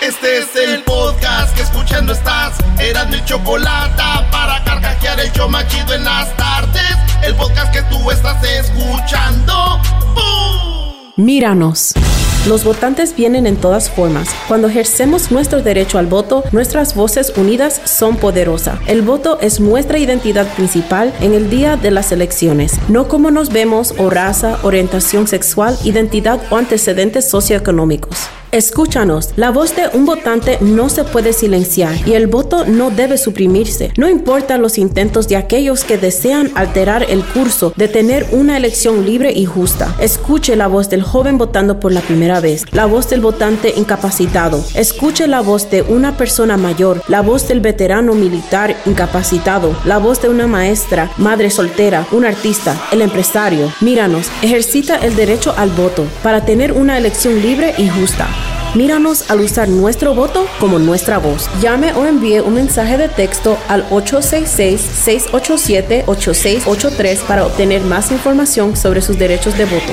Este es el podcast que escuchando estás. Eran mi chocolate para carcajear el yo machido en las tardes. El podcast que tú estás escuchando. ¡Bum! Míranos. Los votantes vienen en todas formas. Cuando ejercemos nuestro derecho al voto, nuestras voces unidas son poderosas. El voto es nuestra identidad principal en el día de las elecciones, no como nos vemos o raza, orientación sexual, identidad o antecedentes socioeconómicos. Escúchanos, la voz de un votante no se puede silenciar y el voto no debe suprimirse. No importa los intentos de aquellos que desean alterar el curso de tener una elección libre y justa. Escuche la voz del joven votando por la primera vez, la voz del votante incapacitado. Escuche la voz de una persona mayor, la voz del veterano militar incapacitado, la voz de una maestra, madre soltera, un artista, el empresario. Míranos, ejercita el derecho al voto para tener una elección libre y justa. Míranos al usar nuestro voto como nuestra voz. Llame o envíe un mensaje de texto al 866-687-8683 para obtener más información sobre sus derechos de voto.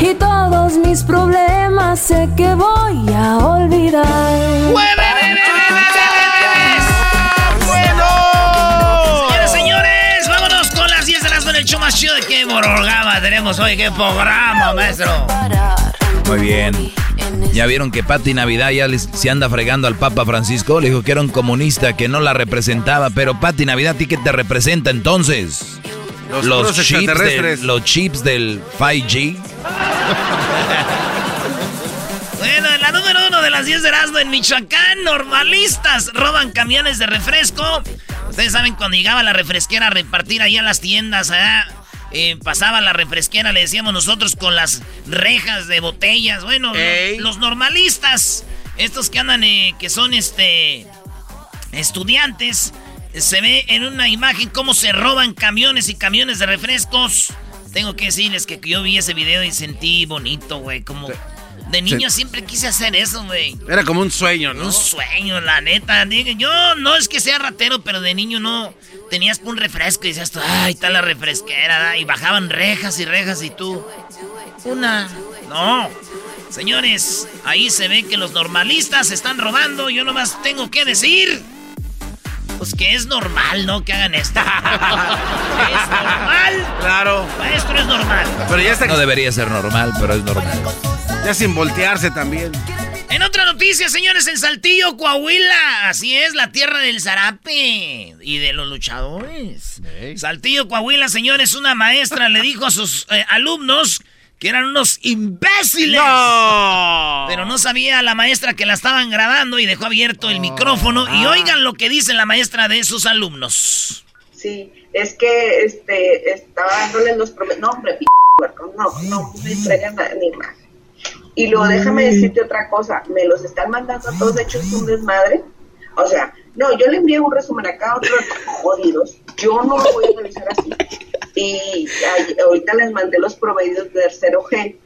Y todos mis problemas sé que voy a olvidar. Señoras, señores, vámonos con las 10 de las con el show más chido de que programa tenemos hoy. ¿Qué programa, maestro? Muy bien. Ya vieron que Pati Navidad ya les- se anda fregando al Papa Francisco. Le dijo que era un comunista, que no la representaba. Pero Pati Navidad, ¿a ti qué te representa entonces? Los puros chips, extraterrestres. del, los chips del 5G. Bueno, en la número uno de las 10 de Erasmo en Michoacán, normalistas roban camiones de refresco. Ustedes saben cuando llegaba la refresquera a repartir ahí a las tiendas, allá, eh, pasaba la refresquera, le decíamos nosotros con las rejas de botellas. Bueno, Ey. los normalistas, estos que andan, eh, que son este estudiantes, se ve en una imagen cómo se roban camiones y camiones de refrescos. Tengo que decirles que yo vi ese video y sentí bonito, güey, como... De niño siempre quise hacer eso, güey. Era como un sueño, ¿no? Un sueño, la neta. Yo no es que sea ratero, pero de niño no. Tenías un refresco y decías tú, ay, está la refresquera. Y bajaban rejas y rejas y tú. Una. No. Señores, ahí se ve que los normalistas están robando. Yo nomás tengo que decir. Pues que es normal, ¿no? Que hagan esto. es normal. Claro. Maestro, es normal. Pero ya está No debería ser normal, pero es normal. ya sin voltearse también. En otra noticia, señores, en Saltillo, Coahuila. Así es, la tierra del zarape y de los luchadores. Saltillo, Coahuila, señores, una maestra le dijo a sus eh, alumnos que eran unos imbéciles. ¡No! Pero no sabía la maestra que la estaban grabando y dejó abierto el micrófono. Y oigan lo que dice la maestra de sus alumnos. Sí, es que este estaba dándoles los prometidos. No, hombre, p no, no me entregan la- ni imagen. Y luego déjame decirte otra cosa, me los están mandando a todos hechos un desmadre. O sea, no, yo le envié un resumen acá a otros jodidos. Yo no lo voy a revisar así. Y ahorita les mandé los proveídos de tercero G.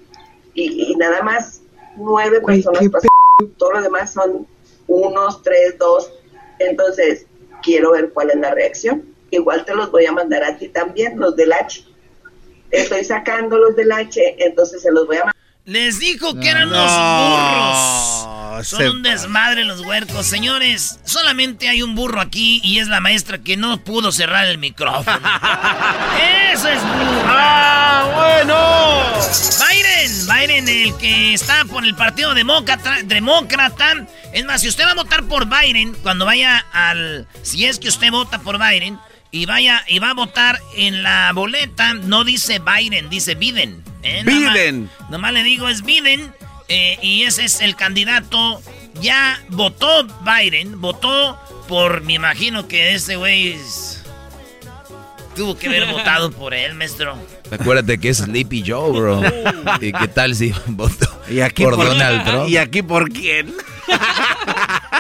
y, y nada más nueve personas pasaron. Todo lo demás son unos, tres, dos. Entonces, quiero ver cuál es la reacción. Igual te los voy a mandar a ti también, los del H. Estoy sacando los del H, entonces se los voy a mandar. Les dijo que eran unos burros. Son un desmadre los huercos. Señores, solamente hay un burro aquí y es la maestra que no pudo cerrar el micrófono. ¡Eso es burro! ¡Ah, bueno! Biden, Biden, el que está por el Partido Demócrata, Demócrata. Es más, si usted va a votar por Biden, cuando vaya al... Si es que usted vota por Biden y vaya y va a votar en la boleta, no dice Biden, dice Biden. ¿eh? Biden. Nomás le digo es Biden eh, y ese es el candidato. Ya votó Biden, votó por, me imagino que ese güey es- tuvo que haber votado por él, maestro. Acuérdate que es Sleepy Joe, bro. ¿Y qué tal si votó ¿Y aquí por, por, Donald Trump? ¿Y aquí por quién?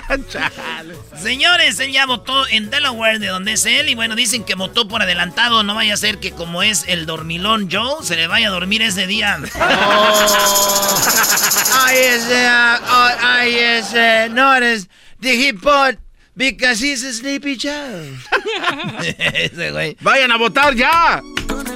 Señores, él ya votó en Delaware, de donde es él, y bueno, dicen que votó por adelantado. No vaya a ser que como es el dormilón Joe, se le vaya a dormir ese día. I is uh, oh, I is uh, noticed the hip hop because he's a sleepy Joe. ese güey. ¡Vayan a votar ya!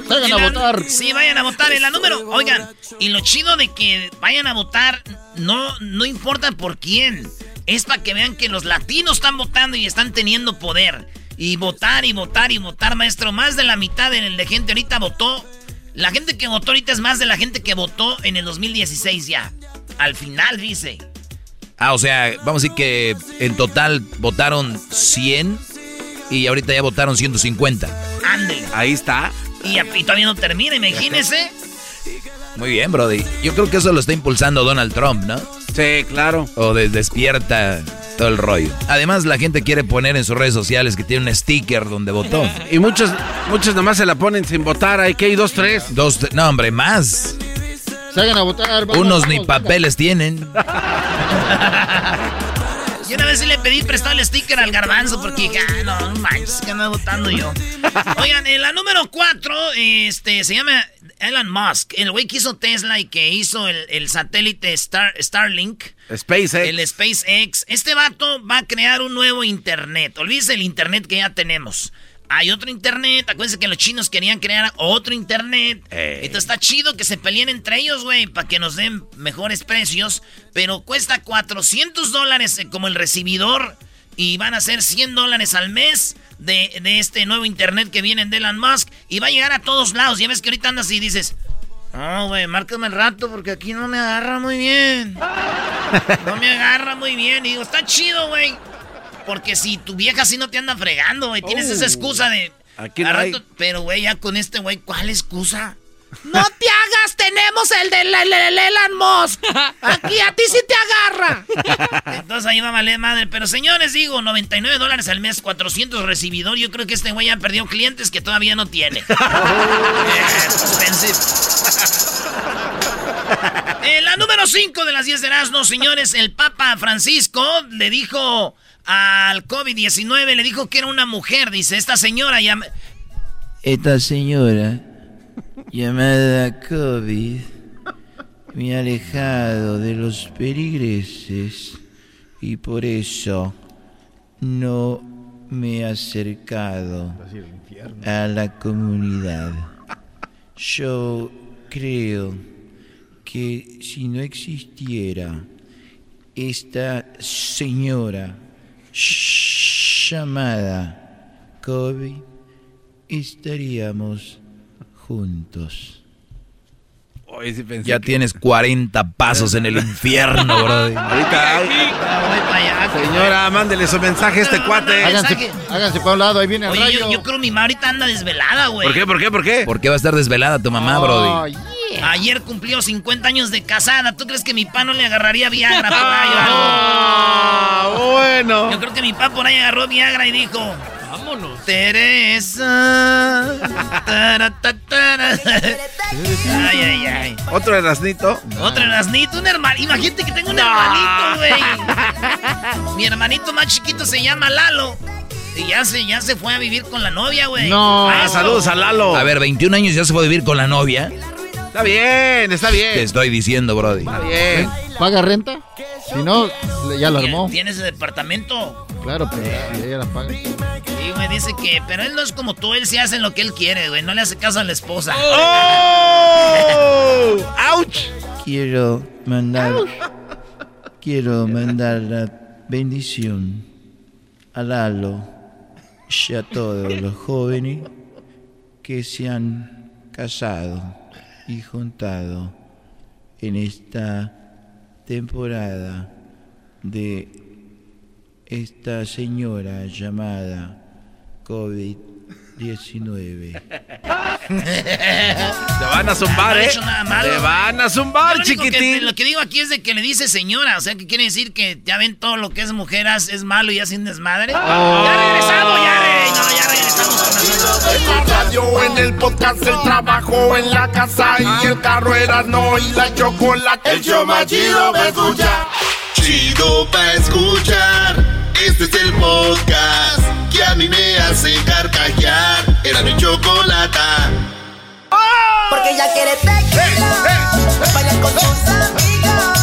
Vayan a votar. Sí, vayan a votar. En la número, oigan, y lo chido de que vayan a votar, no, no importa por quién. Es para que vean que los latinos están votando y están teniendo poder. Y votar y votar y votar, maestro. Más de la mitad de, de gente ahorita votó. La gente que votó ahorita es más de la gente que votó en el 2016 ya. Al final, dice. Ah, o sea, vamos a decir que en total votaron 100 y ahorita ya votaron 150. Ándele. Ahí está. Y, y todavía no termina, imagínese. Muy bien, Brody. Yo creo que eso lo está impulsando Donald Trump, ¿no? Sí, claro. O de- despierta todo el rollo. Además, la gente quiere poner en sus redes sociales que tiene un sticker donde votó. Y muchos, muchos nomás se la ponen sin votar. Hay que ir dos, tres. Dos, no, hombre, más. Salgan a votar. vamos, Unos vamos, ni venga. papeles tienen. Y una vez sí le pedí prestado el sticker al garbanzo porque dije, ah, no, no manches, que ando votando yo. Oigan, en la número 4, este, se llama Elon Musk, el güey que hizo Tesla y que hizo el, el satélite Star, Starlink. SpaceX. El SpaceX. Este vato va a crear un nuevo internet. Olvídese el internet que ya tenemos. Hay otro internet. Acuérdense que los chinos querían crear otro internet. Ey. Entonces está chido que se peleen entre ellos, güey, para que nos den mejores precios. Pero cuesta 400 dólares eh, como el recibidor. Y van a ser 100 dólares al mes de, de este nuevo internet que viene de Elon Musk. Y va a llegar a todos lados. Ya ves que ahorita andas y dices... No, güey, márcame el rato porque aquí no me agarra muy bien. No me agarra muy bien. Y digo, está chido, güey. Porque si tu vieja así no te anda fregando, güey. Tienes esa excusa de. Aquí "Al no hay". Pero, güey, ya con este güey, ¿cuál excusa? ¡No te hagas! ¡Tenemos el de la- la- la- Elon Musk! ¡Aquí a ti sí te agarra! Entonces ahí va a valer madre. Pero señores, digo, 99 dólares al mes, 400 recibidor. Yo creo que este güey ya perdió clientes que todavía no tiene. Eh, la número 5 de las 10 de Erasmus, señores, el Papa Francisco le dijo al COVID-19, le dijo que era una mujer. Dice, esta señora llama... Esta señora, llamada COVID, me ha alejado de los peligreses y por eso no me ha acercado a la comunidad. Yo creo que si no existiera esta señora llamada COVID, estaríamos juntos. Hoy sí pensé Ya que- tienes 40 pasos en el infierno, Brody. Ahorita, Ah, señora, mándele su mensaje a este cuate. Háganse, háganse para un lado, ahí viene el Oye, rayo. yo, yo creo mi mamá ahorita anda desvelada, güey. ¿Por qué, por qué, por qué? ¿Por qué va a estar desvelada tu mamá, Brody? Ay, Ayer cumplió 50 años de casada. ¿Tú crees que mi papá no le agarraría Viagra por ahí o algo? Ah, bueno. Yo creo que mi papá por ahí agarró Viagra y dijo... Vámonos. Teresa. Tara, ta, tara. Ay, ay, ay. Otro erasnito. Otro hermanito, un hermano. Imagínate que tengo un hermanito, güey. Mi hermanito más chiquito se llama Lalo. Y ya se, ya se fue a vivir con la novia, güey. No. Ah, saludos a Lalo. A ver, 21 años ya se fue a vivir con la novia. Está bien, está bien. Te estoy diciendo, Brody. Está bien. ¿Paga renta? Si no, ya lo armó. ¿Tienes ese departamento? Claro, pero ya, ya la paga. Y güey, dice que, pero él no es como tú, él sí hace lo que él quiere, güey, no le hace caso a la esposa. ¡Oh! ¡Auch! Quiero mandar. Quiero mandar la bendición a Lalo y a todos los jóvenes que se han casado y juntado en esta temporada de esta señora llamada COVID-19. Te van a zumbar, ¿eh? Te van a zumbar, Lo único que- chiquitín. lo que digo aquí es de que le dice señora, o sea, que quiere decir que ya ven todo lo que es mujeres es malo y hacen desmadre. Oh. Ya regresamos, ya, re- no, ya regresamos. En la radio, en el podcast, el trabajo, en la casa y el carro era no y la chocolate. El show más chido para escuchar. Chido para escuchar. Este es el podcast que a mí me hace carcajear. Era mi chocolate. Porque ella quiere tequila, bailar con sus amigas.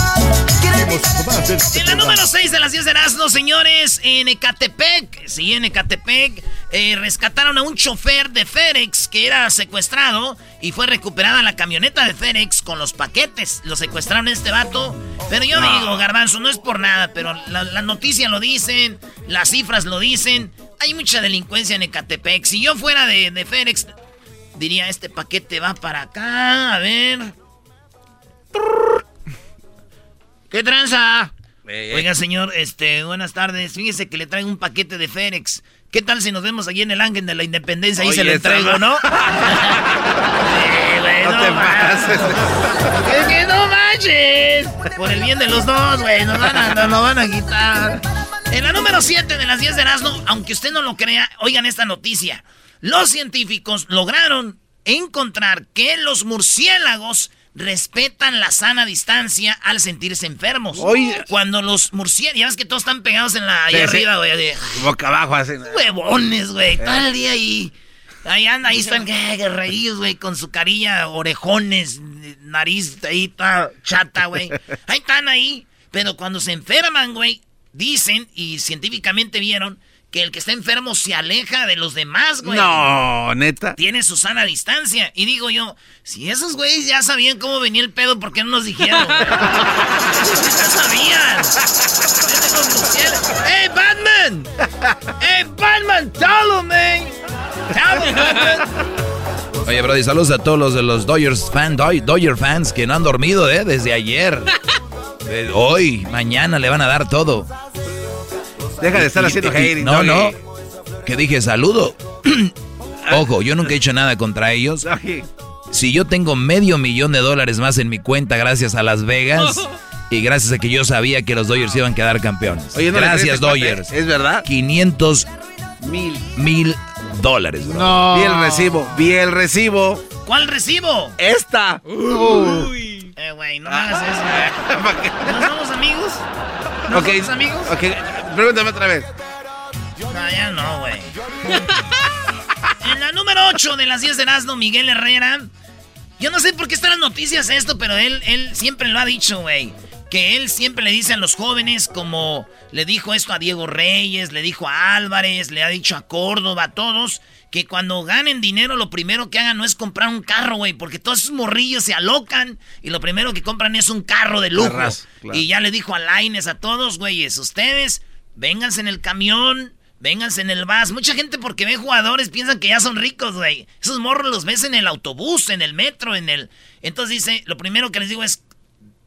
En la número 6 de las 10 de Erasmo, señores, en Ecatepec, sí, en Ecatepec, eh, rescataron a un chofer de FedEx que era secuestrado y fue recuperada la camioneta de FedEx con los paquetes. Lo secuestraron a este vato. Pero yo No. digo, Garbanzo, no es por nada, pero la, la noticia lo dicen, las cifras lo dicen. Hay mucha delincuencia en Ecatepec. Si yo fuera de, de FedEx, diría, este paquete va para acá, a ver. ¿Qué tranza? Oiga, señor, este, buenas tardes. Fíjese que le traigo un paquete de FedEx. ¿Qué tal si nos vemos allí en el Ángel de la Independencia? Ahí Oye, se lo entrego, ¿no? Sí, güey, No te pases. Es que no manches. Por el bien de los dos, güey. Nos van a, nos van a quitar. En la número 7 de las 10 de Erasmo, aunque usted no lo crea, oigan esta noticia. Los científicos lograron encontrar que los murciélagos respetan la sana distancia al sentirse enfermos. Cuando los murciélagos, ya ves que todos están pegados en la ahí Sí, arriba, güey. de- Boca abajo, así. Huevones, güey. Todo el día ahí. Ahí anda, ahí están eh, reídos, güey, con su carilla, orejones, nariz ahí toda chata, güey. Ahí están ahí. Pero cuando se enferman, güey, dicen y científicamente vieron que el que está enfermo se aleja de los demás, güey. No, neta. Tiene su sana distancia. Y digo yo, si esos güeyes ya sabían cómo venía el pedo, ¿por qué no nos dijeron? güey? ya sabían. Vete con murciélagos. ¡Hey, Batman! ¡Hey, Batman! ¡Tell him, man! ¡Tell him, Batman! Oye, Brody, saludos a todos los de los Dodgers fan, Doy- Dodger fans que no han dormido, ¿eh? Desde ayer. Hoy, mañana le van a dar todo. Deja de estar Y- haciendo y- hating, No, Doggy. no. Que dije saludo. Ojo, yo nunca he hecho nada contra ellos. Si yo tengo medio millón de dólares más en mi cuenta gracias a Las Vegas y gracias a que yo sabía que los Dodgers iban a quedar campeones. Oye, no gracias, Dodgers. ¿Es verdad? 500 Mil. mil dólares, bro. Vi el recibo, vi el recibo. ¿Cuál recibo? Esta. Uy. Eh, güey, no me hagas eso. ¿No somos amigos? ¿No somos amigos? ok, pregúntame otra vez. No, ya no, güey. en la número 8 de las 10 de Erasmo, Miguel Herrera. Yo no sé por qué están las noticias esto, pero él, él siempre lo ha dicho, güey. Que él siempre le dice a los jóvenes, como le dijo esto a Diego Reyes, le dijo a Álvarez, le ha dicho a Córdoba, a todos, que cuando ganen dinero lo primero que hagan no es comprar un carro, güey, porque todos esos morrillos se alocan y lo primero que compran es un carro de lujo. Claro. Y ya le dijo a Laines, a todos, güeyes, ustedes, vénganse en el camión, vénganse en el bus. Mucha gente porque ve jugadores piensan que ya son ricos, güey. Esos morros los ves en el autobús, en el metro, en el... Entonces dice, lo primero que les digo es,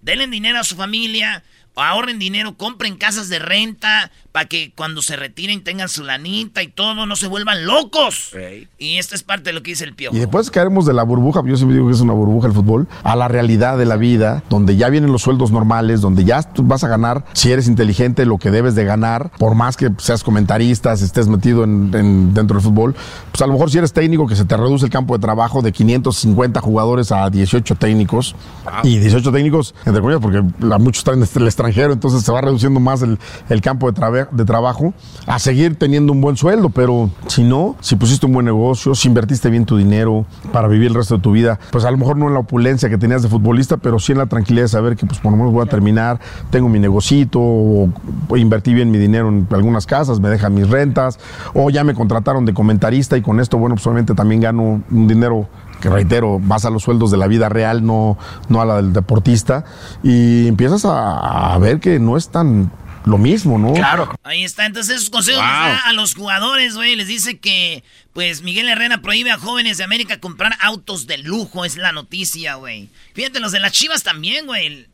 denle dinero a su familia, ahorren dinero, compren casas de renta, para que cuando se retiren tengan su lanita y todo, no se vuelvan locos. Y esto es parte de lo que dice el piojo. Y después caemos de la burbuja, yo siempre digo que es una burbuja el fútbol, a la realidad de la vida, donde ya vienen los sueldos normales, donde ya tú vas a ganar, si eres inteligente, lo que debes de ganar, por más que seas comentarista, si estés metido en, en- dentro del fútbol, pues a lo mejor si eres técnico, que se te reduce el campo de trabajo de 550 jugadores a 18 técnicos, y 18 técnicos, entre comillas, porque muchos están en el extranjero, entonces se va reduciendo más el, el campo de, trabe- traba- de trabajo a seguir teniendo un buen sueldo, pero si no, si pusiste un buen negocio, si invertiste bien tu dinero para vivir el resto de tu vida, pues a lo mejor no en la opulencia que tenías de futbolista, pero sí en la tranquilidad de saber que pues por lo menos voy a terminar, tengo mi negocito, o, invertí bien mi dinero en algunas casas, me dejan mis rentas, o ya me contrataron de comentarista y con esto, bueno, pues obviamente también gano un dinero que reitero, vas a los sueldos de la vida real, no, no a la del deportista, y empiezas a, a ver que no es tan lo mismo, ¿no? Claro. Ahí está, entonces esos consejos les da a los jugadores, güey. Les dice que, pues, Miguel Herrera prohíbe a jóvenes de América comprar autos de lujo, es la noticia, güey. Fíjate, los de las chivas también, güey.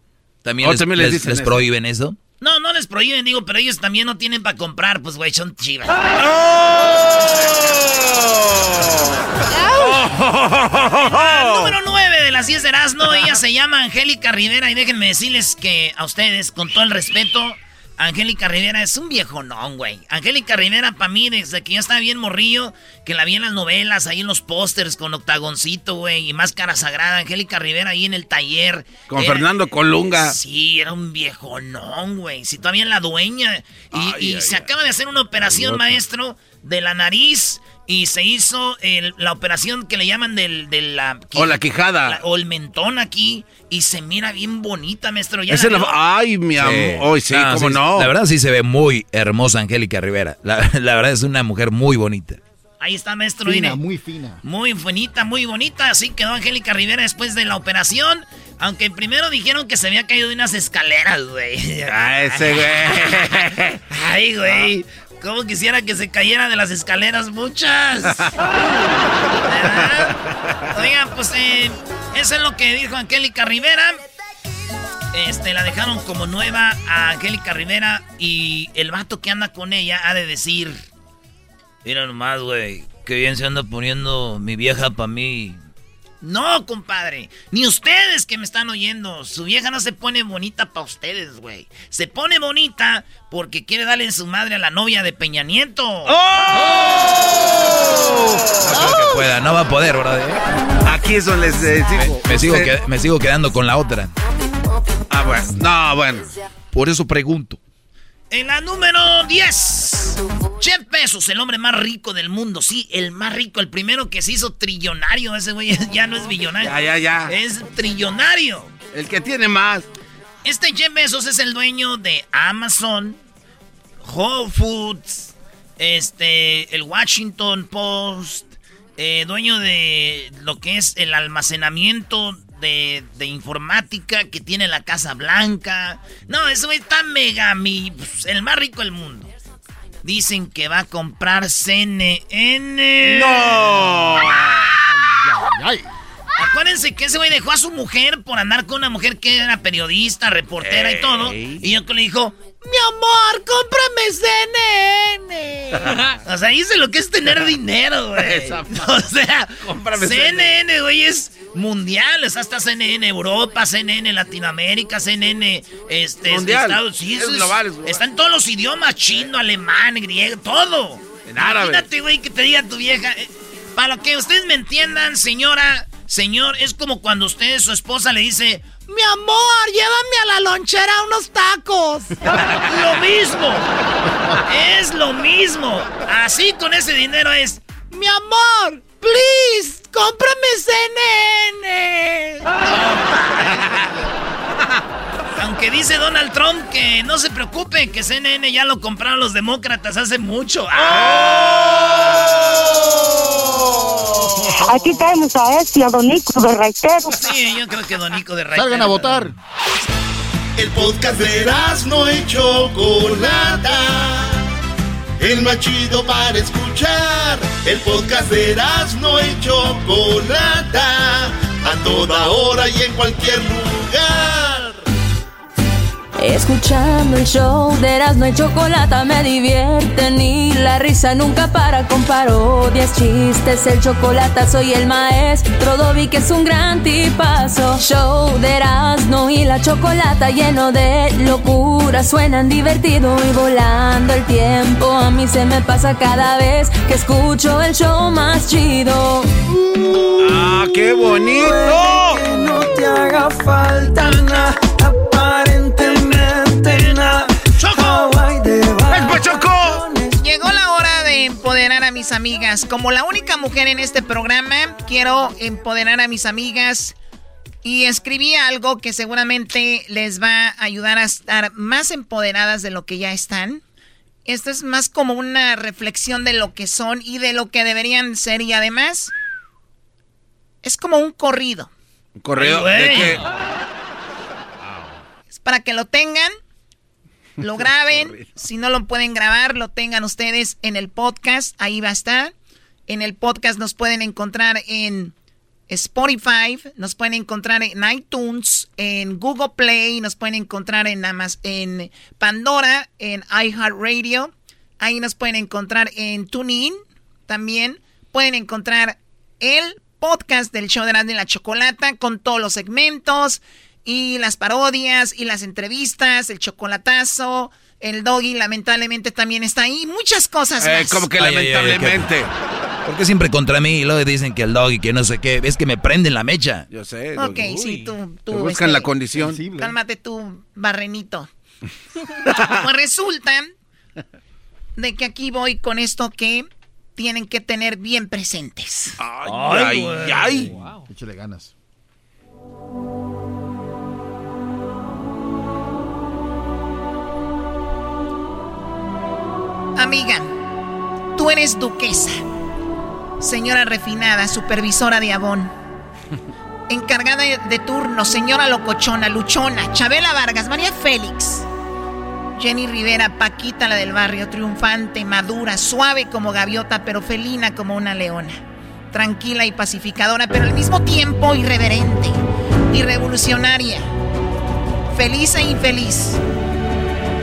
¿También, Oh, les, también les les- dicen les eso. prohíben eso? No, no les prohíben, digo, pero ellos también no tienen para comprar, pues, güey, son chivas. La número 9 de las 10 de Erasmo, ella se llama Angélica Rivera y déjenme decirles que a ustedes, con todo el respeto, Angélica Rivera es un viejo no, güey. Angélica Rivera, para mí, desde que yo estaba bien morrillo, que la vi en las novelas, ahí en los pósters con octagoncito, güey, y máscara sagrada, Angélica Rivera ahí en el taller. Con Era- Fernando Colunga. Sí, era un viejo no, güey. Si todavía la dueña. Y, y se acaba de hacer una operación, maestro, de la nariz. Y se hizo el- la operación que le llaman del, de la... O la quijada. la- o el mentón aquí. Y se mira bien bonita, maestro. ¿Ya la? Ay, mi amor. Hoy sí, Ah, cómo sí, no. La verdad sí se ve muy hermosa Angélica Rivera. La, la verdad es una mujer muy bonita. Ahí está, maestro. Fina, muy fina. Muy bonita, muy bonita. Así quedó Angélica Rivera después de la operación. Aunque primero dijeron que se había caído de unas escaleras, güey. Ah, ese güey. Ay, güey. ¿Cómo quisiera que se cayera de las escaleras muchas? Oigan, pues eh, eso es lo que dijo Angélica Rivera. Este, la dejaron como nueva a Angélica Rivera y el vato que anda con ella ha de decir... Mira nomás, güey, qué bien se anda poniendo mi vieja para mí. No, compadre, ni ustedes que me están oyendo. Su vieja no se pone bonita para ustedes, güey. Se pone bonita porque quiere darle en su madre a la novia de Peña Nieto. No creo que pueda, no va a poder, ¿verdad? Aquí es donde les eh, digo. Me sigo, me sigo quedando con la otra. Ah, bueno. No, bueno. Por eso pregunto. En la número 10. Jeff Bezos, el hombre más rico del mundo. Sí, el más rico, el primero que se hizo trillonario. Ese güey ya no es billonario. Ya, ya, ya. Es trillonario. El que tiene más. Este Jeff Bezos es el dueño de Amazon, Whole Foods, este, el Washington Post, eh, dueño de lo que es el almacenamiento de, de informática que tiene la Casa Blanca. No, ese güey está mega, mi, pues, el más rico del mundo. Dicen que va a comprar CNN. ¡No! Acuérdense que ese güey dejó a su mujer por andar con una mujer que era periodista, reportera y todo. Y yo que le dijo, mi amor, cómprame CNN. o sea, dice lo que es tener dinero, güey. O sea, Cómprame CNN, güey, es mundial. O sea, está CNN Europa, CNN Latinoamérica, CNN este, Mundial. Estados sí, Es global, es global. Está en todos los idiomas, chino, alemán, griego, todo. En árabe. Imagínate, güey, que te diga tu vieja. eh, para que ustedes me entiendan, señora, señor, es como cuando usted, su esposa, le dice: Mi amor, llévame a la lonchera unos tacos. lo mismo. Es lo mismo. Así con ese dinero es: Mi amor, please, cómprame CNN. Aunque dice Donald Trump que no se preocupe, que CNN ya lo compraron los demócratas hace mucho. Aquí tenemos a este, a Don Nico de Raitero. Sí, yo creo que Donico de Raitero. Salgan a votar. El podcast de no y Chocolata. El más chido para escuchar. El podcast de no y Chocolata. A toda hora y en cualquier lugar. Escuchando el show de Erasmo y Chocolata me divierte ni la risa nunca para con parodias, chistes, el chocolate soy el maestro Dobby que es un gran tipazo. Show de Erasmo y la Chocolata lleno de locura, suenan divertido y volando el tiempo. A mí se me pasa cada vez que escucho el show más chido. ¡Ah, qué bonito! Que no te haga falta nada, amigas. Como la única mujer en este programa, quiero empoderar a mis amigas. Y escribí algo que seguramente les va a ayudar a estar más empoderadas de lo que ya están. Esto es más como una reflexión de lo que son y de lo que deberían ser. Y además, es como un corrido. ¿Un corrido? ¿De qué? Es para que lo tengan, lo graben. si no lo pueden grabar, lo tengan ustedes en el podcast. Ahí va a estar. En el podcast nos pueden encontrar en Spotify, nos pueden encontrar en iTunes, en Google Play, nos pueden encontrar en, en Pandora, en iHeartRadio. Ahí nos pueden encontrar en TuneIn también. Pueden encontrar el podcast del show de y la Chocolata con todos los segmentos y las parodias y las entrevistas, el chocolatazo, el doggy lamentablemente también está ahí, muchas cosas eh, más. Como que lamentablemente. ¿Por qué siempre contra mí y luego dicen que el doggy, que no sé qué? Es que me prenden la mecha. Yo sé. Ok, sí, tú, tú. buscan la condición. Cálmate tú, barrenito. pues resulta de que aquí voy con esto que tienen que tener bien presentes. Ay, ay, ay. Wow. Échale ganas. Amiga, tú eres duquesa, señora refinada, supervisora de Avon, encargada de turno, señora locochona, luchona, Chabela Vargas, María Félix, Jenny Rivera, Paquita la del barrio, triunfante, madura, suave como gaviota, pero felina como una leona, tranquila y pacificadora, pero al mismo tiempo irreverente y revolucionaria, feliz e infeliz,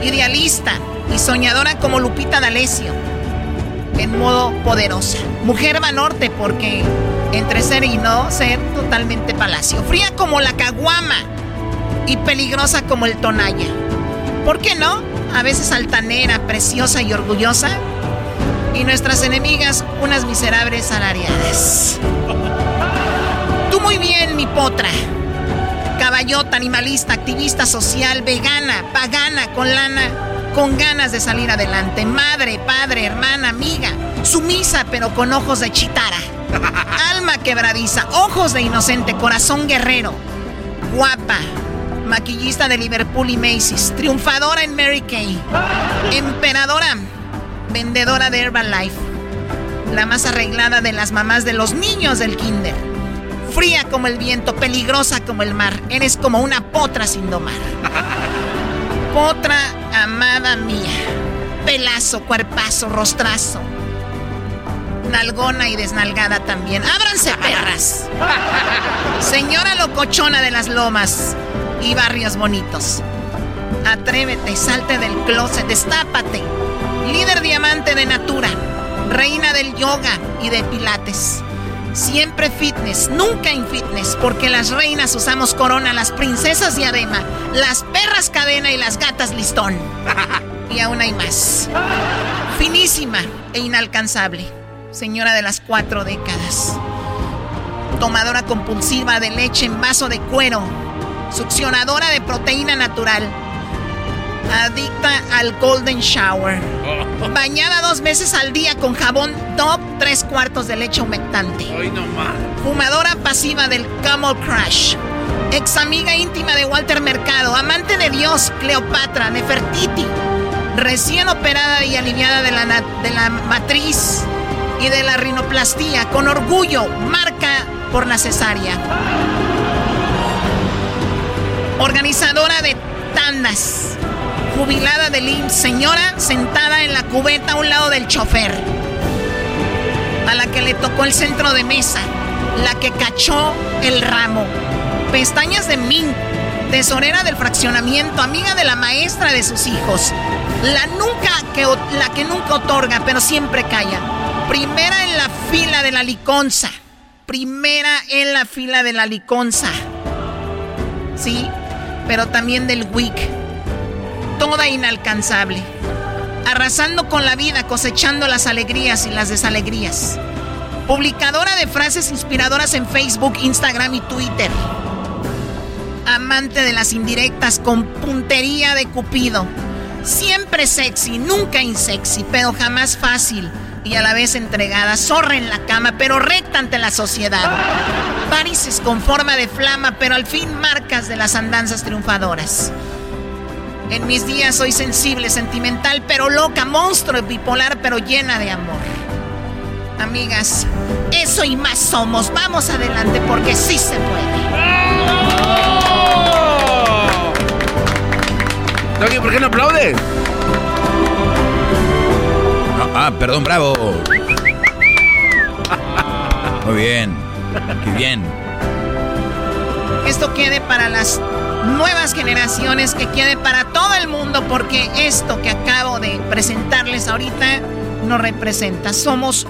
idealista y soñadora como Lupita D'Alessio, en modo poderosa. Mujer va norte porque entre ser y no ser totalmente palacio. Fría como la caguama y peligrosa como el tonalla. ¿Por qué no? A veces altanera, preciosa y orgullosa. Y nuestras enemigas, unas miserables salariadas. Tú muy bien, mi potra. Caballota, animalista, activista social, vegana, pagana, con lana con ganas de salir adelante. Madre, padre, hermana, amiga. Sumisa pero con ojos de chitara. Alma quebradiza, ojos de inocente, corazón guerrero. Guapa, maquillista de Liverpool y Macy's. Triunfadora en Mary Kay. Emperadora, vendedora de Herbalife. La más arreglada de las mamás de los niños del kinder. Fría como el viento, peligrosa como el mar. Eres como una potra sin domar. Potra amada mía. Pelazo, cuerpazo, rostrazo. Nalgona y desnalgada también. ¡Ábranse, perras! Señora locochona de las lomas y barrios bonitos. Atrévete, salte del closet, destápate. Líder diamante de Natura. Reina del yoga y de pilates. Siempre fitness, nunca in fitness, porque las reinas usamos corona, las princesas diadema, las perras cadena y las gatas listón. y aún hay más. Finísima e inalcanzable, señora de las cuatro décadas. Tomadora compulsiva de leche en vaso de cuero, succionadora de proteína natural adicta al Golden Shower. Bañada dos veces al día con jabón top, tres cuartos de leche humectante. Fumadora pasiva del Camel Crush. Ex amiga íntima de Walter Mercado. Amante de Dios, Cleopatra, Nefertiti. Recién operada y aliviada de la, de la matriz y de la rinoplastía. Con orgullo, marca por la cesárea. Organizadora de tandas jubilada del IMSS, señora sentada en la cubeta a un lado del chofer, a la que le tocó el centro de mesa, la que cachó el ramo, pestañas de min, tesorera del fraccionamiento, amiga de la maestra de sus hijos, la, nunca que, la que nunca otorga, pero siempre calla, primera en la fila de la liconza, primera en la fila de la liconza, sí, pero también del WIC toda inalcanzable, arrasando con la vida, cosechando las alegrías y las desalegrías. Publicadora de frases inspiradoras en Facebook, Instagram y Twitter. Amante de las indirectas con puntería de Cupido. Siempre sexy, nunca insexy, pero jamás fácil. y a la vez entregada, zorra en la cama, pero recta ante la sociedad. Varices con forma de flama, pero al fin marcas de las andanzas triunfadoras. En mis días soy sensible, sentimental, pero loca, monstruo bipolar, pero llena de amor. Amigas, eso y más somos. Vamos adelante porque sí se puede. Doggy, ¿por qué no aplaudes? ah, perdón, bravo. Muy bien. Qué bien. Esto quede para las nuevas generaciones, que quede para todo el mundo, porque esto que acabo de presentarles ahorita nos representa. Somos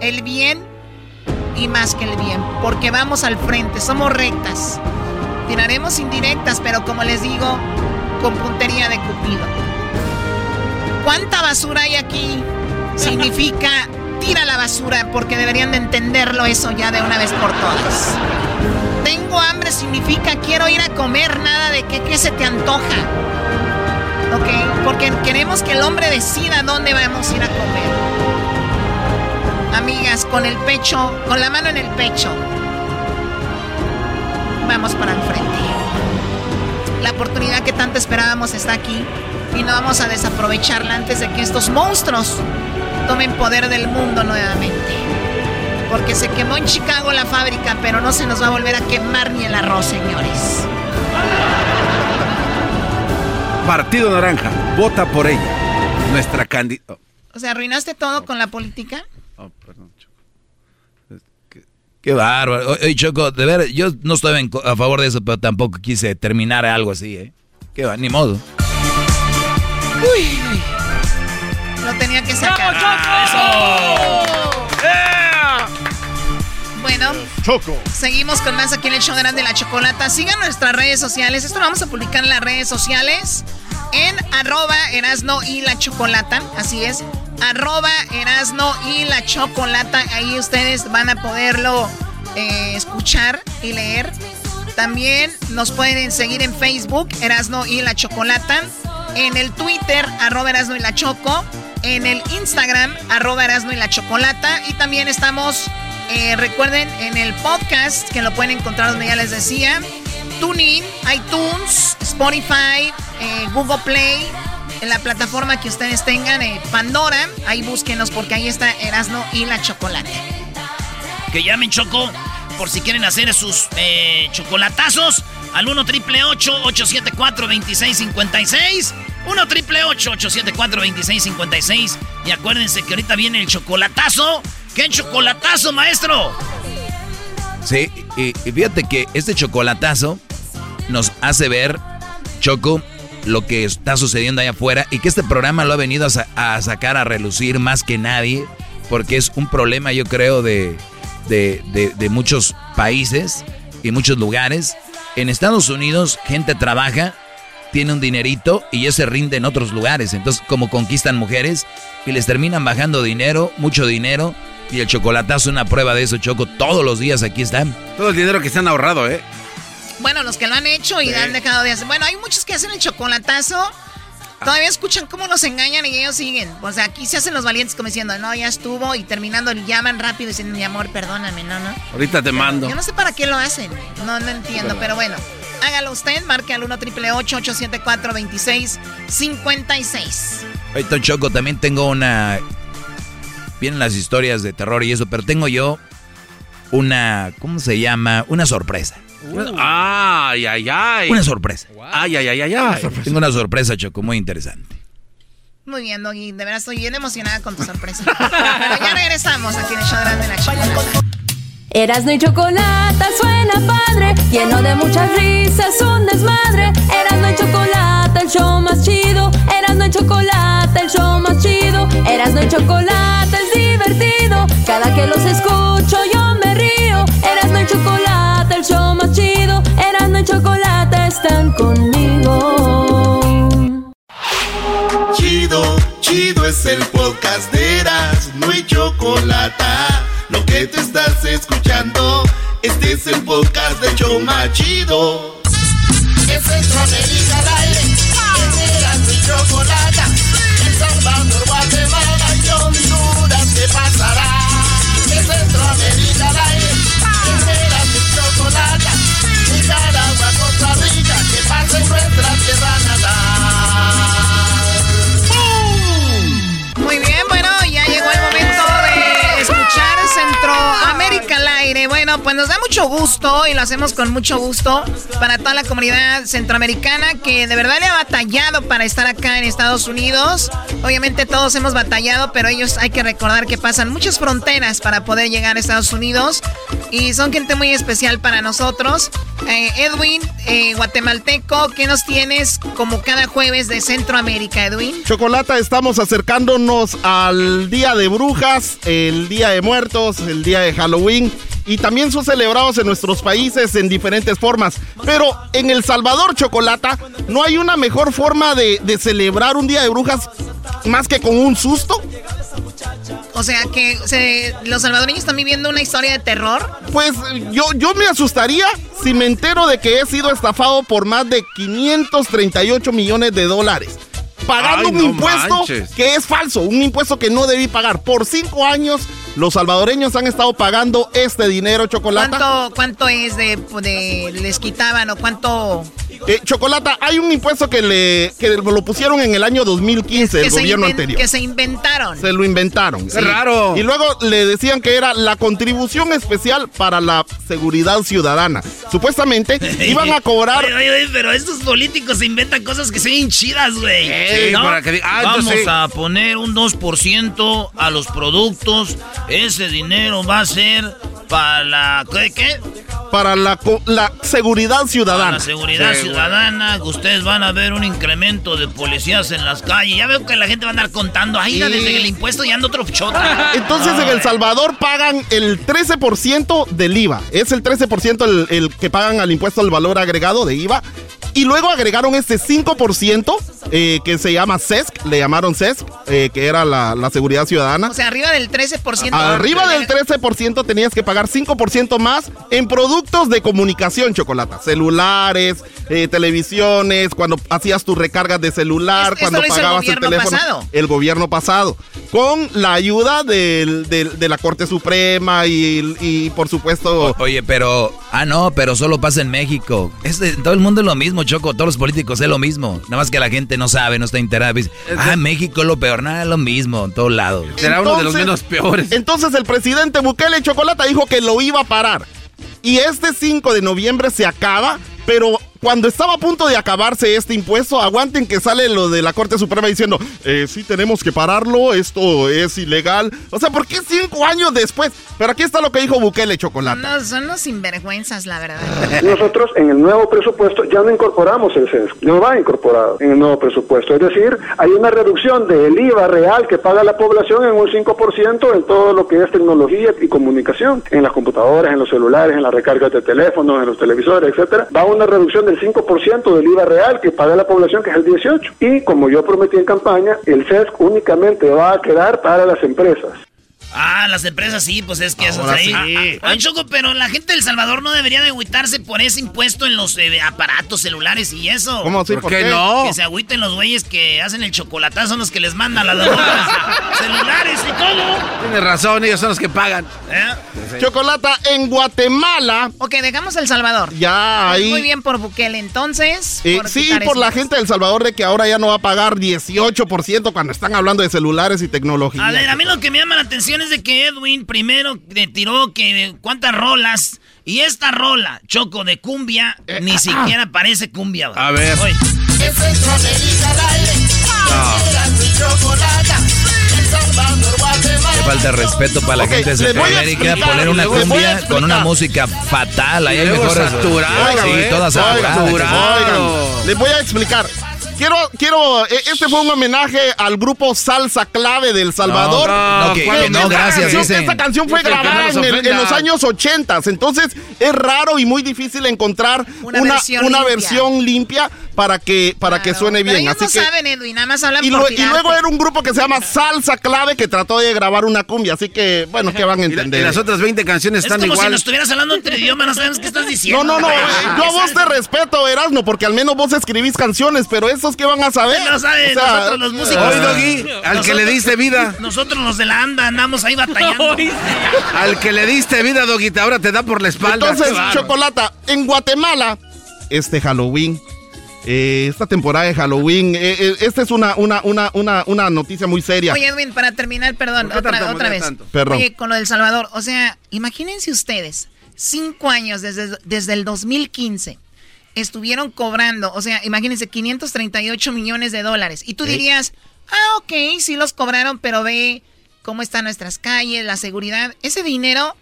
el bien y más que el bien, porque vamos al frente, somos rectas. Tiraremos indirectas, pero como les digo, con puntería de cupido. ¿Cuánta basura hay aquí? Significa tira la basura porque deberían de entenderlo eso ya de una vez por todas. Tengo hambre significa quiero ir a comer, nada de que, se te antoja. ¿Ok? Porque queremos que el hombre decida dónde vamos a ir a comer. Amigas, con el pecho, con la mano en el pecho. Vamos para el frente. La oportunidad que tanto esperábamos está aquí y no vamos a desaprovecharla antes de que estos monstruos tomen poder del mundo nuevamente. Porque se quemó en Chicago la fábrica, pero no se nos va a volver a quemar ni el arroz, señores. Partido Naranja, vota por ella. Nuestra candidata. O sea, ¿arruinaste todo con la política? Oh, perdón, Choco. Qué bárbaro. Oye, Choco, de ver, yo no estoy a favor de eso, pero tampoco quise terminar algo así, ¿eh? Qué va, ni modo. Uy, Lo tenía que sacar. Choco! Bueno, Choco. Seguimos con más aquí en el show de Grande la Chocolata. Sigan nuestras redes sociales. Esto lo vamos a publicar en las redes sociales. En arroba Erasno y la Chocolata. Así es. Arroba Erasno y la Chocolata. Ahí ustedes van a poderlo eh, escuchar y leer. También nos pueden seguir en Facebook, Erasno y la Chocolata. En el Twitter, arroba Erasno y la Choco. En el Instagram, arroba Erasno y la Chocolata. Y también estamos, eh, recuerden, en el podcast, que lo pueden encontrar donde ya les decía. TuneIn, iTunes, Spotify, eh, Google Play, en la plataforma que ustedes tengan, eh, Pandora, ahí búsquenos porque ahí está Erasno y la Chocolate. Que llamen Choco por si quieren hacer sus chocolatazos al 1 triple 874 2656 1 triple 874 2656 Y acuérdense que ahorita viene el chocolatazo. ¿Qué chocolatazo, maestro? Sí, y, fíjate que este chocolatazo nos hace ver, Choco, lo que está sucediendo allá afuera y que este programa lo ha venido a, sa- a sacar a relucir más que nadie, porque es un problema, yo creo, de, de- de muchos países y muchos lugares. En Estados Unidos, gente trabaja, tiene un dinerito y ya se rinde en otros lugares. Entonces, como conquistan mujeres y les terminan bajando dinero, mucho dinero. Y el chocolatazo es una prueba de eso, Choco. Todos los días aquí están. Todo el dinero que se han ahorrado, ¿eh? Bueno, los que lo han hecho y Sí. han dejado de hacer. Bueno, hay muchos que hacen el chocolatazo. Todavía escuchan cómo los engañan y ellos siguen. O sea, aquí se hacen los valientes como diciendo, no, ya estuvo. Y terminando, llaman rápido diciendo, mi amor, perdóname, no, no. Ahorita te mando. Yo no sé para qué lo hacen. No, no entiendo, pero bueno. Hágalo usted, marque al 1 triple 874 2656 Ahorita, Choco, también tengo una... Vienen las historias de terror y eso, pero tengo yo una... ¿Cómo se llama? Una sorpresa. Ay, ay, ay. Una sorpresa. Ay, ay, ay, ay, ay. Tengo una sorpresa, Choco, muy interesante. Muy bien, Doggy. De verdad estoy bien emocionada con tu sorpresa. pero ya regresamos aquí en el show de la Chocolata. Erasno y chocolate suena padre, lleno de muchas risas, un desmadre. Erasno y chocolate, el show más chido. Erasno y chocolate, el show más chido. Erasno y chocolate es divertido. Cada que los escucho yo el show más chido. Erasno y chocolate están conmigo. Chido, chido es el podcast de Eras, no hay chocolate. Lo que te estás escuchando, este es el podcast de Choma Chido. Es Centroamérica al aire, en Eras, no hay chocolate. El Salvador, Bueno, pues nos da mucho gusto y lo hacemos con mucho gusto para toda la comunidad centroamericana que de verdad le ha batallado para estar acá en Estados Unidos. Obviamente todos hemos batallado, pero ellos hay que recordar que pasan muchas fronteras para poder llegar a Estados Unidos y son gente muy especial para nosotros. Eh, Edwin, eh, guatemalteco, ¿qué nos tienes como cada jueves de Centroamérica, Edwin? Chocolata, estamos acercándonos al Día de Brujas, el Día de Muertos, el Día de Halloween y también son celebrados en nuestros países en diferentes formas. Pero en El Salvador, Chocolata, no hay una mejor forma de, de celebrar un Día de Brujas más que con un susto. O sea que se- los salvadoreños están viviendo una historia de terror. Pues yo, yo me asustaría si me entero de que he sido estafado por más de 538 millones de dólares. Pagando Ay, un no impuesto manches. que es falso, un impuesto que no debí pagar. Por cinco años, los salvadoreños han estado pagando este dinero, Chocolata. ¿Cuánto, cuánto es de, de- les quitaban o cuánto? Eh, Chocolata, hay un impuesto que, le, que lo pusieron en el año 2015, el que se gobierno inven- anterior. Que se inventaron. Se lo inventaron. Qué raro. Y luego le decían que era la contribución especial para la seguridad ciudadana. Supuestamente iban a cobrar. Oye, oye, oye, pero estos políticos se inventan cosas que son chidas, güey. Sí, para que diga- ah, Vamos entonces- a poner un 2% a los productos. Ese dinero va a ser para la... ¿Qué? qué? Para la, la seguridad Para ciudadana. la seguridad Sí, ciudadana, ustedes van a ver un incremento de policías en las calles. Ya veo que la gente va a andar contando. Ahí desde el impuesto ya anda otro chota. Entonces en El Salvador pagan el 13% del IVA. Es el 13% el, el que pagan al impuesto al valor agregado de IVA. Y luego agregaron este 5% eh, que se llama CESC, le llamaron CESC, eh, que era la, la seguridad ciudadana. O sea, arriba del 13%. Arriba del 13% tenías que pagar 5% más en productos de comunicación, Chocolata. Celulares, eh, televisiones, cuando hacías tus recargas de celular, cuando el pagabas el, gobierno teléfono. pasado. El gobierno pasado. Con la ayuda del- del- de la Corte Suprema y, y, por supuesto... Oye, pero. Ah, no, pero solo pasa en México. Es de- todo el mundo es lo mismo, Choco. Todos los políticos es lo mismo. Nada más que la gente no sabe, no está enterada. Dice, Ah, México es lo peor. Nada, es lo mismo en todos lados. peores. Entonces el presidente Bukele Chocolata dijo que lo iba a parar. Y este 5 de noviembre se acaba, pero cuando estaba a punto de acabarse este impuesto, aguanten que sale lo de la Corte Suprema diciendo, eh, sí tenemos que pararlo, esto es ilegal. O sea, ¿por qué cinco años después? Pero aquí está lo que dijo Bukele Chocolata. No, son unos sinvergüenzas, la verdad. Nosotros en el nuevo presupuesto ya no incorporamos el CESC, no va incorporado en el nuevo presupuesto. Es decir, hay una reducción del IVA real que paga la población en un 5% en todo lo que es tecnología y comunicación, en las computadoras, en los celulares, en las recargas de teléfonos, en los televisores, etcétera. Va una reducción del 5% del IVA real que paga la población, que es el 18%. Y como yo prometí en campaña, el CESC únicamente va a quedar para las empresas. Ah, las empresas sí, pues es que eso ahí. sí. Ah, ah, Oye, Choco, pero la gente del Salvador no debería de agüitarse por ese impuesto en los eh, aparatos celulares y eso. ¿Cómo así? ¿Por ¿Por qué qué? no? Que se agüiten los güeyes que hacen el chocolatazo, son los que les mandan las drogas, celulares y todo. Tienes razón, ellos son los que pagan. Chocolata en Guatemala. Ok, dejamos El Salvador. Ya Pues ahí. Muy bien por Bukele, entonces. Eh, por sí, por la gente del Salvador de que ahora ya no va a pagar 18% cuando están hablando de celulares y tecnología. A ver, a mí lo que me llama la atención es de que Edwin primero le tiró que cuántas rolas y esta rola, Choco, de cumbia, ni siquiera parece cumbia. güey. A ver. Oye. Centroamérica al aire. Salvador, Guatemala. Qué falta de respeto para la Ok, gente de les voy a Centroamérica. explicar, Poner una cumbia con una música fatal. Ahí hay mejores. saturado, Sí, ¿eh? toda saturada. les voy a explicar. Quiero, quiero, eh, este fue un homenaje al grupo Salsa Clave del Salvador. No, no, que- Fue- que no, esta gracias, canción-. Esta canción fue que grabada en, el- en los años 80, entonces es raro y muy difícil encontrar Una una, versión una limpia. versión limpia para que, para que suene Pero bien. ellos Así no que, saben, Edwin, nada más hablan y, por lo- y luego era un grupo que se llama Salsa Clave que trató de grabar una cumbia, así que, bueno, ¿qué van a Y, la- entender? y las otras 20 canciones Es están como si igual. nos estuvieras hablando entre idiomas, no sabemos qué estás diciendo. No, no, no, yo a vos te respeto, Erasmo, porque al menos vos escribís canciones, pero esos que van a saber. No saben, O sea, nosotros los músicos. Oye, Doggy, al que le diste vida. Nosotros los de la anda andamos ahí batallando. Al que le diste vida, Doguita, ahora te da por la espalda. Entonces. Chocolata, en Guatemala, este Halloween, eh, esta temporada de Halloween, eh, eh, esta es una, una, una, una, una noticia muy seria. Oye, Edwin, para terminar, perdón, ¿Por qué otra, tanto, otra vez. tanto? Perdón. Oye, con lo del Salvador, o sea, imagínense ustedes, cinco años, desde, desde el 2015, estuvieron cobrando, o sea, imagínense, 538 millones de dólares. Y tú dirías, ah, ok, sí los cobraron, pero ve cómo están nuestras calles, la seguridad. Ese dinero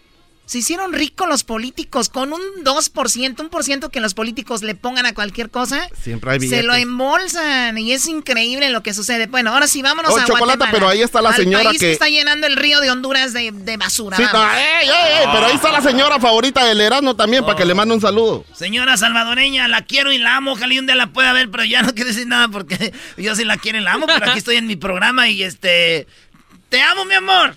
se hicieron ricos los políticos con un 2%, un por ciento que los políticos le pongan a cualquier cosa. Siempre hay Se lo embolsan y es increíble lo que sucede. Bueno, ahora sí, vámonos Oh, a chocolate, Guatemala. pero ahí está la señora país que- está llenando el río de Honduras de, de basura. Sí, no, ey, ey, ey, pero ahí está la señora favorita del Erasmo también, para que le mande un saludo. Señora salvadoreña, la quiero y la amo. Ojalá y un día la pueda ver, pero ya no quiero decir nada porque yo sí la quiero y la amo, pero aquí estoy en mi programa y este. ¡Te amo, mi amor!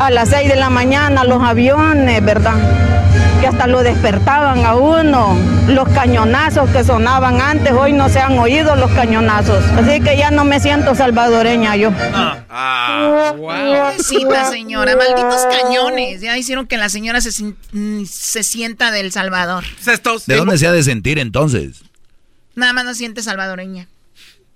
A las 6 de la mañana los aviones, ¿verdad? Que hasta lo despertaban a uno. Los cañonazos que sonaban antes, hoy no se han oído los cañonazos. Así que ya no me siento salvadoreña yo. Pobrecita señora, malditos cañones. Ya hicieron que la señora se, mm, se sienta del Salvador. ¿De dónde se ha de sentir entonces? Nada más no siente salvadoreña.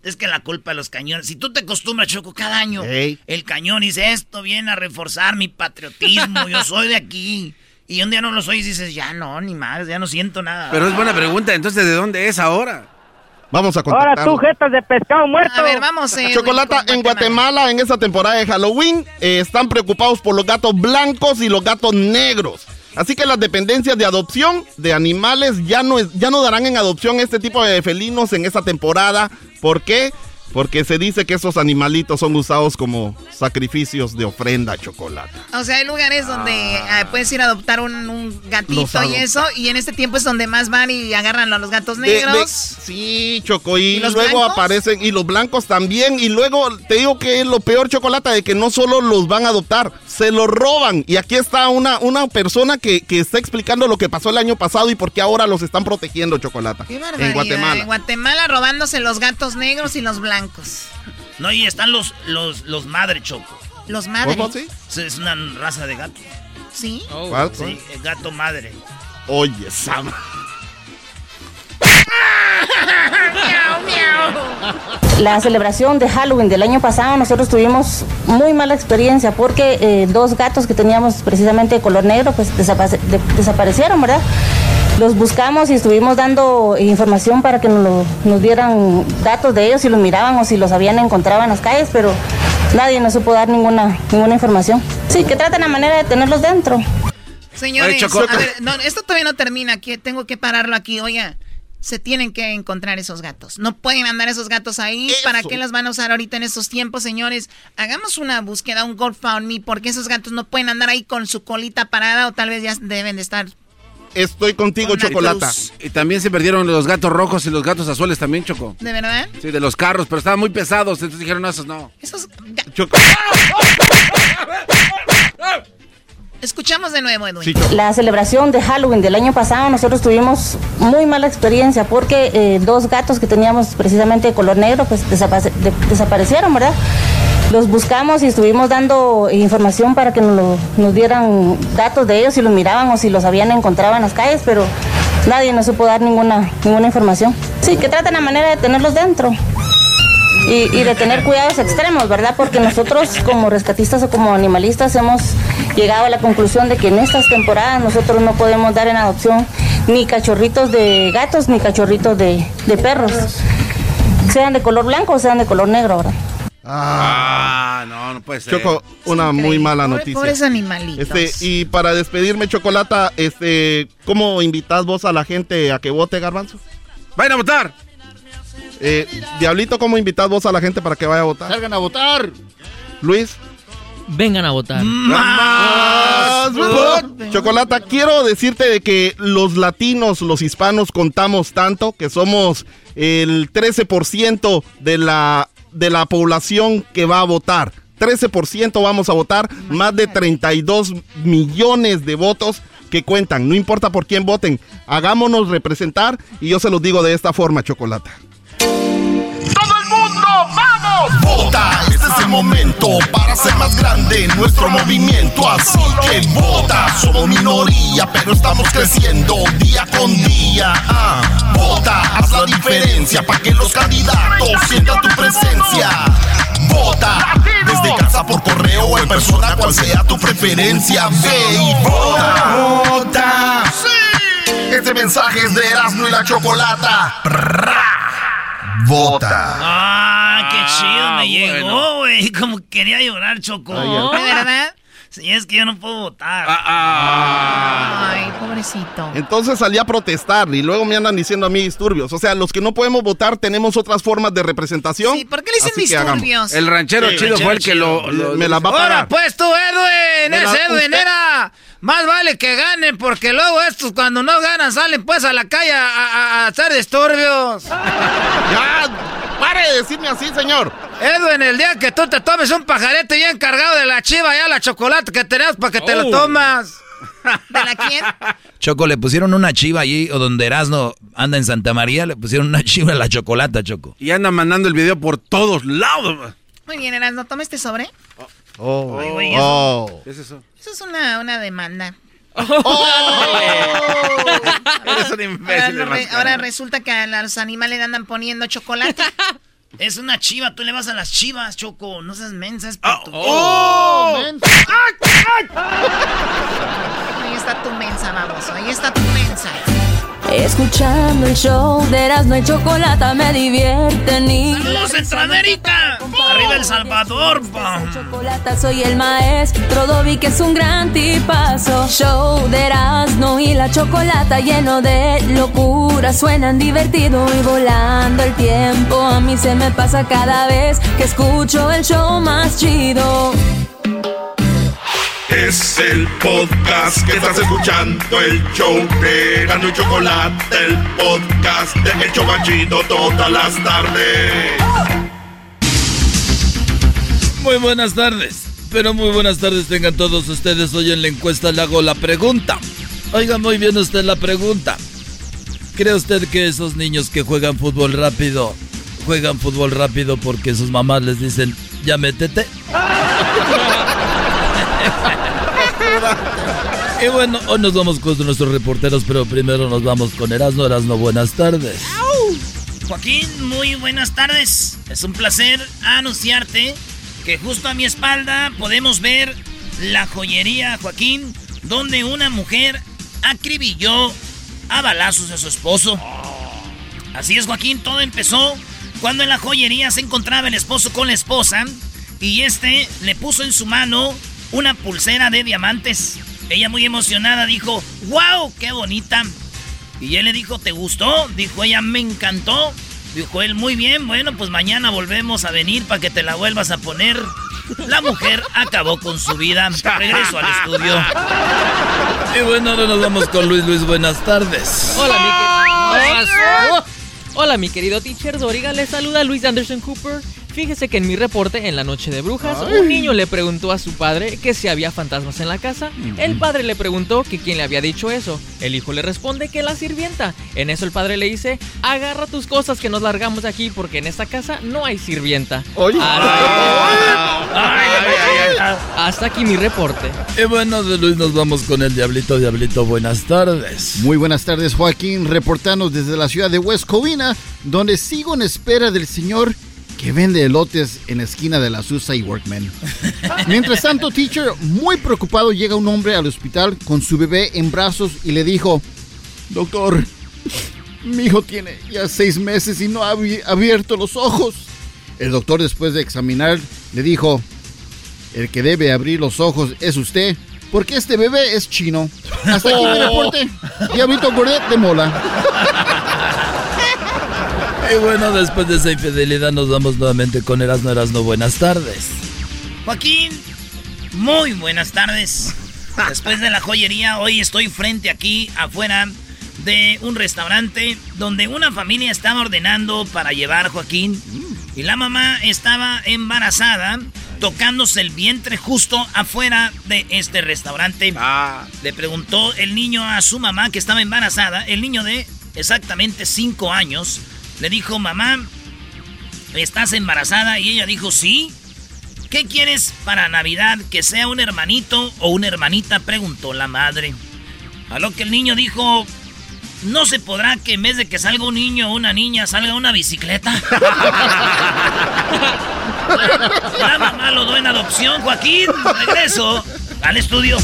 Es que la culpa de los cañones. Si tú te acostumbras, Choco, cada año el cañón dice esto viene a reforzar mi patriotismo. yo soy de aquí. Y un día no lo soy y dices, ya no, ni más, ya no siento nada. Pero es buena pregunta, entonces, ¿de dónde es ahora? Vamos a Ahora tú, jetas de pescado muerto. A ver, vamos. eh, Chocolata, en Guatemala, en esta temporada de Halloween, eh, están preocupados por los gatos blancos y los gatos negros. Así que las dependencias de adopción de animales ya no, es- ya no darán en adopción este tipo de felinos en esta temporada. ¿Por qué? Porque se dice que esos animalitos son usados como sacrificios de ofrenda, chocolate. O sea, hay lugares donde ah, puedes ir a adoptar un, gatito y eso, y en este tiempo es donde más van y agarran a los gatos De- de- negros. sí, Choco, y, ¿Y los luego blancos? aparecen, y los blancos también, y luego te digo que es lo peor, Chocolata, de que no solo los van a adoptar, se los roban. Y aquí está una, una persona que, que está explicando lo que pasó el año pasado y por qué ahora los están protegiendo, Chocolata. Qué barbaridad. En Guatemala. En Guatemala robándose los gatos negros y los blancos. No, y están los, los, los madre, Choco. Los madres. ¿Cómo sí? Es- una raza de gato. ¿Sí? ¿Cuál? Sí, el gato madre. Oye, Sam. La celebración de Halloween del año pasado nosotros tuvimos muy mala experiencia porque eh, dos gatos que teníamos precisamente de color negro pues desapa- de- desaparecieron, ¿verdad? Los buscamos y estuvimos dando información para que nos, lo- nos dieran datos de ellos, si los miraban o si los habían encontrado en las calles, pero nadie nos supo dar ninguna, ninguna información. Sí, que traten la manera de tenerlos dentro. Señores, a ver, no, esto todavía no termina. Aquí, tengo que pararlo aquí. Oye, se tienen que encontrar esos gatos. No pueden andar esos gatos ahí. ¿Para qué los van a usar ahorita en estos tiempos, señores? Hagamos una búsqueda, un GoFundMe, porque esos gatos no pueden andar ahí con su colita parada o tal vez ya deben de estar. Estoy contigo, Chocolata. Y también se perdieron los gatos rojos y los gatos azules también, Choco. ¿De verdad? Sí, de los carros, pero estaban muy pesados, entonces dijeron, no, esos no. Esos... Choco. Escuchamos de nuevo, Edwin. La celebración de Halloween del año pasado nosotros tuvimos muy mala experiencia porque eh, dos gatos que teníamos precisamente de color negro pues desapa- de- desaparecieron, ¿verdad? Los buscamos y estuvimos dando información para que nos, dieran datos de ellos, si los miraban o si los habían encontrado en las calles, pero nadie nos supo dar ninguna, ninguna información. Sí, que traten la manera de tenerlos dentro. Y, y de tener cuidados extremos, ¿verdad? Porque nosotros como rescatistas o como animalistas hemos llegado a la conclusión de que en estas temporadas nosotros no podemos dar en adopción ni cachorritos de gatos ni cachorritos de, de perros, sean de color blanco o sean de color negro, ¿verdad? Ah, no, no puede ser. Choco, una muy mala noticia. pobres animalitos. Este, y para despedirme, Chocolata, este, ¿cómo invitas vos a la gente a que vote, Garbanzo? ¡Vayan a votar! Eh, Diablito, ¿cómo invitas vos a la gente para que vaya a votar? Salgan a votar. Luis. Vengan a votar. Más votos. Chocolata, quiero decirte de que los latinos, los hispanos contamos tanto que somos el 13% de la, de la población que va a votar. 13% vamos a votar, más de 32 millones de votos que cuentan. No importa por quién voten, hagámonos representar y yo se los digo de esta forma, Chocolata. ¡Todo el mundo, vamos! Vota, este momento para hacer más grande nuestro movimiento. Así que vota, somos minoría, pero estamos creciendo día con día. Ah, vota, haz la diferencia para que los candidatos sientan tu presencia. Vota, desde casa por correo o en persona, cual sea tu preferencia. Ve y vota. ¡Vota! Este mensaje es de Erasmo y la Chocolata. Vota. Ah, qué chido me llegó, güey. Como quería llorar, Choco. Ay, ¿De verdad? Sí, es que yo no puedo votar. Ay, pobrecito. Entonces salí a protestar y luego me andan diciendo a mí disturbios. O sea, los que no podemos votar tenemos otras formas de representación. Sí, ¿por qué le dicen disturbios? El ranchero Sí, chido fue el que lo, lo- me las va a Ahora pagar. pues tú, Edwin, Me es la- Edwin, usted- era. Más vale que ganen porque luego estos cuando no ganan salen pues a la calle a, a- a hacer disturbios. Ya, pare de decirme así, señor. Edwin, el día que tú te tomes un pajarete bien cargado de la chiva ya la chocolate que tenemos para que te lo Oh. tomas. ¿De la quién? Choco, le pusieron una chiva allí, o donde Erasno anda en Santa María, le pusieron una chiva a la chocolata, Choco. Y andan mandando el video por todos lados. Muy bien, Erasmo, toma este sobre. Oh, Ay, güey, oh. ¿Qué es eso? Eso es una, una demanda. Eres un imbécil. Ahora, re- resulta que a los animales le andan poniendo chocolate. Es una chiva, tú le vas a las chivas, Choco. No seas mensa, es tu- oh. Ahí está tu mensa, vamos. Ahí está tu mensa. Escuchando el show de Erasmo y Chocolata me divierten y... ¡Saludos, Centroamérica! ¡Arriba El Salvador! Chocolata, soy el maestro Dobby que es un gran tipazo. Show de Erasmo y la Chocolata lleno de locura. Suenan divertido y volando el tiempo. A mí se me pasa cada vez que escucho el show más chido. Es el podcast que estás escuchando, el show de Erasmo y Chocolate, el podcast de El Chobachito todas las tardes. Muy buenas tardes, pero muy buenas tardes tengan todos ustedes. Hoy en la encuesta le hago la pregunta. Oiga muy bien usted la pregunta. ¿Cree usted que esos niños que juegan fútbol rápido, juegan fútbol rápido porque sus mamás les dicen, ya métete? Y bueno, hoy nos vamos con nuestros reporteros, pero primero nos vamos con Erasno. Erasno, buenas tardes. Joaquín, muy buenas tardes. Es un placer anunciarte que justo a mi espalda podemos ver la joyería, Joaquín, donde una mujer acribilló a balazos a su esposo. Así es, Joaquín, todo empezó cuando en la joyería se encontraba el esposo con la esposa y este le puso en su mano una pulsera de diamantes. Ella muy emocionada dijo, wow, qué bonita. Y él le dijo, ¿te gustó? Dijo ella, me encantó. Dijo él, muy bien, bueno, pues mañana volvemos a venir para que te la vuelvas a poner. La mujer acabó con su vida. Regreso al estudio. Y bueno, ahora nos vamos con Luis. Luis, buenas tardes. Hola, mi querido. Hola, mi querido teacher Doriga. Le saluda Luis Anderson Cooper. Fíjese que en mi reporte en la noche de brujas, Ay. un niño le preguntó a su padre que si había fantasmas en la casa. El padre le preguntó que quién le había dicho eso. El hijo le responde que la sirvienta. En eso el padre le dice, agarra tus cosas que nos largamos de aquí porque en esta casa no hay sirvienta. Hasta, hasta aquí mi reporte. Y bueno, de Luis nos vamos con el Diablito. Diablito, buenas tardes. Muy buenas tardes, Joaquín, reportando desde la ciudad de West Covina, donde sigo en espera del señor que vende elotes en la esquina de la Susa y Workman. Mientras tanto, teacher, muy preocupado, llega un hombre al hospital con su bebé en brazos y le dijo, doctor, mi hijo tiene ya seis meses y no ha abi- abierto los ojos. El doctor, después de examinar, le dijo, el que debe abrir los ojos es usted, porque este bebé es chino. Hasta aquí mi reporte. Diablito Gordet de Mola. Y bueno, después de esa infidelidad nos vamos nuevamente con Erasno. Erasno, buenas tardes. Joaquín, muy buenas tardes. Después de la joyería, hoy estoy frente aquí afuera de un restaurante donde una familia estaba ordenando para llevar Joaquín y la mamá estaba embarazada tocándose el vientre justo afuera de este restaurante. Le preguntó el niño a su mamá que estaba embarazada, el niño de exactamente 5 años, le dijo, mamá, ¿estás embarazada? Y ella dijo, sí. ¿Qué quieres para Navidad? ¿Que sea un hermanito o una hermanita? Preguntó la madre. A lo que el niño dijo, ¿No se podrá que en vez de que salga un niño o una niña, salga una bicicleta? la, mamá lo doy en adopción, Joaquín. Regreso al estudio.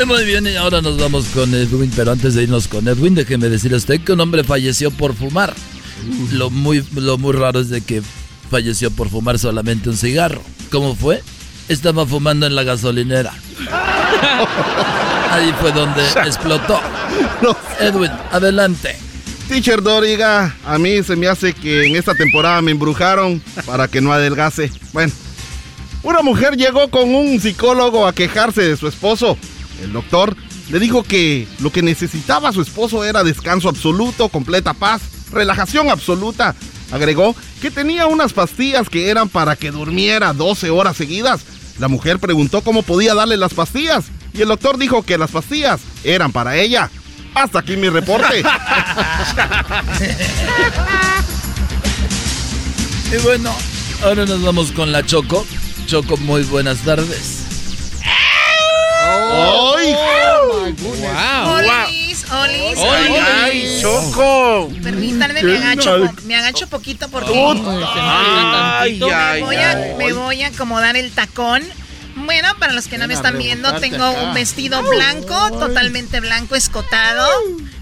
Eh, muy bien, y ahora nos vamos con Edwin, pero antes de irnos con Edwin, déjeme decirle a usted que un hombre falleció por fumar. Lo muy, lo muy raro es de que falleció por fumar solamente un cigarro. ¿Cómo fue? Estaba fumando en la gasolinera. Ahí fue donde explotó. Edwin, adelante. Teacher Doriga, a mí se me hace que en esta temporada me embrujaron para que no adelgase. Bueno, una mujer llegó con un psicólogo a quejarse de su esposo. El doctor le dijo que lo que necesitaba su esposo era descanso absoluto, completa paz, relajación absoluta. Agregó que tenía unas pastillas que eran para que durmiera 12 horas seguidas. La mujer preguntó cómo podía darle las pastillas y el doctor dijo que las pastillas eran para ella. Hasta aquí mi reporte. y bueno, ahora nos vamos con la Choco. Choco, muy buenas tardes. ¡Ay! wow. Olis, ¡Ay, Choco! Permítanme, me agacho, me agacho poquito porque Ay, ay, me, voy a, me voy a acomodar el tacón. Bueno, para los que no me están viendo, tengo un vestido blanco, totalmente blanco, escotado.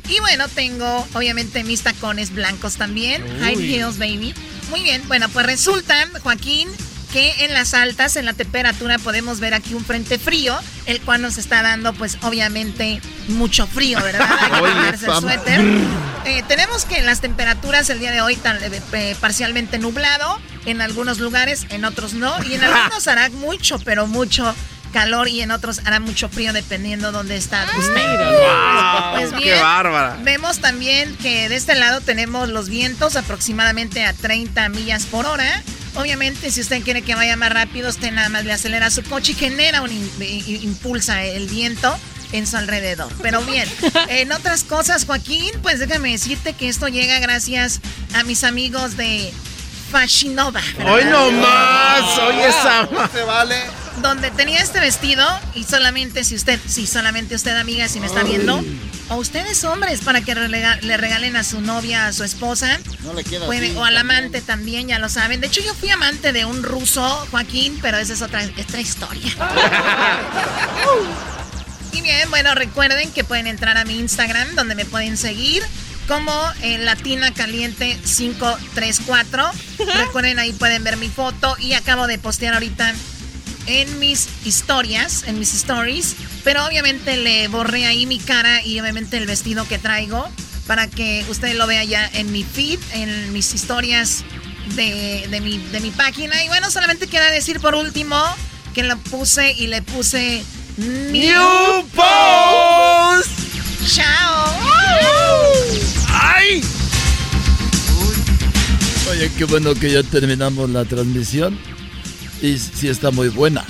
Y bueno, tengo obviamente mis tacones blancos también. High heels, baby. Muy bien, bueno, pues resulta, Joaquín, que en las altas, en la temperatura, podemos ver aquí un frente frío, el cual nos está dando, pues, obviamente, mucho frío, ¿verdad? Hay que ponerse el suéter. Eh, tenemos que las temperaturas el día de hoy están eh, parcialmente nublado, en algunos lugares, en otros no, y en algunos hará mucho, pero mucho calor y en otros hará mucho frío dependiendo dónde está usted. Wow, pues qué bárbara. vemos también que de este lado tenemos los vientos aproximadamente a 30 millas por hora. Obviamente, si usted quiere que vaya más rápido, usted nada más le acelera su coche y genera un in- i- impulsa el viento en su alrededor. Pero bien, en otras cosas, Joaquín, pues déjame decirte que esto llega gracias a mis amigos de Fashinova. ¡Hoy no más! ¡Oye, esa! se vale. Donde tenía este vestido y solamente si usted, si solamente usted amiga, si me está viendo, o ustedes hombres para que relega- le regalen a su novia, a su esposa, No le queda puede- así. o al amante también, ya lo saben. De hecho, yo fui amante de un ruso, Joaquín, pero esa es otra, otra historia. Y bien, bueno, recuerden que pueden entrar a mi Instagram, donde me pueden seguir como eh, Latina Caliente 534. Recuerden, ahí pueden ver mi foto y acabo de postear ahorita en mis historias, en mis stories. Pero obviamente le borré ahí mi cara y obviamente el vestido que traigo para que usted lo vea ya en mi feed, en mis historias de, de mi, de mi página. Y bueno, solamente quiero decir por último que lo puse y le puse New Post. Chao. Oye, qué bueno que ya terminamos la transmisión. Y sí está muy buena.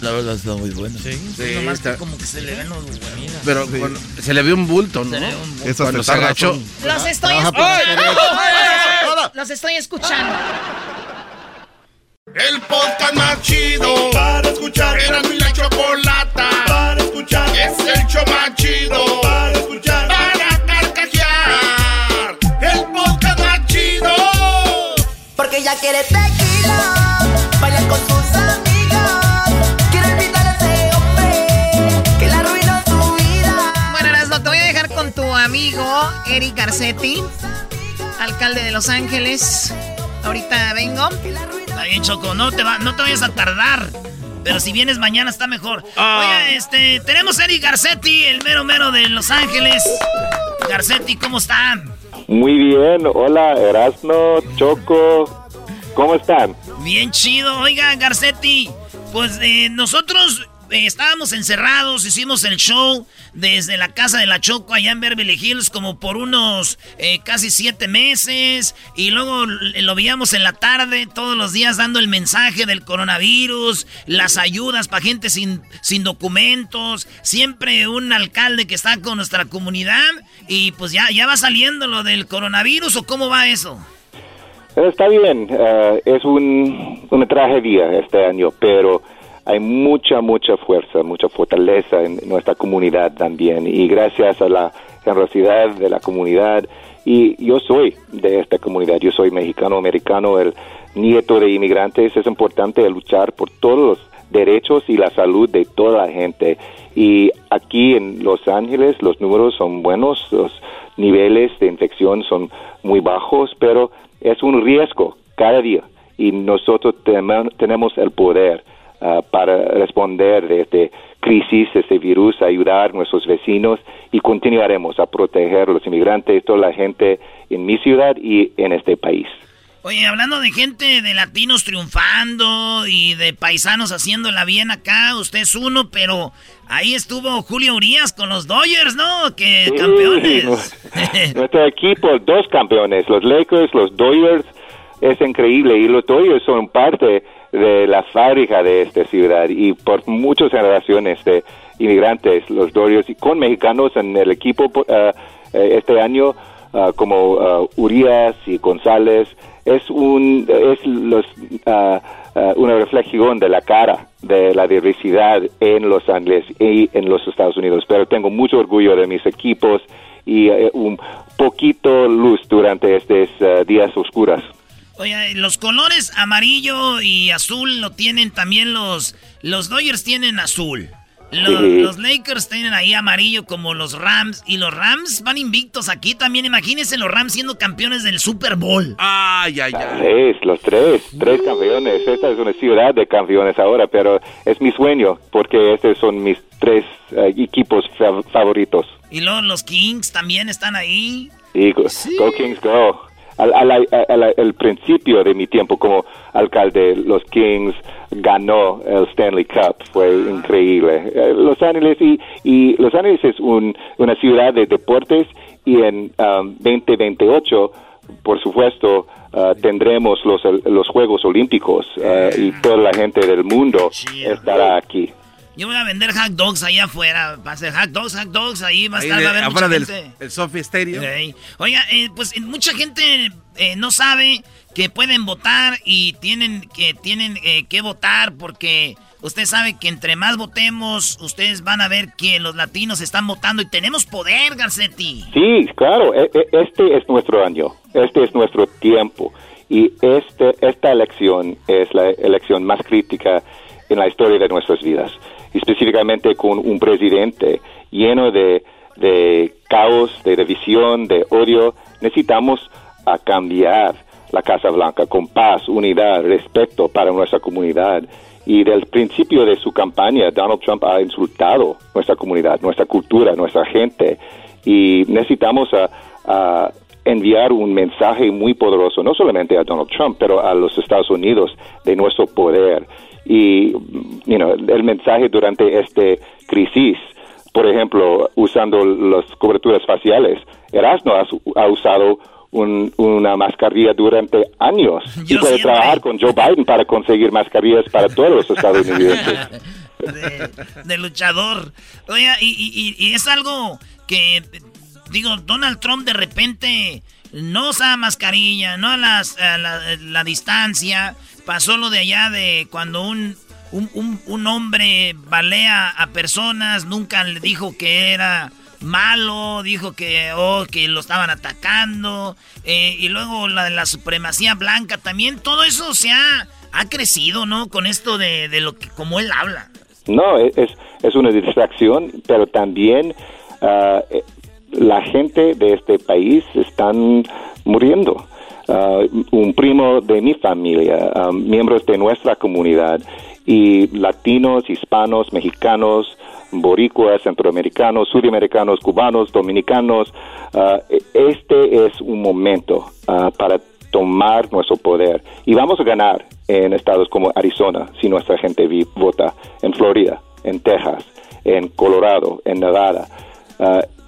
La verdad está muy buena. Sí, nomás está- que como que se le ven los mira. Pero con- se le ve un bulto, ¿no? Se le ve un bulto. Eso Cuando se se agachó. Los estoy escuchando. Los estoy escuchando. El podcast más chido para escuchar. Era mi la chocolata para escuchar. Es el show más chido para Porque ella quiere tequila, bailar con sus amigas. Quiere olvidar a ese hombre que la arruinó su vida. Bueno, Erasmo, te voy a dejar con tu amigo Eric Garcetti, alcalde de Los Ángeles. Ahorita vengo. Está bien, Choco, no te, va, no te vayas a tardar. Pero si vienes mañana está mejor. Ah. Oye, este, tenemos a Eric Garcetti, el mero mero de Los Ángeles. Garcetti, ¿cómo están? Muy bien, hola Erasno, Choco, ¿cómo están? Bien chido. Oiga, Garcetti, pues eh, nosotros eh, estábamos encerrados, hicimos el show desde la casa de la Choco allá en Beverly Hills como por unos eh, casi siete meses y luego l- lo veíamos en la tarde todos los días dando el mensaje del coronavirus, las ayudas para gente sin, sin documentos, siempre un alcalde que está con nuestra comunidad y pues ya, ya va saliendo lo del coronavirus o cómo va eso. Está bien, eh, es un, una tragedia este año, pero hay mucha, mucha fuerza, mucha fortaleza en nuestra comunidad también y gracias a la generosidad de la comunidad. Y yo soy de esta comunidad, yo soy mexicano, americano, el nieto de inmigrantes. Es importante luchar por todos los derechos y la salud de toda la gente. Y aquí en Los Ángeles los números son buenos, los niveles de infección son muy bajos, pero es un riesgo cada día y nosotros tenemos el poder ah, para responder de esta crisis, de este virus, ayudar a nuestros vecinos y continuaremos a proteger a los inmigrantes, toda la gente en mi ciudad y en este país. Oye, hablando de gente de latinos triunfando y de paisanos haciéndola bien acá, usted es uno, pero ahí estuvo Julio Urias con los Dodgers, ¿no? Que campeones. Nuestro equipo, dos campeones, los Lakers, los Dodgers, es increíble y los Dodgers son parte de la fábrica de esta ciudad y por muchas generaciones de inmigrantes, los Dodgers, y con mexicanos en el equipo uh, este año, uh, como uh, Urias y González, es un es los uh, uh, una reflexión de la cara de la diversidad en Los Ángeles y en los Estados Unidos. Pero tengo mucho orgullo de mis equipos y uh, un poquito luz durante estos días oscuras. Oye, los colores amarillo y azul lo tienen también los los Dodgers tienen azul. Los, Lakers tienen ahí amarillo como los Rams. Y los Rams van invictos aquí también. Imagínense los Rams siendo campeones del Super Bowl. Ay, ay, ay. Tres, los tres. Tres campeones. Esta es una ciudad de campeones ahora, pero es mi sueño porque estos son mis tres eh, equipos favoritos. Y luego los Kings también están ahí. Y go Kings, go al, el principio de mi tiempo como alcalde, los Kings ganó el Stanley Cup, fue ah. increíble. Eh, los Ángeles y, y Los Ángeles es un, una ciudad de deportes y en 2028, um, por supuesto, uh, tendremos los, los Juegos Olímpicos uh, y toda la gente del mundo estará aquí. Yo voy a vender hot dogs ahí afuera. Va a ser hot dogs, hot dogs. Ahí va a estar. va a haber afuera del el Sophie Stadium. Oiga, eh, pues mucha gente eh, no sabe que pueden votar y tienen que, tienen, eh, que votar porque usted sabe que entre más votemos, ustedes van a ver que los latinos están votando y tenemos poder, Garcetti. Sí, claro. E, e, este es nuestro año. Este es nuestro tiempo. Y este, esta elección es la elección más crítica en la historia de nuestras vidas específicamente con un presidente lleno de, caos, de división, de odio. Necesitamos a cambiar la Casa Blanca con paz, unidad, respeto para nuestra comunidad. Y del principio de su campaña, Donald Trump ha insultado nuestra comunidad, nuestra cultura, nuestra gente. Y necesitamos a enviar un mensaje muy poderoso, no solamente a Donald Trump, pero a los Estados Unidos de nuestro poder y you know, el mensaje durante este crisis, por ejemplo, usando las coberturas faciales, Erasmo ha, usado una mascarilla durante años y puede trabajar con Joe Biden para conseguir mascarillas para todos los estadounidenses. De, luchador. Oiga, y, y, es algo que, digo, Donald Trump de repente no usa mascarilla, no a, las, la, distancia. Pasó lo de allá de cuando un, un, hombre balea a personas, nunca le dijo que era malo, dijo que, oh, que lo estaban atacando. Eh, y luego la de la supremacía blanca también, todo eso se ha, ha crecido, ¿no? Con esto de, de lo que, como él habla. No, es, es una distracción, pero también uh, la gente de este país están muriendo. Uh, un primo de mi familia, miembros de nuestra comunidad y latinos, hispanos, mexicanos, boricuas, centroamericanos, sudamericanos, cubanos, dominicanos. Uh, este es un momento uh, para tomar nuestro poder y vamos a ganar en estados como Arizona si nuestra gente vota, en Florida, en Texas, en Colorado, en Nevada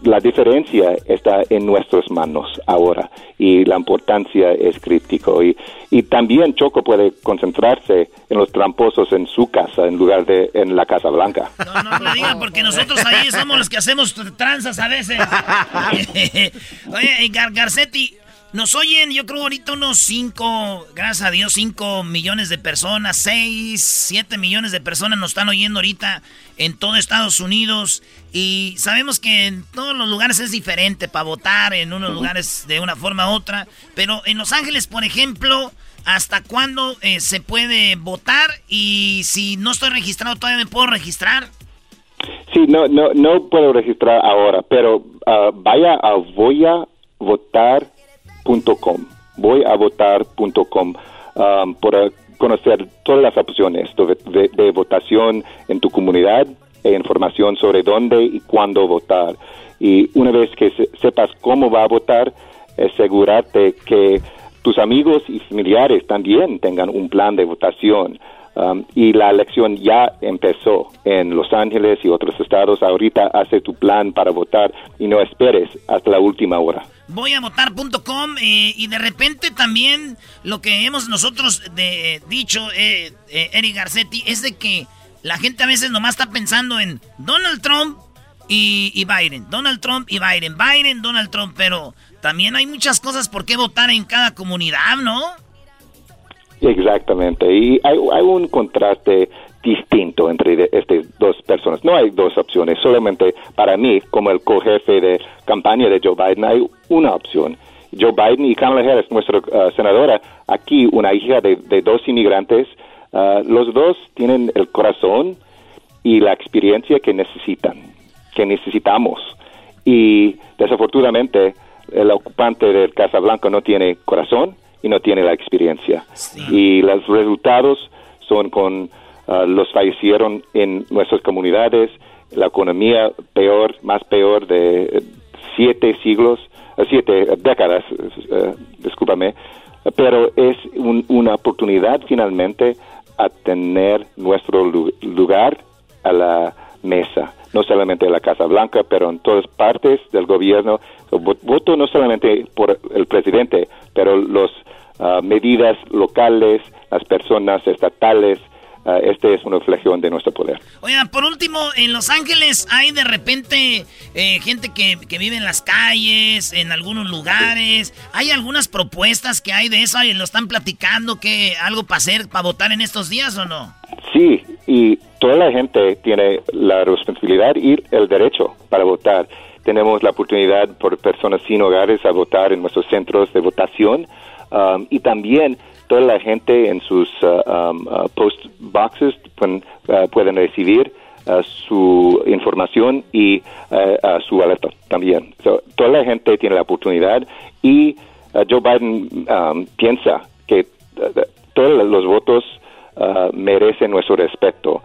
la diferencia está en nuestras manos ahora y la importancia es crítico y, y también Choco puede concentrarse en los tramposos en su casa en lugar de en la Casa Blanca. No, no le digan porque nosotros ahí somos los que hacemos tranzas a veces. Oye, Gar Garcetti, Nos oyen, yo creo ahorita unos 5, gracias a Dios, 5 millones de personas, 6, 7 millones de personas nos están oyendo ahorita en todo Estados Unidos. Y sabemos que en todos los lugares es diferente para votar, en unos lugares de una forma u otra. Pero en Los Ángeles, por ejemplo, ¿hasta cuándo eh, se puede votar? Y si no estoy registrado, ¿todavía me puedo registrar? Sí, no, no, no puedo registrar ahora, pero ah, vaya a voyavotar.com, voyavotar.com um, para conocer todas las opciones de, votación en tu comunidad e información sobre dónde y cuándo votar. Y una vez que sepas cómo va a votar, asegúrate que tus amigos y familiares también tengan un plan de votación. Um, y la elección ya empezó en Los Ángeles y otros estados. Ahorita hace tu plan para votar y no esperes hasta la última hora. Voy a votar.com eh, y de repente también lo que hemos nosotros de, dicho, eh, eh, Eric Garcetti, es de que la gente a veces nomás está pensando en Donald Trump y, y Biden. Donald Trump y Biden. Biden, Donald Trump. Pero también hay muchas cosas por qué votar en cada comunidad, ¿no? Exactamente, y hay, un contraste distinto entre estas dos personas. No hay dos opciones, solamente para mí, como el co-jefe de campaña de Joe Biden, hay una opción. Joe Biden y Kamala Harris, nuestra uh, senadora, aquí una hija de, dos inmigrantes, uh, los dos tienen el corazón y la experiencia que necesitan, que necesitamos. Y desafortunadamente, el ocupante del Casa Blanca no tiene corazón y no tiene la experiencia. Y los resultados son con ah, los fallecieron en nuestras comunidades, la economía peor, más peor de siete siglos, ah, siete décadas, uh, discúlpame, pero es una oportunidad finalmente a tener nuestro lugar a la mesa, no solamente en la Casa Blanca, pero en todas partes del gobierno. Voto no solamente por el presidente, pero los Ah, medidas locales, las personas estatales. Uh, este es una reflexión de nuestro poder. Oigan, por último, en Los Ángeles hay de repente eh, gente que, que, vive en las calles, en algunos lugares. ¿Hay algunas propuestas que hay de eso lo están platicando? que ¿Algo para hacer, para votar en estos días o no? Sí, y toda la gente tiene la responsabilidad y el derecho para votar. Tenemos la oportunidad por personas sin hogares a votar en nuestros centros de votación. Um, y también toda la gente en sus uh, um, uh, post boxes uh, pueden, recibir su información y su alerta también. toda la gente tiene la oportunidad y Joe Biden um, piensa que todos los votos merecen nuestro respeto.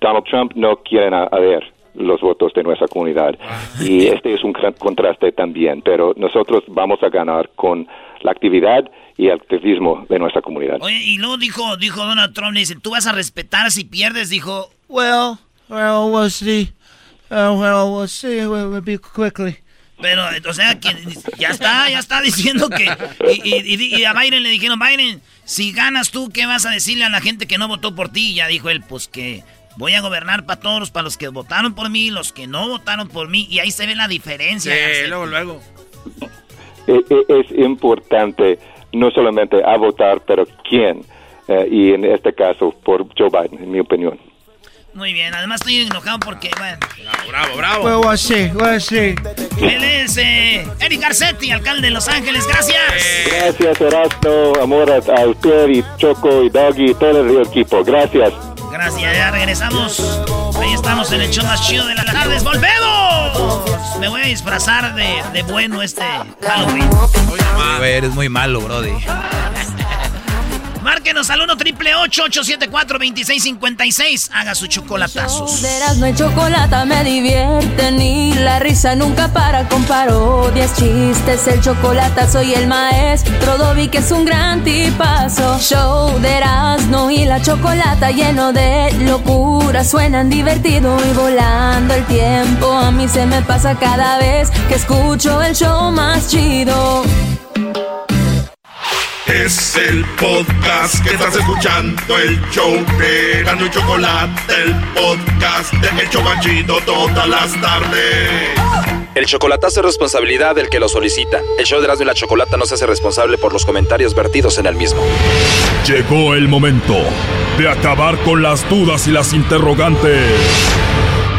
Donald Trump no quiere a, ver los votos de nuestra comunidad. Y este es un gran contraste también, pero nosotros vamos a ganar con la actividad y el activismo de nuestra comunidad. Oye, y luego dijo, dijo Donald Trump, le dice, tú vas a respetar si pierdes, dijo, well, well, we'll see, uh, well, we'll see, we'll be quickly. Pero, o sea, que ya está, ya está diciendo que... Y, a Biden le dijeron, Biden, si ganas tú, ¿qué vas a decirle a la gente que no votó por ti? Y ya dijo él, pues que voy a gobernar para todos, para los que votaron por mí, los que no votaron por mí. Y ahí se ve la diferencia. Sí, luego, luego. E, e, es importante no solamente a votar, pero quién. Eh, y en este caso, por Joe Biden, en mi opinión. Muy bien, además estoy enojado porque, bueno. Bravo, bravo, bravo. Well, sí, well, sí. Él es eh, Eric Garcetti, alcalde de Los Ángeles, gracias. Gracias, Erasmo, amor a, usted y Choco y Doggy y todo el equipo. Gracias. Gracias, ya regresamos. Ahí estamos en el show más chido de las tardes. ¡Volvemos! Me voy a disfrazar de, de bueno este Halloween. eres muy malo, Brody. Márquenos al 1 triple 874 2656. Haga su chocolatazos. no hay chocolate, me divierte ni la risa nunca para con parodias, chistes. El chocolatazo y el maestro Dobby, que es un gran tipazo. Show de Erasmo y la chocolata lleno de locura. Suenan divertido y volando el tiempo. A mí se me pasa cada vez que escucho el show más chido. Es el podcast que estás escuchando, el show de Gano y Chocolate, el podcast de Chocachito todas las tardes. El chocolatazo es responsabilidad del que lo solicita. El show de Erasmo y la Chocolata no se hace responsable por los comentarios vertidos en el mismo. Llegó el momento de acabar con las dudas y las interrogantes.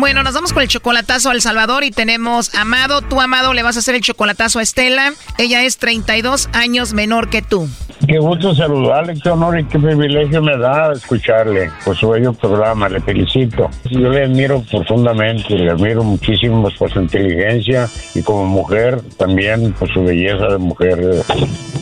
Bueno, nos vamos con el chocolatazo a El Salvador y tenemos a Amado. Tú, Amado, le vas a hacer el chocolatazo a Estela. Ella es 32 años menor que tú. Qué gusto saludarle, qué honor y qué privilegio me da escucharle por su bello programa, le felicito. Yo le admiro profundamente, le admiro muchísimo por su inteligencia y como mujer también por su belleza de mujer,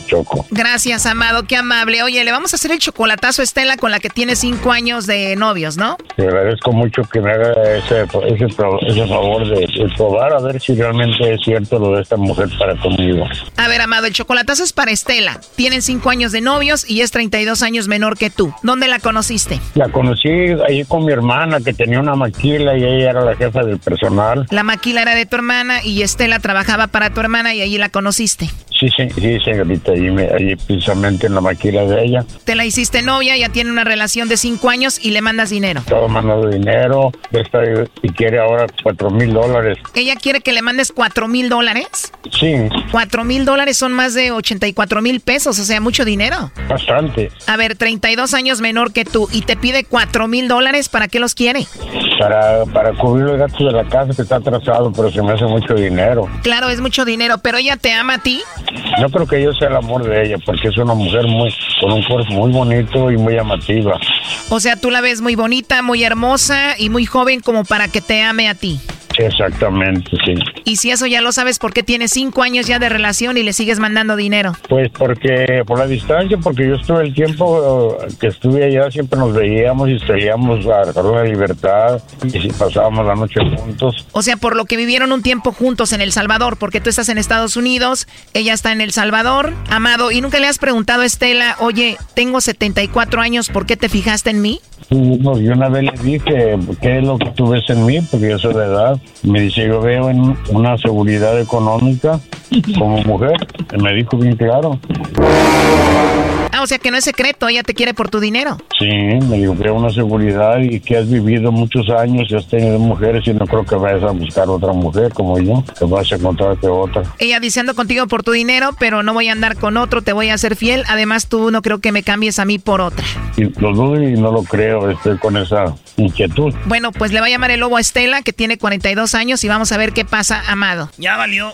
Choco. Gracias, Amado, qué amable. Oye, le vamos a hacer el chocolatazo a Estela con la que tiene cinco años de novios, ¿no? Le agradezco mucho que me haga ese, ese, ese favor de, de probar a ver si realmente es cierto lo de esta mujer para conmigo. A ver, Amado, el chocolatazo es para Estela. Tienen cinco años de novios y es 32 años menor que tú. ¿Dónde la conociste? La conocí ahí con mi hermana que tenía una maquila y ella era la jefa del personal. La maquila era de tu hermana y Estela trabajaba para tu hermana y allí la conociste. Sí, sí, sí, señorita, ahí, ahí precisamente en la maquila de ella. Te la hiciste novia, ya tiene una relación de cinco años y le mandas dinero. Todo mandado dinero, esta, y quiere ahora cuatro mil dólares. Ella quiere que le mandes cuatro mil dólares. Sí, Cuatro mil dólares son más de 84 mil pesos, o sea, mucho dinero. bastante. A ver, 32 años menor que tú y te pide cuatro mil dólares, ¿para qué los quiere? Para, para cubrir los gastos de la casa que está atrasado, pero se me hace mucho dinero. Claro, es mucho dinero, pero ella te ama a ti. No creo que yo sea el amor de ella, porque es una mujer muy con un cuerpo muy bonito y muy llamativa. O sea, tú la ves muy bonita, muy hermosa y muy joven como para que te ame a ti. Exactamente, sí. Y si eso ya lo sabes, ¿por qué tienes cinco años ya de relación y le sigues mandando dinero? Pues porque por la distancia, porque yo estuve el tiempo eh, que estuve allá, siempre nos veíamos y salíamos a la libertad y si pasábamos la noche juntos. O sea, por lo que vivieron un tiempo juntos en El Salvador, porque tú estás en Estados Unidos, ella está en El Salvador, amado, y nunca le has preguntado a Estela, oye, tengo 74 años, ¿por qué te fijaste en mí? No, yo una vez le dije, ¿qué es lo que tú ves en mí? Porque yo soy de edad. Me dice, yo veo en una seguridad económica como mujer. Me dijo bien claro. Ah, o sea que no es secreto, ella te quiere por tu dinero. Sí, me dijo, veo una seguridad y que has vivido muchos años y has tenido mujeres y no creo que vayas a buscar otra mujer como yo, que vas a encontrarte otra. Ella diciendo contigo por tu dinero, pero no voy a andar con otro, te voy a ser fiel. Además, tú no creo que me cambies a mí por otra. Y lo dudo y no lo creo, estoy con esa inquietud. Bueno, pues le va a llamar el lobo a Estela, que tiene 42 años, y vamos a ver qué pasa, amado. Ya valió.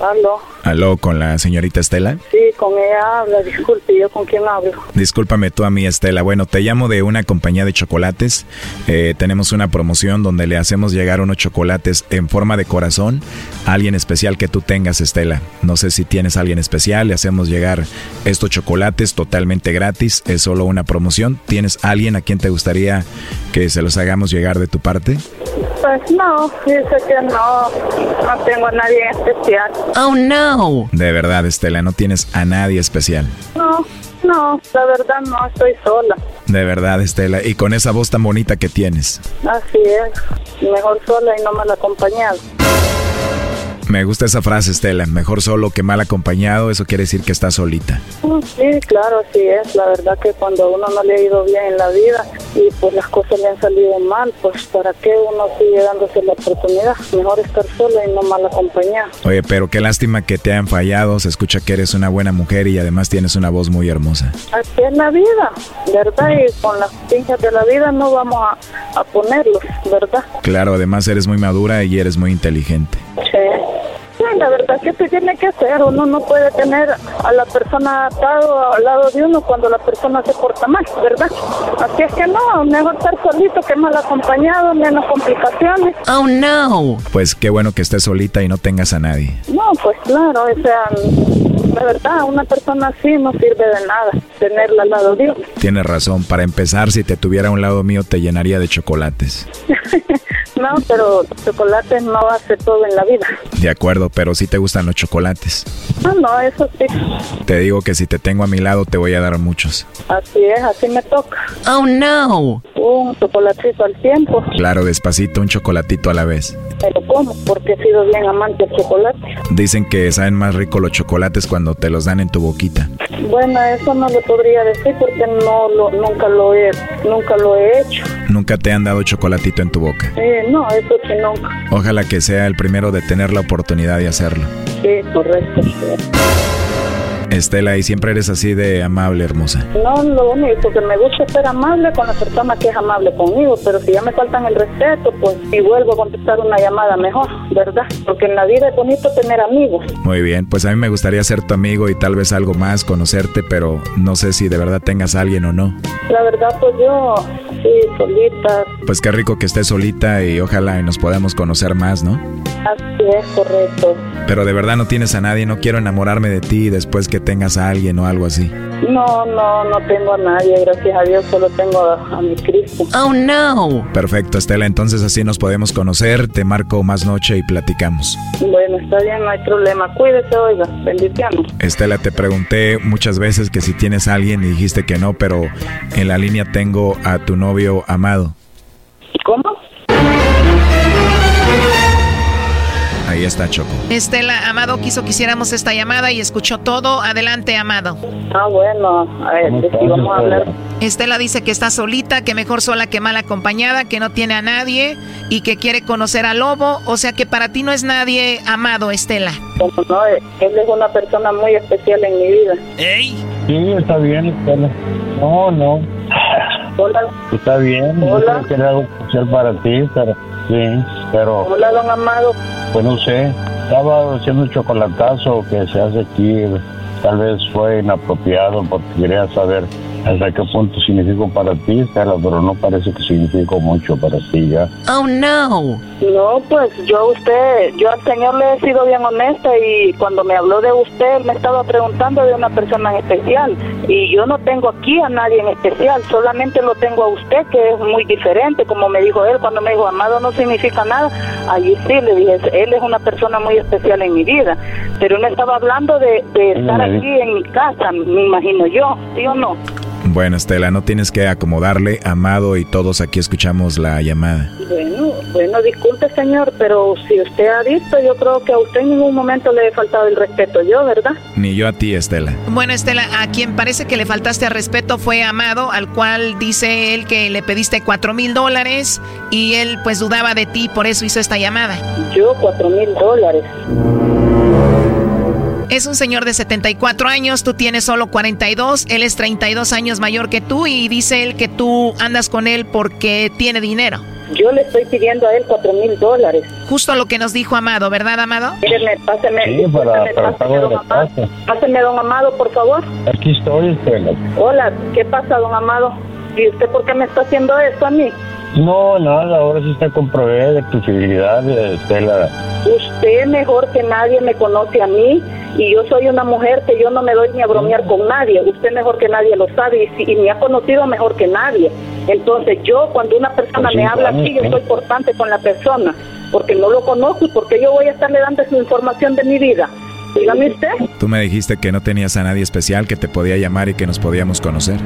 Aló. Aló, con la señorita Estela. Sí, con ella habla. Disculpe, ¿yo con quién hablo? Discúlpame tú a mí, Estela. Bueno, te llamo de una compañía de chocolates. Eh, tenemos una promoción donde le hacemos llegar unos chocolates en forma de corazón a alguien especial que tú tengas, Estela. No sé si tienes a alguien especial, le hacemos llegar estos chocolates totalmente gratis. Es solo una promoción. ¿Tienes alguien a quien te gustaría que se los hagamos llegar de tu parte? Pues no, dice que no, no tengo a nadie especial. Oh, no. De verdad, Estela, no tienes a nadie especial. No, no, la verdad no, estoy sola. De verdad, Estela. Y con esa voz tan bonita que tienes. Así es, mejor sola y no mal acompañada. Me gusta esa frase, Estela. Mejor solo que mal acompañado. Eso quiere decir que estás solita. Mm, Sí, claro, así es. La verdad que cuando a uno no le ha ido bien en la vida y pues las cosas le han salido mal, pues para qué uno sigue dándose la oportunidad. Mejor estar sola y no mal acompañada. Oye, pero qué lástima que te hayan fallado. Se escucha que eres una buena mujer y además tienes una voz muy hermosa. Así es la vida, ¿verdad? Y con las pinzas de la vida no vamos a, a ponerlos, ¿verdad? Claro, además eres muy madura y eres muy inteligente. Sí. Sí, la verdad que se tiene que hacer. Uno no puede tener a la persona atado al lado de uno cuando la persona se porta mal, ¿verdad? Así es que no, mejor estar solito que mal acompañado, menos complicaciones. Oh, no. Pues qué bueno que estés solita y no tengas a nadie. No, pues claro, o sea, la verdad, una persona así no sirve de nada, tenerla al lado de uno. Tienes razón. Para empezar, si te tuviera a un lado mío, te llenaría de chocolates. No, pero chocolate no hace todo en la vida. De acuerdo, pero sí te gustan los chocolates. No, no, eso sí. Te digo que si te tengo a mi lado te voy a dar muchos. Así es, así me toca. Oh, no. Un chocolatito al tiempo. Claro, despacito, un chocolatito a la vez. Pero ¿cómo? Porque he sido bien amante del chocolate. Dicen que saben más rico los chocolates cuando te los dan en tu boquita. Bueno, eso no le podría decir porque no lo, nunca lo he, nunca lo he hecho. Nunca te han dado chocolatito en tu boca. Eh, no, eso sí nunca. Ojalá que sea el primero de tener la oportunidad de hacerlo. Sí, correcto. Estela, y siempre eres así de amable, hermosa. No, lo único que me gusta es ser amable con la persona que es amable conmigo, pero si ya me faltan el respeto, pues y vuelvo a contestar una llamada mejor, ¿verdad? Porque en la vida es bonito tener amigos. Muy bien, pues a mí me gustaría ser tu amigo y tal vez algo más, conocerte, pero no sé si de verdad tengas a alguien o no. La verdad, pues yo, sí, solita, Pues qué rico que estés solita y ojalá y nos podamos conocer más, ¿no? así es, correcto. Pero de verdad no tienes a nadie, no quiero enamorarme de ti después que tengas a alguien o algo así. No, no, no tengo a nadie, gracias a Dios, solo tengo a, a mi Cristo. Oh, no. Perfecto, Estela, entonces así nos podemos conocer, te marco más noche y platicamos. Bueno, está bien, no hay problema. Cuídese, oiga, bendiciones. Estela, te pregunté muchas veces que si tienes a alguien y dijiste que no, pero en la línea tengo a tu novio amado. Ahí está Choco. Estela, Amado quiso que hiciéramos esta llamada y escuchó todo. Adelante, Amado. Ah, bueno, a ver, sí, vamos a hablar. Estela dice que está solita, que mejor sola que mal acompañada, que no tiene a nadie y que quiere conocer al lobo. O sea que para ti no es nadie amado, Estela. Como no, él es una persona muy especial en mi vida. ¡Ey! Sí, está bien, Estela. No, no. Hola. Está bien. Hola. Yo quería algo especial para ti, pero sí, pero Hola, don Amado. pues no sé. Estaba haciendo un chocolatazo que se hace aquí. Tal vez fue inapropiado porque quería saber hasta qué punto significó para ti, Estela, pero no parece que significó mucho para ti ya. Oh, no. No, pues yo a usted, yo al señor le he sido bien honesta y cuando me habló de usted, él me estaba preguntando de una persona en especial y yo no tengo aquí a nadie en especial, solamente lo tengo a usted que es muy diferente, como me dijo él cuando me dijo amado no significa nada, allí sí le dije, él es una persona muy especial en mi vida, pero él me estaba hablando de, de estar aquí en mi casa, me imagino yo, ¿sí o no? Bueno, Estela, no tienes que acomodarle, amado, y todos aquí escuchamos la llamada. Bueno, bueno, disculpe señor, pero si usted ha visto, yo creo que a usted en ningún momento le he faltado el respeto yo, ¿verdad? Ni yo a ti, Estela. Bueno, Estela, a quien parece que le faltaste al respeto fue Amado, al cual dice él que le pediste cuatro mil dólares y él pues dudaba de ti, por eso hizo esta llamada. Yo cuatro mil dólares. Es un señor de 74 años, tú tienes solo 42, él es 32 años mayor que tú y dice él que tú andas con él porque tiene dinero. Yo le estoy pidiendo a él cuatro mil dólares. Justo lo que nos dijo Amado, ¿verdad, Amado? Mírenme, páseme, Sí, para, páseme, para páseme, pago de don Amado. Páseme, don Amado, por favor. Aquí estoy, Estela. Hola, ¿qué pasa, don Amado? ¿Y usted por qué me está haciendo esto a mí? No, nada, ahora sí está comprobé de tu fidelidad, Estela. Usted mejor que nadie me conoce a mí y yo soy una mujer que yo no me doy ni a bromear con nadie. Usted mejor que nadie lo sabe y, si- y me ha conocido mejor que nadie. Entonces yo cuando una persona Pues me habla así, yo soy cortante con la persona porque no lo conozco y porque yo voy a estarle dando su información de mi vida. Dígame usted. Tú me dijiste que no tenías a nadie especial que te podía llamar y que nos podíamos conocer.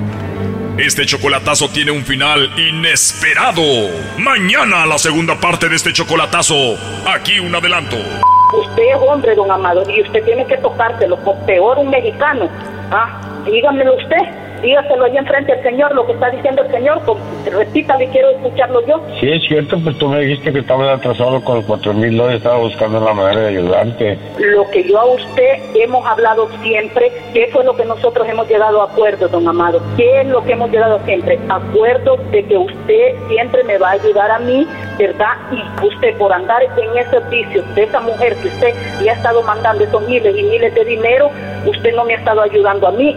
Este chocolatazo tiene un final inesperado. Mañana la segunda parte de este chocolatazo. Aquí un adelanto. Usted es hombre, don Amado, y usted tiene que tocárselo, con peor un mexicano. Ah, dígamelo usted, dígaselo allá enfrente al Señor, lo que está diciendo el Señor, con- repítale, quiero escucharlo yo. Sí, es cierto, pues tú me dijiste que estabas atrasado con los cuatro mil dólares, estaba buscando la manera de ayudarte. Lo que yo a usted hemos hablado siempre, ¿qué fue lo que nosotros hemos llegado a acuerdo, don Amado? ¿Qué es lo que hemos llegado siempre? Acuerdo de que usted siempre me va a ayudar a mí, ¿verdad? Y usted por andar en ese vicio de esa mujer que usted le ha estado mandando esos miles y miles de dinero, usted no me ha estado ayudando a mí.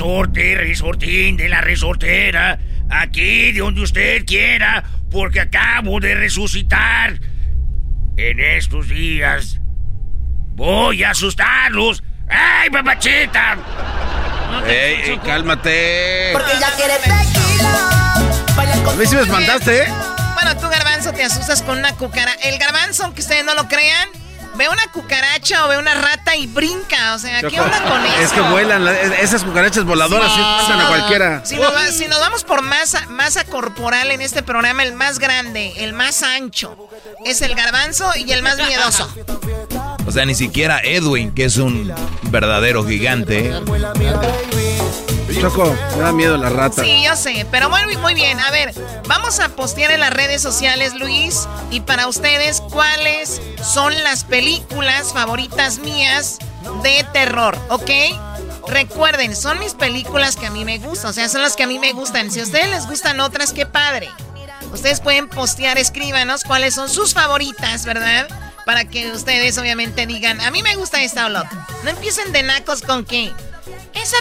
resorte, resortín de la resortera. Aquí, de donde usted quiera, porque acabo de resucitar. En estos días voy a asustarlos. ¡Ay, papachita! ¡Ey, ey, cálmate! Porque ya quiere tequila. A mí sí me espantaste, ¿eh? Bueno, tú, Garbanzo, te asustas con una cucaracha. El Garbanzo, aunque ustedes no lo crean, ve una cucaracha o ve una rata y brinca. O sea, ¿qué onda con eso? Es que vuelan, la- esas cucarachas voladoras sí pasan a cualquiera. Si nos, va- si nos vamos por masa, masa corporal en este programa, el más grande, el más ancho, es el garbanzo y el más miedoso. O sea, ni siquiera Edwin, que es un verdadero gigante. Choco, me da miedo la rata. Sí, yo sé, pero muy, muy bien. A ver, vamos a postear en las redes sociales, Luis, y para ustedes, ¿cuáles son las películas favoritas mías de terror? ¿Ok? Recuerden, son mis películas que a mí me gustan, o sea, son las que a mí me gustan. Si a ustedes les gustan otras, qué padre. Ustedes pueden postear, escríbanos cuáles son sus favoritas, ¿verdad? Para que ustedes obviamente digan, a mí me gusta esta o. No empiecen de nacos con que esa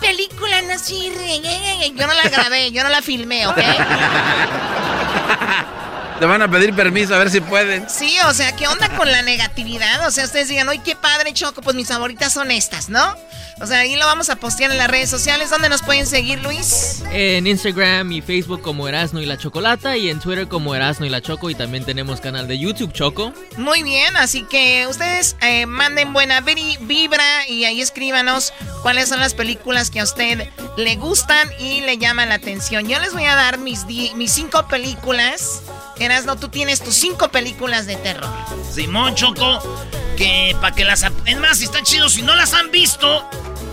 película no sirve. Yo no la grabé, yo no la filmé, ¿ok? Te van a pedir permiso a ver si pueden. Sí, o sea, ¿qué onda con la negatividad? O sea, ustedes digan, oye, qué padre, Choco, pues mis favoritas son estas, ¿no? O sea, ahí lo vamos a postear en las redes sociales. ¿Dónde nos pueden seguir, Luis? En Instagram y Facebook como Erasno y la Chocolata y en Twitter como Erasno y la Choco y también tenemos canal de YouTube Choco. Muy bien, así que ustedes eh, manden buena vibra y ahí escríbanos cuáles son las películas que a usted le gustan y le llaman la atención. Yo les voy a dar mis, di- mis cinco películas. Erasno, tú tienes tus cinco películas de terror. Simón Choco, que para que las... Es más, si está chido, si no las han visto,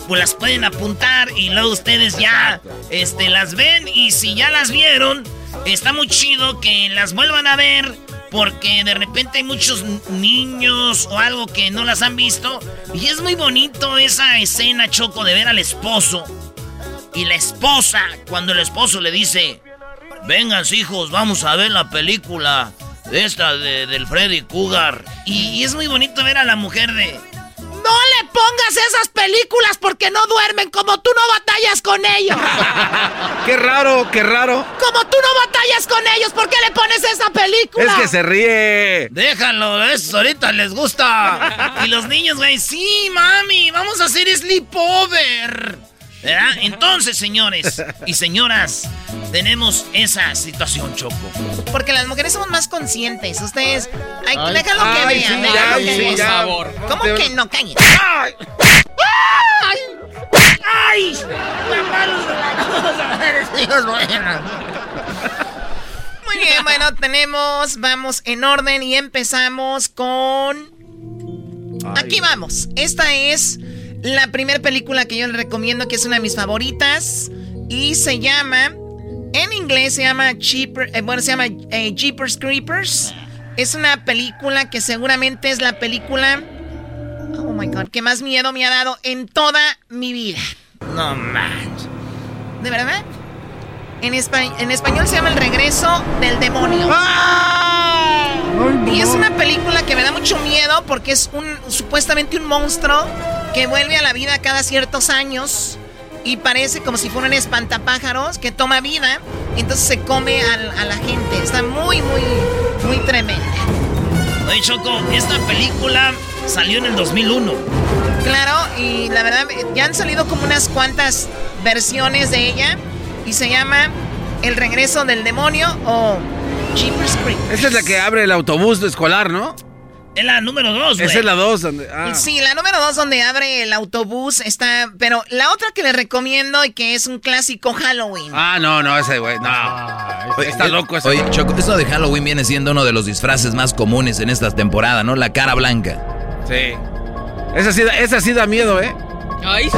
pues las pueden apuntar y luego ustedes ya este, las ven y si ya las vieron, está muy chido que las vuelvan a ver porque de repente hay muchos niños o algo que no las han visto y es muy bonito esa escena Choco de ver al esposo y la esposa cuando el esposo le dice, vengan hijos, vamos a ver la película esta de, del Freddy Cougar y, y es muy bonito ver a la mujer de... No le pongas esas películas porque no duermen como tú no batallas con ellos. Qué raro, qué raro. Como tú no batallas con ellos, ¿por qué le pones esa película? Es que se ríe. Déjalo, eso ahorita les gusta. Y los niños, güey, sí, mami, vamos a hacer sleepover. ¿Verdad? Entonces, señores y señoras, tenemos esa situación, Choco. Porque las mujeres somos más conscientes. Ustedes, ay, Ay. déjalo que Ay, vean, sí, déjalo ya, que sí, vean. favor. ¿Cómo Te- que no? Cállate. ¡Ay! ¡Ay! Muy bien, bueno, tenemos, vamos en orden y empezamos con... Aquí vamos. Esta es la primera película que yo les recomiendo, que es una de mis favoritas. Y se llama, en inglés se llama Cheaper, eh, bueno, se llama eh, Jeepers Creepers. Es una película que seguramente es la película, oh my god, que más miedo me ha dado en toda mi vida. No manches. ¿De verdad? En, espa- en español se llama El regreso del demonio. Y es una película que me da mucho miedo porque es un supuestamente un monstruo que vuelve a la vida cada ciertos años y parece como si fuera un espantapájaros que toma vida y entonces se come al- a la gente. Está muy, muy, muy tremenda. Oye, Choco, esta película salió en el 2001. Claro, y la verdad, ya han salido como unas cuantas versiones de ella y se llama El regreso del demonio o Jeepers Creepers. Esa es la que abre el autobús escolar, ¿no? Es la número dos, güey. Esa es la dos. donde- ah. Sí, la número dos donde abre el autobús está, pero la otra que les recomiendo y que es un clásico Halloween. Ah, no, no, ese güey, no. Oye, Está eh, loco ese. Oye, Choco, eso de Halloween viene siendo uno de los disfraces más comunes en esta temporada, ¿no? La cara blanca. Sí. Esa sí, da- esa sí da miedo, ¿eh? Ay,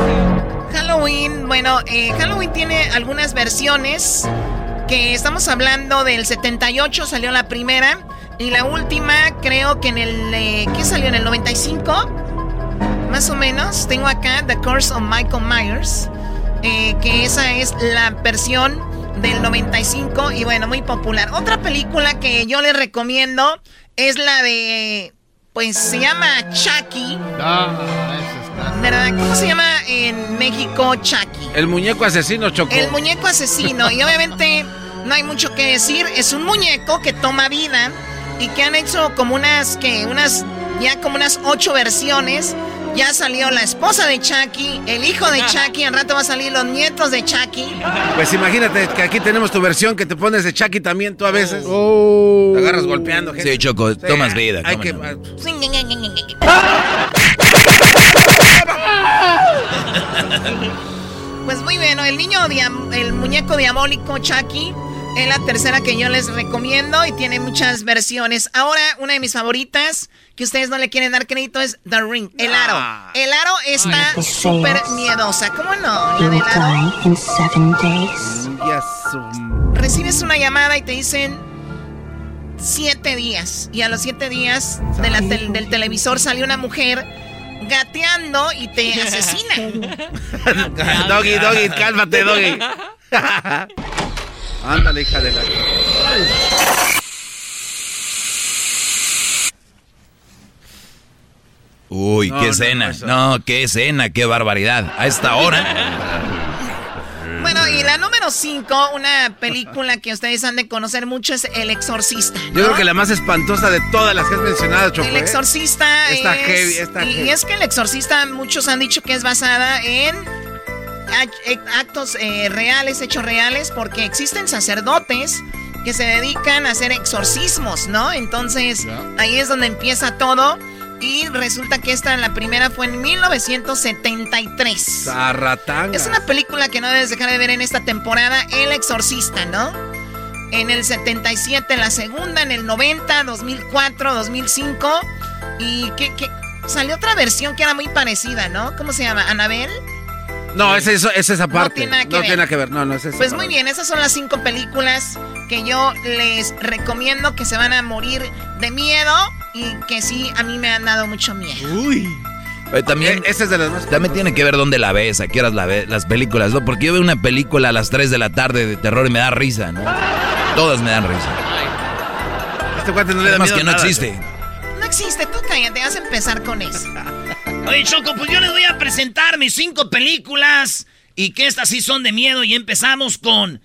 Halloween, bueno, eh, Halloween tiene algunas versiones que estamos hablando del 78 salió la primera y la última creo que en el eh, ¿qué salió en el 95? Más o menos. Tengo acá The Curse of Michael Myers, eh, que esa es la versión del 95 y bueno, muy popular. Otra película que yo les recomiendo es la de pues se llama Chucky. Ah, esa ¿Verdad? ¿Cómo se llama en México Chucky? El muñeco asesino chocó. El muñeco asesino. Y obviamente no hay mucho que decir. Es un muñeco que toma vida y que han hecho como unas, que unas, ya como unas ocho versiones. Ya salió la esposa de Chucky, el hijo de Chucky, al rato va a salir los nietos de Chucky. Pues imagínate que aquí tenemos tu versión que te pones de Chucky también tú a veces. Te agarras golpeando gente. Sí, Choco, tomas vida. Hay que... Pues muy bueno, el niño, el muñeco diabólico Chucky es la tercera que yo les recomiendo y tiene muchas versiones. Ahora, una de mis favoritas, que ustedes no le quieren dar crédito, es The Ring, el aro. El aro está Ay. súper miedosa, ¿cómo no? La del aro. days. Recibes una llamada y te dicen siete días. Y a los siete días de la tel- del televisor sale una mujer gateando y te asesina. doggy, doggy, cálmate, doggy. Ándale, hija de la... Uy, No, qué no, escena. no, qué escena, qué barbaridad. A esta hora. Bueno, y la número 5, una película que ustedes han de conocer mucho, es El Exorcista. Yo creo que la más espantosa de todas las que has mencionado, Choco. El ¿eh? Exorcista Está es... heavy, está y, heavy. y es que El Exorcista, muchos han dicho que es basada en actos eh, reales, hechos reales, porque existen sacerdotes que se dedican a hacer exorcismos, ¿no? Entonces, ahí es donde empieza todo. Y resulta que esta, la primera, fue en 1973. Zarratanga. Es una película que no debes dejar de ver en esta temporada, El Exorcista, ¿no? En el 77, la segunda, en el 90, 2004, 2005. Y que, que salió otra versión que era muy parecida, ¿no? ¿Cómo se llama? ¿Anabel? No, es, eso, es esa parte. tiene nada que no ver. tiene nada que ver. No, no es eso. Pues muy bien, esas son las cinco películas que yo les recomiendo que se van a morir de miedo y que sí, a mí me han dado mucho miedo. Uy. Oye, también, Esa es de las más... también tiene que ver dónde la ves, a qué horas la ves, las películas, ¿no? Porque yo veo una película a las 3 de la tarde de terror y me da risa, ¿no? Todas me dan risa. Este cuate no le da Además miedo que no nada, existe. No existe, tú cállate, vas a empezar con eso. Oye, Choco, pues yo les voy a presentar mis cinco películas y que estas sí son de miedo y empezamos con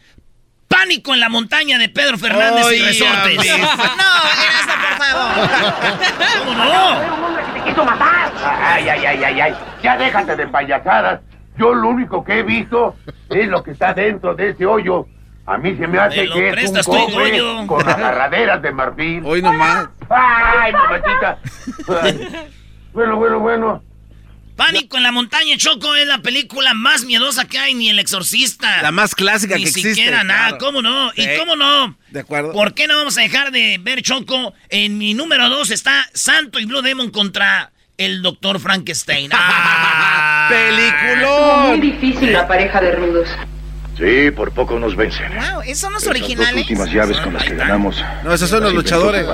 Pánico en la montaña de Pedro Fernández y Resortes. No, Erasmo, por favor. ¿Cómo no? Un hombre que te quiso matar. Ay, ay, ay, ay, ay. Ya déjate de payasadas. Yo lo único que he visto es lo que está dentro de ese hoyo. A mí se me hace Me que es un cofre con agarraderas de marfil. Hoy nomás. Ay, mamachita. Ay. Bueno, bueno, bueno. Pánico en la montaña, Choco, es la película más miedosa que hay, ni El Exorcista. La más clásica Ni que existe. siquiera nada, claro. ¿cómo no? Sí. ¿Y cómo no? De acuerdo. ¿Por qué no vamos a dejar de ver Choco? En mi número dos está Santo y Blue Demon contra el Doctor Frankenstein. ¡Ah! ¡Peliculón! Muy difícil la pareja de rudos. Sí, por poco nos vencen. Wow, ¿esos son los Esas originales? últimas llaves con las que ganamos. No, esos son los las luchadores.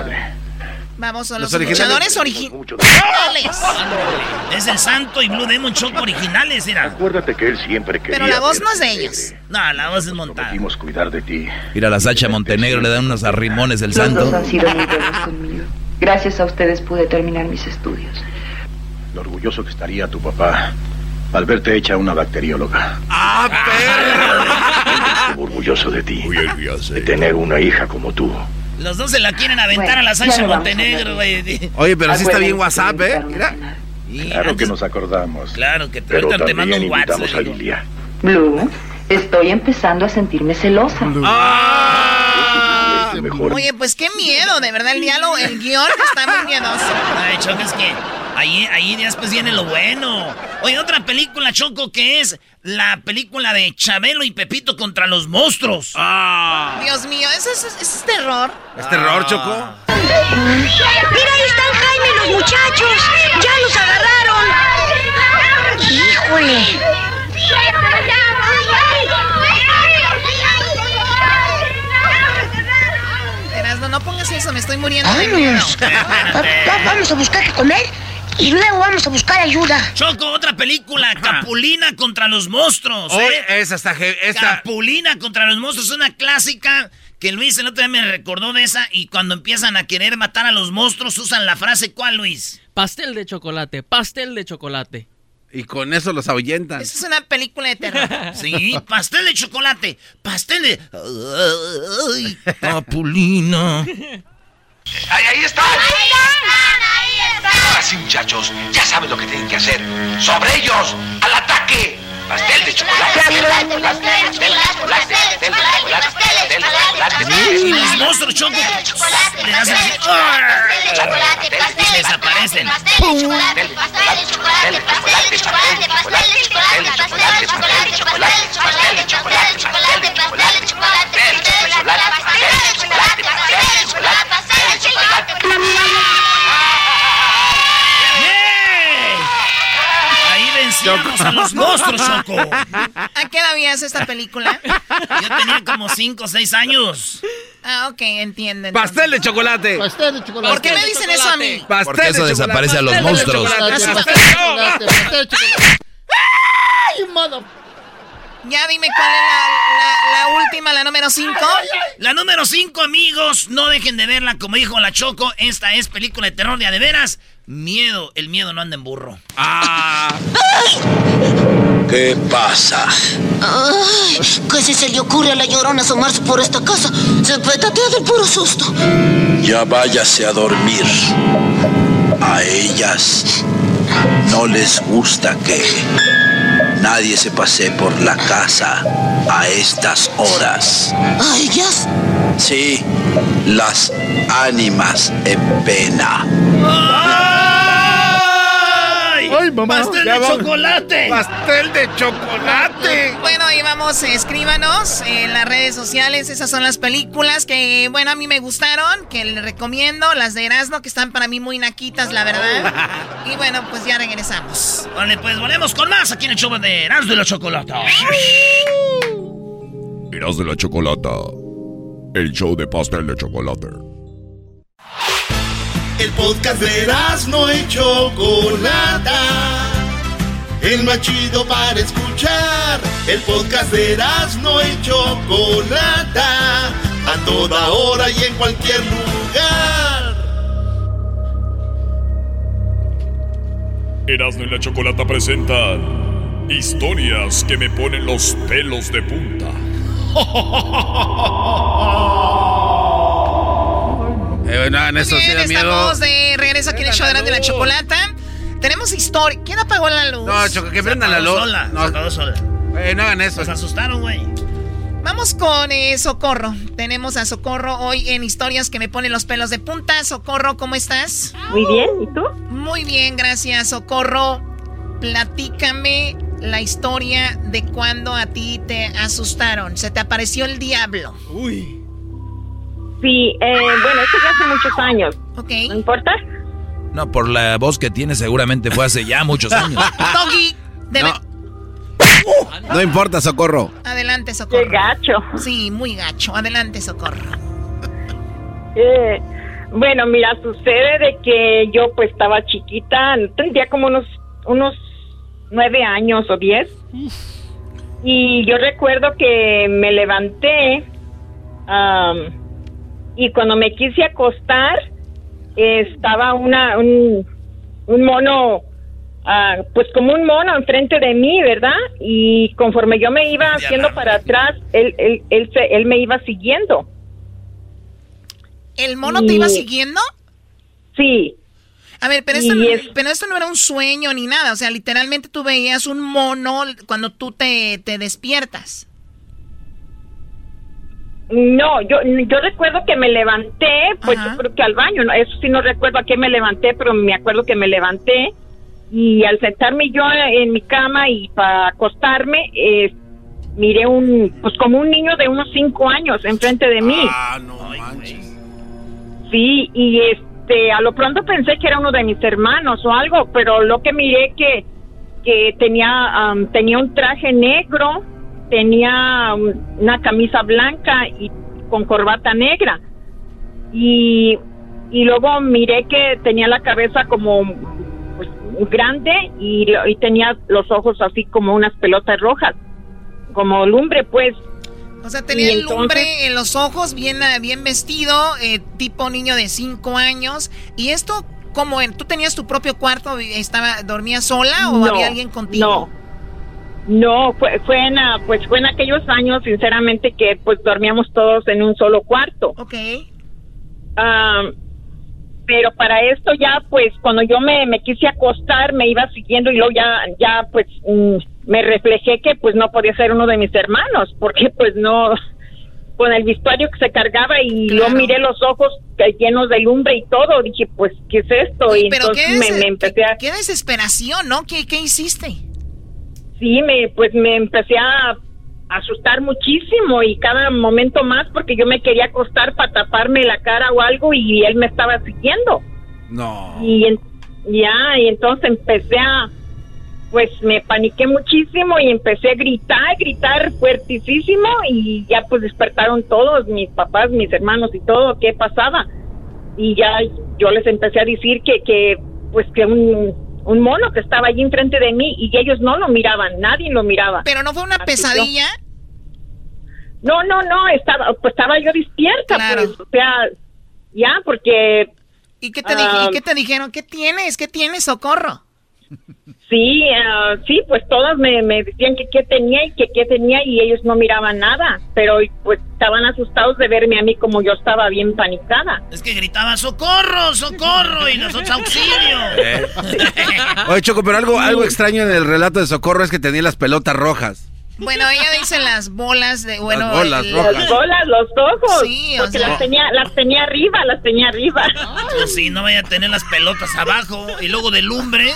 Vamos, son Los los, originales. luchadores originales. Es el Santo y Blue Demon Choco originales, era. Acuérdate que él siempre quería. Pero la voz no es de ellos. No, la voz es montada. Prometimos cuidar de ti. Mira, la Sacha Montenegro le dan unos arrimones el Los dos santo. han sido muy buenos conmigo. Gracias a ustedes pude terminar mis estudios. Lo orgulloso que estaría tu papá al verte hecha una bacterióloga. ¡Ah, perro! Estuvo orgulloso de ti. De tener una hija como tú. Los dos se la quieren aventar Bueno, a la a Montenegro, güey. Oye, pero sí está bien WhatsApp, ¿eh? Mira. Claro antes- que nos acordamos. Claro que te, Pero ahorita te mando un WhatsApp. a. Lilia. Blue, estoy empezando a sentirme celosa. ¡Ah! Mejor. Oye, pues qué miedo, de verdad, el diálogo, el guion está muy miedoso. Ay, Choco, es que ahí, ahí después viene lo bueno. Oye, otra película, Choco, que es la película de Chabelo y Pepito contra los monstruos. ¡Ah! Dios mío, ¿eso es, eso es terror? ¿Es terror, Choco? Mira, ahí están Jaime y los muchachos. Ya los agarraron. Híjole. No pongas eso, me estoy muriendo de miedo. Vámonos. Va- Vamos a buscar qué comer y luego vamos a buscar ayuda. Choco, otra película, Capulina contra los monstruos. Oye, ¿eh? esa está. Esta... Capulina contra los monstruos es una clásica que Luis el otro día me recordó de esa y cuando empiezan a querer matar a los monstruos usan la frase ¿cuál, Luis? Pastel de chocolate, pastel de chocolate. Y con eso los ahuyentan. Esa es una película de terror. Sí, pastel de chocolate. Pastel de. Ay, Papulina. Ahí, ahí están. Ahí están, ahí están. Ahora sí, muchachos, ya saben lo que tienen que hacer. ¡Sobre ellos! ¡Al ataque! Pastel de chocolate, pastel de chocolate, pastel de chocolate, pastel de chocolate, pastel de chocolate. Y los monstruos choco. Le hacen así. ¡ah! Desaparecen. ¡Pum! Pastel de chocolate, pastel de chocolate, pastel de chocolate, pastel de chocolate, pastel de chocolate, pastel de chocolate, pastel de chocolate, pastel de chocolate, pastel de chocolate, pastel de chocolate, pastel de Ahí vencimos a los monstruos, Choco. ¿A qué edad veías esta película? Yo tenía como 5 o 6 años. Ah, ok, entiendo. entonces. Pastel de chocolate. Pastel de chocolate. ¿Por qué me dicen eso a mí? Pastel Porque eso de desaparece a los chocolate. monstruos. Pastel de chocolate. Pastel de chocolate, pastel de chocolate. ¡Ay, mother- Ya dime cuál es la, la- la última, la número 5. La número 5, amigos. No dejen de verla, como dijo la Choco. Esta es película de terror de a de veras. Miedo. El miedo no anda en burro. Ah, ¿Qué pasa? Ay, casi se le ocurre a la llorona asomarse por esta casa. Se petatea del puro susto. Ya váyase a dormir. A ellas no les gusta que nadie se pase por la casa a estas horas. ¿A ellas? Sí, las ánimas en pena. Mamá. ¡Pastel de chocolate! pastel de chocolate. Bueno, ahí vamos, escríbanos en las redes sociales. Esas son las películas que, bueno, a mí me gustaron, que les recomiendo. Las de Erasmo, que están para mí muy naquitas, la verdad. Y bueno, pues ya regresamos. Vale, pues volvemos con más aquí en el show de Erasmo y la Chocolata. Irás de la chocolata. El show de pastel de chocolate. El podcast de no y Chocolata. El más chido para escuchar. El podcast de no y Chocolata. A toda hora y en cualquier lugar. Erasmo y la chocolata presentan historias que me ponen los pelos de punta. Eh, bueno, en eso sí Bien, da miedo. estamos de regreso aquí en el show de y la Chocolata. Tenemos historia. ¿Quién apagó la luz? No, Choco, que prendan la luz. Sola, No, se apagó sola. eh, no hagan eso. Nos asustaron, güey. Vamos con eh, Socorro. Tenemos a Socorro hoy en historias que me ponen los pelos de punta. Socorro, ¿cómo estás? Muy bien, ¿y tú? Muy bien, gracias, Socorro. Platícame la historia de cuando a ti te asustaron. Se te apareció el diablo. Sí, eh, bueno, esto ya hace muchos años. Ok. ¿No importa? No, por la voz que tiene seguramente fue hace ya muchos años. Doggy, debe- No importa, socorro. adelante, Socorro. Qué gacho. Sí, muy gacho. Adelante, Socorro. Eh, bueno, mira, sucede de que yo pues estaba chiquita, tendría como unos, unos nueve años o diez. Y yo recuerdo que me levanté am, y cuando me quise acostar estaba una un, un mono ah, pues como un mono enfrente de mí, ¿verdad? Y conforme yo me iba haciendo para atrás, él, él, él, se- él me iba siguiendo. ¿El mono te iba siguiendo? Sí. A ver, pero esto, no, es- pero esto no era un sueño ni nada. O sea, literalmente tú veías un mono cuando tú te, te despiertas. No, yo, yo recuerdo que me levanté, pues yo creo que al baño, ¿no? eso sí no recuerdo a qué me levanté, pero me acuerdo que me levanté y al sentarme yo en mi cama y para acostarme, eh, miré un, pues como un niño de unos cinco años enfrente de mí. Ah, no manches. Sí, y este, a lo pronto pensé que era uno de mis hermanos o algo, pero lo que miré que, que tenía, am, tenía un traje negro, tenía una camisa blanca y con corbata negra. Y, y luego miré que tenía la cabeza como pues, grande y, y tenía los ojos así como unas pelotas rojas, como lumbre, pues. O sea, tenía el lumbre en los ojos, bien, bien vestido, eh, tipo niño de cinco años. ¿Y esto ¿Cómo? ¿Tú tenías tu propio cuarto? Estaba, ¿Dormías sola o No, había alguien contigo? No. No, fue, fue en, ah, pues fue en aquellos años, sinceramente, que pues dormíamos todos en un solo cuarto. Ok. Pero para esto ya, pues, cuando yo me, me quise acostar, me iba siguiendo y luego ya, ya, pues, mm, me reflejé que, pues, no podía ser uno de mis hermanos, porque, pues, no, con el vestuario que se cargaba y yo miré los ojos que- llenos de lumbre y todo, dije, pues, ¿qué es esto? y Pero entonces qué, me, me empecé a... qué desesperación, ¿no? ¿Qué, qué hiciste? Sí, me, pues me empecé a asustar muchísimo y cada momento más porque yo me quería acostar para taparme la cara o algo y él me estaba siguiendo. No. Y en- ya, y entonces empecé a, pues me paniqué muchísimo y empecé a gritar, gritar fuertísimo y ya pues despertaron todos, mis papás, mis hermanos y todo, qué pasaba. Y ya yo les empecé a decir que, que pues que un, un mono que estaba allí enfrente de mí y ellos no lo miraban, nadie lo miraba. ¿Pero no fue una Así pesadilla? yo- no, no, no, estaba, pues estaba yo despierta, pues, o sea, ya, porque... ¿Y qué te, dije- ah, ¿y qué te dijeron? ¿Qué tienes? ¿Qué tienes? Socorro. Sí, ah, sí, pues todas me, me decían que qué tenía y que qué tenía y ellos no miraban nada, pero pues estaban asustados de verme a mí como yo estaba bien panicada. Es que gritaban, socorro, socorro, y nosotros auxilio. Eh. Oye, Choco, pero algo, algo extraño en el relato de Socorro es que tenía las pelotas rojas. Bueno, ella dice las bolas de, bueno, Las bolas el- rojas. Las bolas, los ojos, Sí, o porque sea- las tenía, las tenía arriba, las tenía arriba. Pues sí, no vaya a tener las pelotas abajo y luego de lumbre.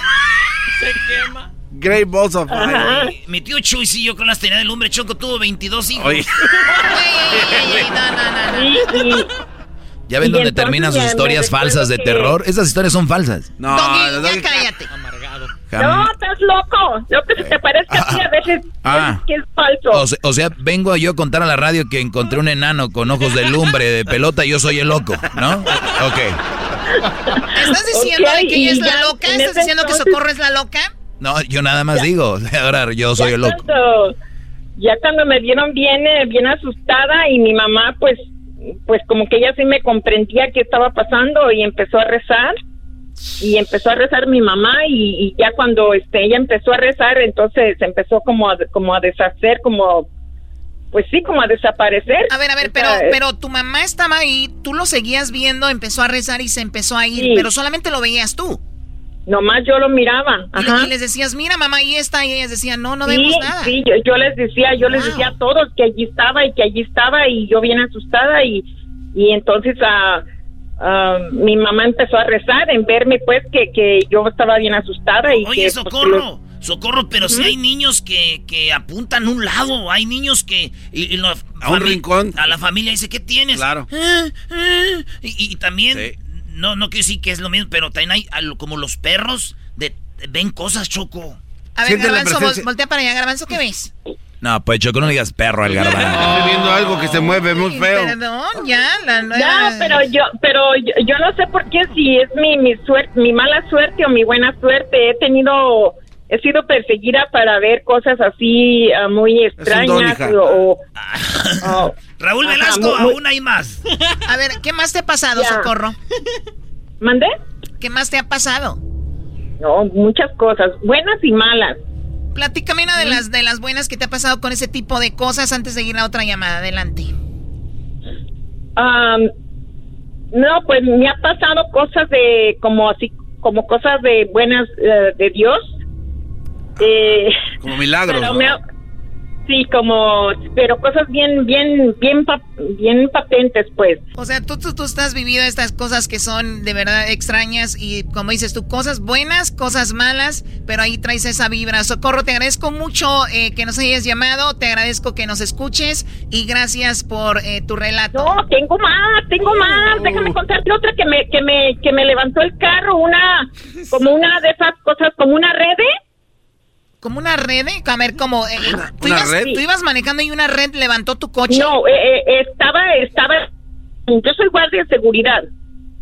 Se quema. Great Balls of Fire. Mi, tío Chuy, sí, yo con las tenía de lumbre. Choco tuvo 22 hijos. Oye. ¿Ya ven dónde terminan sus historias falsas de que- terror? Esas historias son falsas. No, Doggy, ya cállate. No, estás loco. Lo que se te parezca a ti a veces Ah. que es falso. O sea, vengo yo a contar a la radio que encontré un enano con ojos de lumbre, de pelota, y yo soy el loco, ¿no? Ok. ¿Estás diciendo Ok, de que ella es la ya loca? ¿Estás diciendo que Socorro es la loca? No, yo nada más digo, ahora yo soy el loco. Cuando- ya cuando me vieron bien, eh, bien asustada y mi mamá, pues, pues como que ella sí me comprendía qué estaba pasando y empezó a rezar y empezó a rezar mi mamá y, y ya cuando este ella empezó a rezar, entonces empezó como a, como a deshacer, como, pues sí, como a desaparecer. A ver, a ver, pero, pero tu mamá estaba ahí, tú lo seguías viendo, empezó a rezar y se empezó a ir, Sí. pero solamente lo veías tú. Nomás yo lo miraba. Ajá. y les decías, mira mamá, ahí está, y ellas decían, no, no sí, vemos nada. Sí, yo, yo les decía, yo les decía a todos que allí estaba y que allí estaba y yo bien asustada y, y entonces ah, ah, mi mamá empezó a rezar en verme pues que, que yo estaba bien asustada y Oye, que, pues, socorro, socorro, pero si hay niños que, que apuntan a un lado, hay niños que... Y, y la A un rincón. A la familia dice, ¿qué tienes? Claro. "Ah, ah", Y, y también, no, no quiero decir que es lo mismo, pero también hay como los perros, de, ven cosas, Choco. A ver, Siente Garbanzo, vol- voltea para allá, Garbanzo, ¿qué ves? No, pues Choco, no digas perro al garbanzo. Estoy viendo algo que se mueve muy feo. Perdón, ya, la nueva... Ya, pero yo, pero yo, yo no sé por qué si es mi, mi suerte, mi mala suerte o mi buena suerte. He tenido, he sido perseguida para ver cosas así muy extrañas hija. o, o- o- Raúl Ajá, Velasco, muy- muy- aún hay más. A ver, ¿qué más te ha pasado, Ya. Socorro? ¿Mande? ¿Qué más te ha pasado? No, muchas cosas, buenas y malas. Platícame una de las de las buenas que te ha pasado con ese tipo de cosas antes de ir a otra llamada. Adelante. Am, no, pues me ha pasado cosas de como así, como cosas de buenas eh, de Dios. Eh, Como milagros. pero ¿no? me ha- sí, como, pero cosas bien, bien, bien, pa- bien patentes, pues. O sea, tú, tú, tú estás viviendo estas cosas que son de verdad extrañas y como dices tú, cosas buenas, cosas malas, pero ahí traes esa vibra. Socorro, te agradezco mucho eh, que nos hayas llamado, te agradezco que nos escuches y gracias por eh, tu relato. No, tengo más, tengo más. Déjame contarte otra que me, que me, que me levantó el carro, una, como una de esas cosas, como una red. ¿Como una red? A ver, como... eh, ¿tú, ibas, red? tú ibas manejando y una red levantó tu coche? No, eh, eh, estaba, estaba, yo soy guardia de seguridad.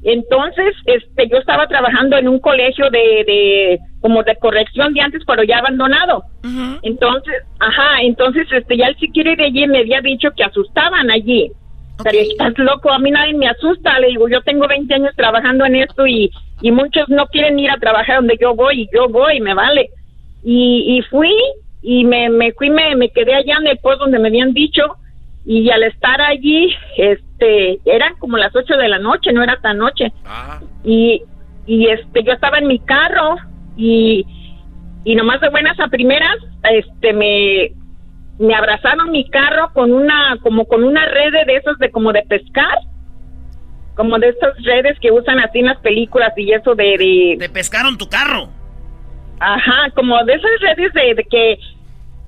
Entonces, este, yo estaba trabajando en un colegio de, de, como de corrección de antes, pero ya abandonado. Entonces, ajá, entonces, este, ya el security de allí me había dicho que asustaban allí. Pero estás loco, a mí nadie me asusta, le digo, yo tengo 20 años trabajando en esto y, y muchos no quieren ir a trabajar donde yo voy y yo voy, me vale. Y, y fui y me, me fui, me, me quedé allá en el pueblo donde me habían dicho y al estar allí, este, eran como las 8 de la noche, no era tan noche. Y, y este, yo estaba en mi carro y, y nomás de buenas a primeras, este, me, me abrazaron mi carro con una, como con una red de esas de como de pescar, como de esas redes que usan así en las películas y eso de... de ¿Te pescaron tu carro? Ajá, como de esas redes de, de que,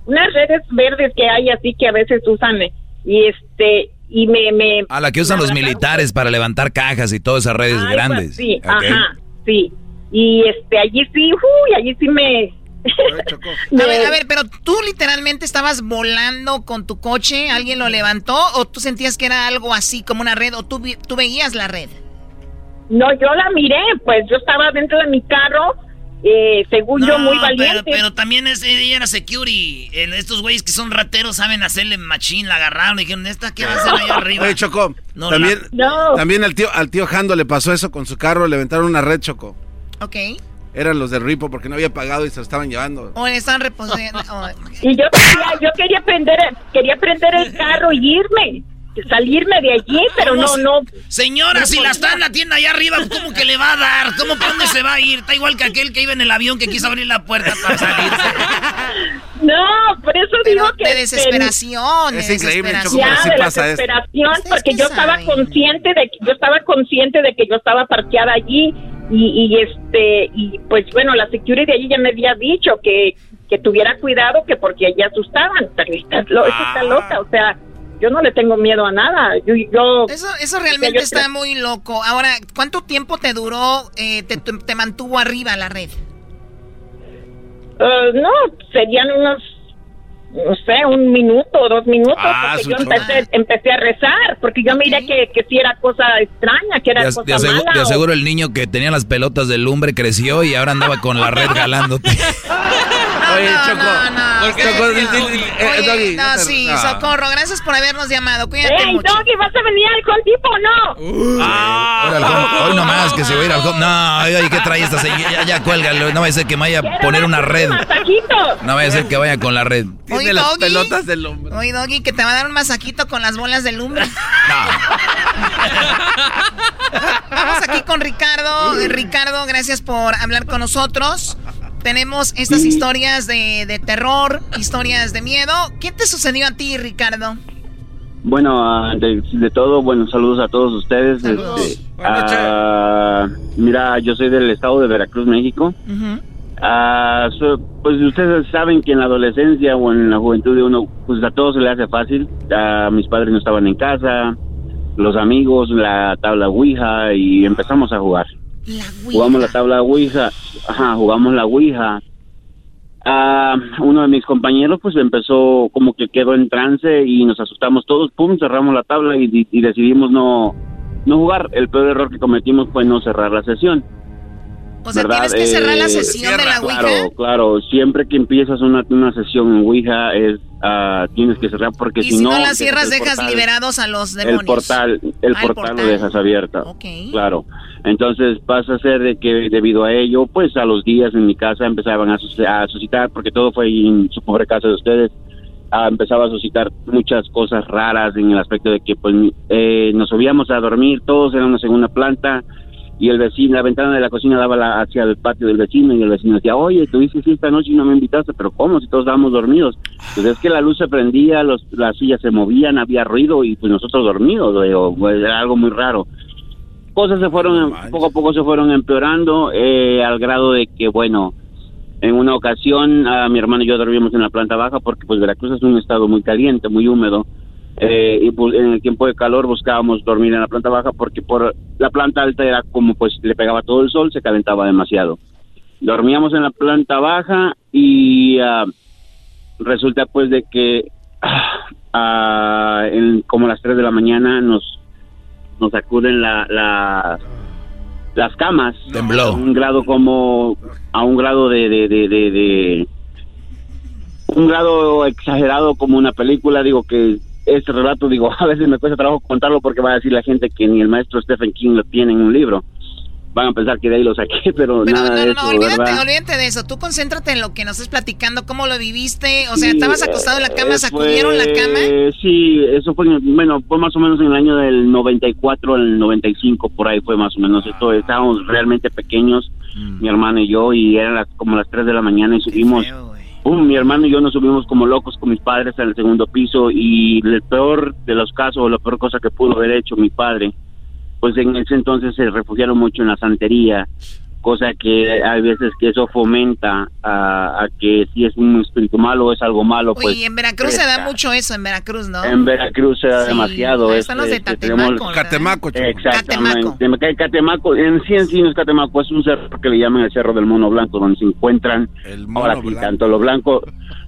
unas redes verdes que hay así que a veces usan eh, y este, y me... me a la que usan los militares para levantar cajas y todas esas redes Ay, pues grandes. sí, ajá, sí. Y este, allí sí, uy, allí sí me... A ver, a ver, pero tú literalmente estabas volando con tu coche, ¿alguien lo levantó o tú sentías que era algo así como una red o tú, vi- tú veías la red? No, yo la miré, pues yo estaba dentro de mi carro, eh, según yo, muy No, valiente. Pero, pero también es, ella era security. El- estos güeyes que son rateros saben hacerle machín, la agarraron y dijeron, ¿esta qué va a hacer allá arriba? Oye, Choco, No, también, la- también al tío, al tío Jando le pasó eso con su carro, le aventaron una red, Choco. Ok. Eran los de Ripo porque no había pagado y se lo estaban llevando. O le están reposando. oh, Y yo quería, yo quería prender, quería prender el carro y irme, salirme de allí, pero ¿Cómo no, no. Señora, no si la está en la tienda allá arriba, ¿cómo que le va a dar? ¿Cómo por dónde se va a ir? Está igual que aquel que iba en el avión que quiso abrir la puerta para salirse. No, por eso Pero digo que... de desesperación, de Es increíble, desesperación. Choco, pero sí Ya, de pasa desesperación, ¿Ustedes porque yo estaba consciente de que yo estaba consciente de que yo estaba parqueada allí y, y este y pues bueno la security de allí ya me había dicho que, que tuviera cuidado que porque allí asustaban pero esta, lo- esta Ah. está loca o sea yo no le tengo miedo a nada yo, yo Eso, eso realmente yo- está muy loco. Ahora, ¿cuánto tiempo te duró, eh, te, mantuvo arriba la red? eh, no serían unos no sé, un minuto o dos minutos, Ah, porque yo empecé, empecé a rezar, porque yo miré que, que sí era cosa extraña, que era cosa asegu- mala. te o- aseguro el niño que tenía las pelotas de lumbre creció y ahora andaba con la red jalándote. Oye, Choco. no, no, sí, no. socorro, gracias por habernos llamado. Cuídate ¡Ey, mucho. Doggy, vas a venir al contipo o no! Home- hoy nomás que se va a ir al home. No, oye, ¿qué trae esta señora? Ya, ya cuélgalo. No vaya a ser que me vaya a poner una red. ¡Masajito! No vaya a ser que vaya con la red. Tiene las Doggy. pelotas del hombre. Oye, Doggy, que te va a dar un masajito con las bolas de lumbre. Vamos aquí con Ricardo. Ricardo, gracias por hablar con nosotros. Tenemos estas historias de, de terror, historias de miedo. ¿Qué te sucedió a ti, Ricardo? Bueno, ah, de, de todo, bueno, saludos a todos ustedes. Este, ah, mira, yo soy del estado de Veracruz, México. Ah, so- pues ustedes saben que en la adolescencia o en la juventud de uno, pues a todos se le hace fácil. Mis padres no estaban en casa, los amigos, la tabla Ouija y empezamos a jugar. Jugamos la tabla Ouija, ajá, jugamos la Ouija. Ah, uno de mis compañeros pues empezó como que quedó en trance y nos asustamos todos, pum, cerramos la tabla y, y- y decidimos no, no jugar. El peor error que cometimos fue no cerrar la sesión. O sea, ¿verdad? tienes que cerrar la Eh, sesión de la Ouija. Claro, claro. Siempre que empiezas una, una sesión en Ouija es ah, tienes que cerrar porque si, si no, la dejas cierras, dejas portal- liberados a los El demonios. portal, el Ah, el portal, portal. lo dejas abierto. Claro. Entonces pasa a ser de que debido a ello, pues a los días en mi casa empezaban a, sus- a suscitar, porque todo fue en su pobre casa de ustedes, ah, empezaba a suscitar muchas cosas raras en el aspecto de que pues eh, nos subíamos a dormir, todos en una segunda planta y el vecino, la ventana de la cocina daba la- hacia el patio del vecino y el vecino decía, oye, tuviste fiesta anoche y no me invitaste, pero ¿cómo? Si todos estábamos dormidos. Pues es que la luz se prendía, los, las sillas se movían, había ruido y pues nosotros dormidos, digo, pues, era algo muy raro. Cosas se fueron, poco a poco se fueron empeorando eh, al grado de que, bueno, en una ocasión a mi hermano y yo dormíamos en la planta baja porque pues Veracruz es un estado muy caliente, muy húmedo. Eh, y pues, en el tiempo de calor buscábamos dormir en la planta baja porque por la planta alta era como pues le pegaba todo el sol, se calentaba demasiado. Dormíamos en la planta baja y ah, resulta pues de que en, como a las 3 de la mañana nos nos sacuden la, la- las camas Tembló. a un grado como a un grado de, de, de, de- de- un grado exagerado como una película digo que este relato, digo, a veces me cuesta trabajo contarlo porque va a decir la gente que ni el maestro Stephen King lo tiene en un libro van a pensar que de ahí lo saqué, pero, nada no, no, no, olvídate, olvídate de eso. Tú concéntrate en lo que nos estás platicando, cómo lo viviste. O sea, ¿estabas acostado en la cama, sacudieron la cama? Sí, eso fue, bueno, fue más o menos en el año del 94 al 95, por ahí fue más o menos. Esto, estábamos realmente pequeños, mm. mi hermano y yo, y eran como las 3 de la mañana y subimos. Mi hermano y yo nos subimos como locos con mis padres al segundo piso y el peor de los casos, o la peor cosa que pudo haber hecho mi padre, pues en ese entonces se refugiaron mucho en la santería, cosa que hay veces que eso fomenta a, que si es un espíritu malo o es algo malo. pues y en Veracruz se da mucho eso, en Veracruz, ¿no? En Veracruz se da demasiado. Este, de Catemaco. Catemaco, Exactamente. Catemaco. En sí en sí no es Catemaco, es un cerro que le llaman el Cerro del Mono Blanco, donde se encuentran, el mono ahora sí, tanto lo blanco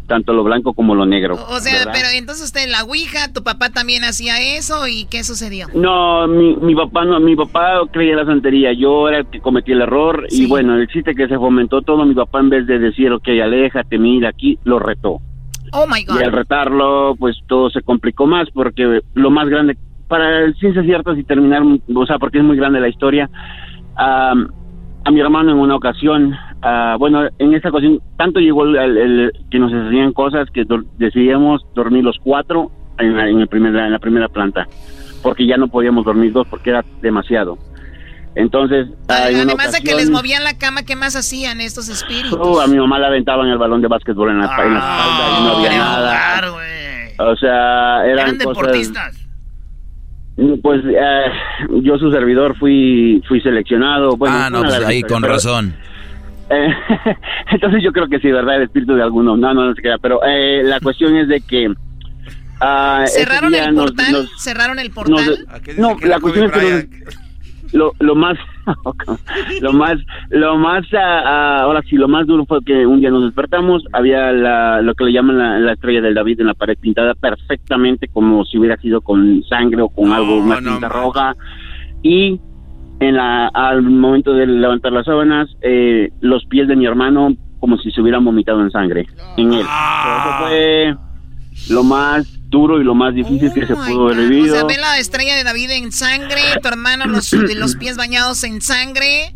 tanto lo blanco como lo negro. O sea, pero entonces usted la Ouija, tu papá también hacía eso y ¿qué sucedió? No, mi, mi papá no, mi papá creía la santería, yo era el que cometí el error y bueno, el chiste que se fomentó todo, mi papá en vez de decir, ok, aléjate, mira aquí, lo retó. Oh my God. Y al retarlo, pues todo se complicó más porque lo más grande, para ciencias ciertas y terminar, o sea, porque es muy grande la historia, a mi hermano en una ocasión Ah, bueno, en esa ocasión, tanto llegó el, que nos hacían cosas que decidíamos dormir los cuatro en la, en, primera, en la primera planta, porque ya no podíamos dormir dos porque era demasiado. Entonces, además de que les movían la cama, ¿qué más hacían estos espíritus? Oh, a mi mamá la aventaban el balón de básquetbol en la, espalda y no había nada. o sea, eran, deportistas. Pues eh, yo su servidor fui fui seleccionado. Bueno, ah, no, pues ahí con razón. Eh, entonces yo creo que sí, ¿verdad? El espíritu de alguno. No, no, no se queda. Pero eh, la cuestión es de que... Uh, ¿Cerraron, el portal? ¿Cerraron el portal? no, la cuestión es que lo, lo más lo más lo más uh, ahora sí lo más duro fue que un día nos despertamos había la, lo que le llaman la, estrella del David en la pared pintada perfectamente como si hubiera sido con sangre o con algo una tinta roja y en la, al momento de levantar las sábanas, eh, los pies de mi hermano como si se hubieran vomitado en sangre en él. Eso fue lo más duro y lo más difícil que se pudo haber vivido. O sea, ve la estrella de David en sangre, tu hermano los, los pies bañados en sangre.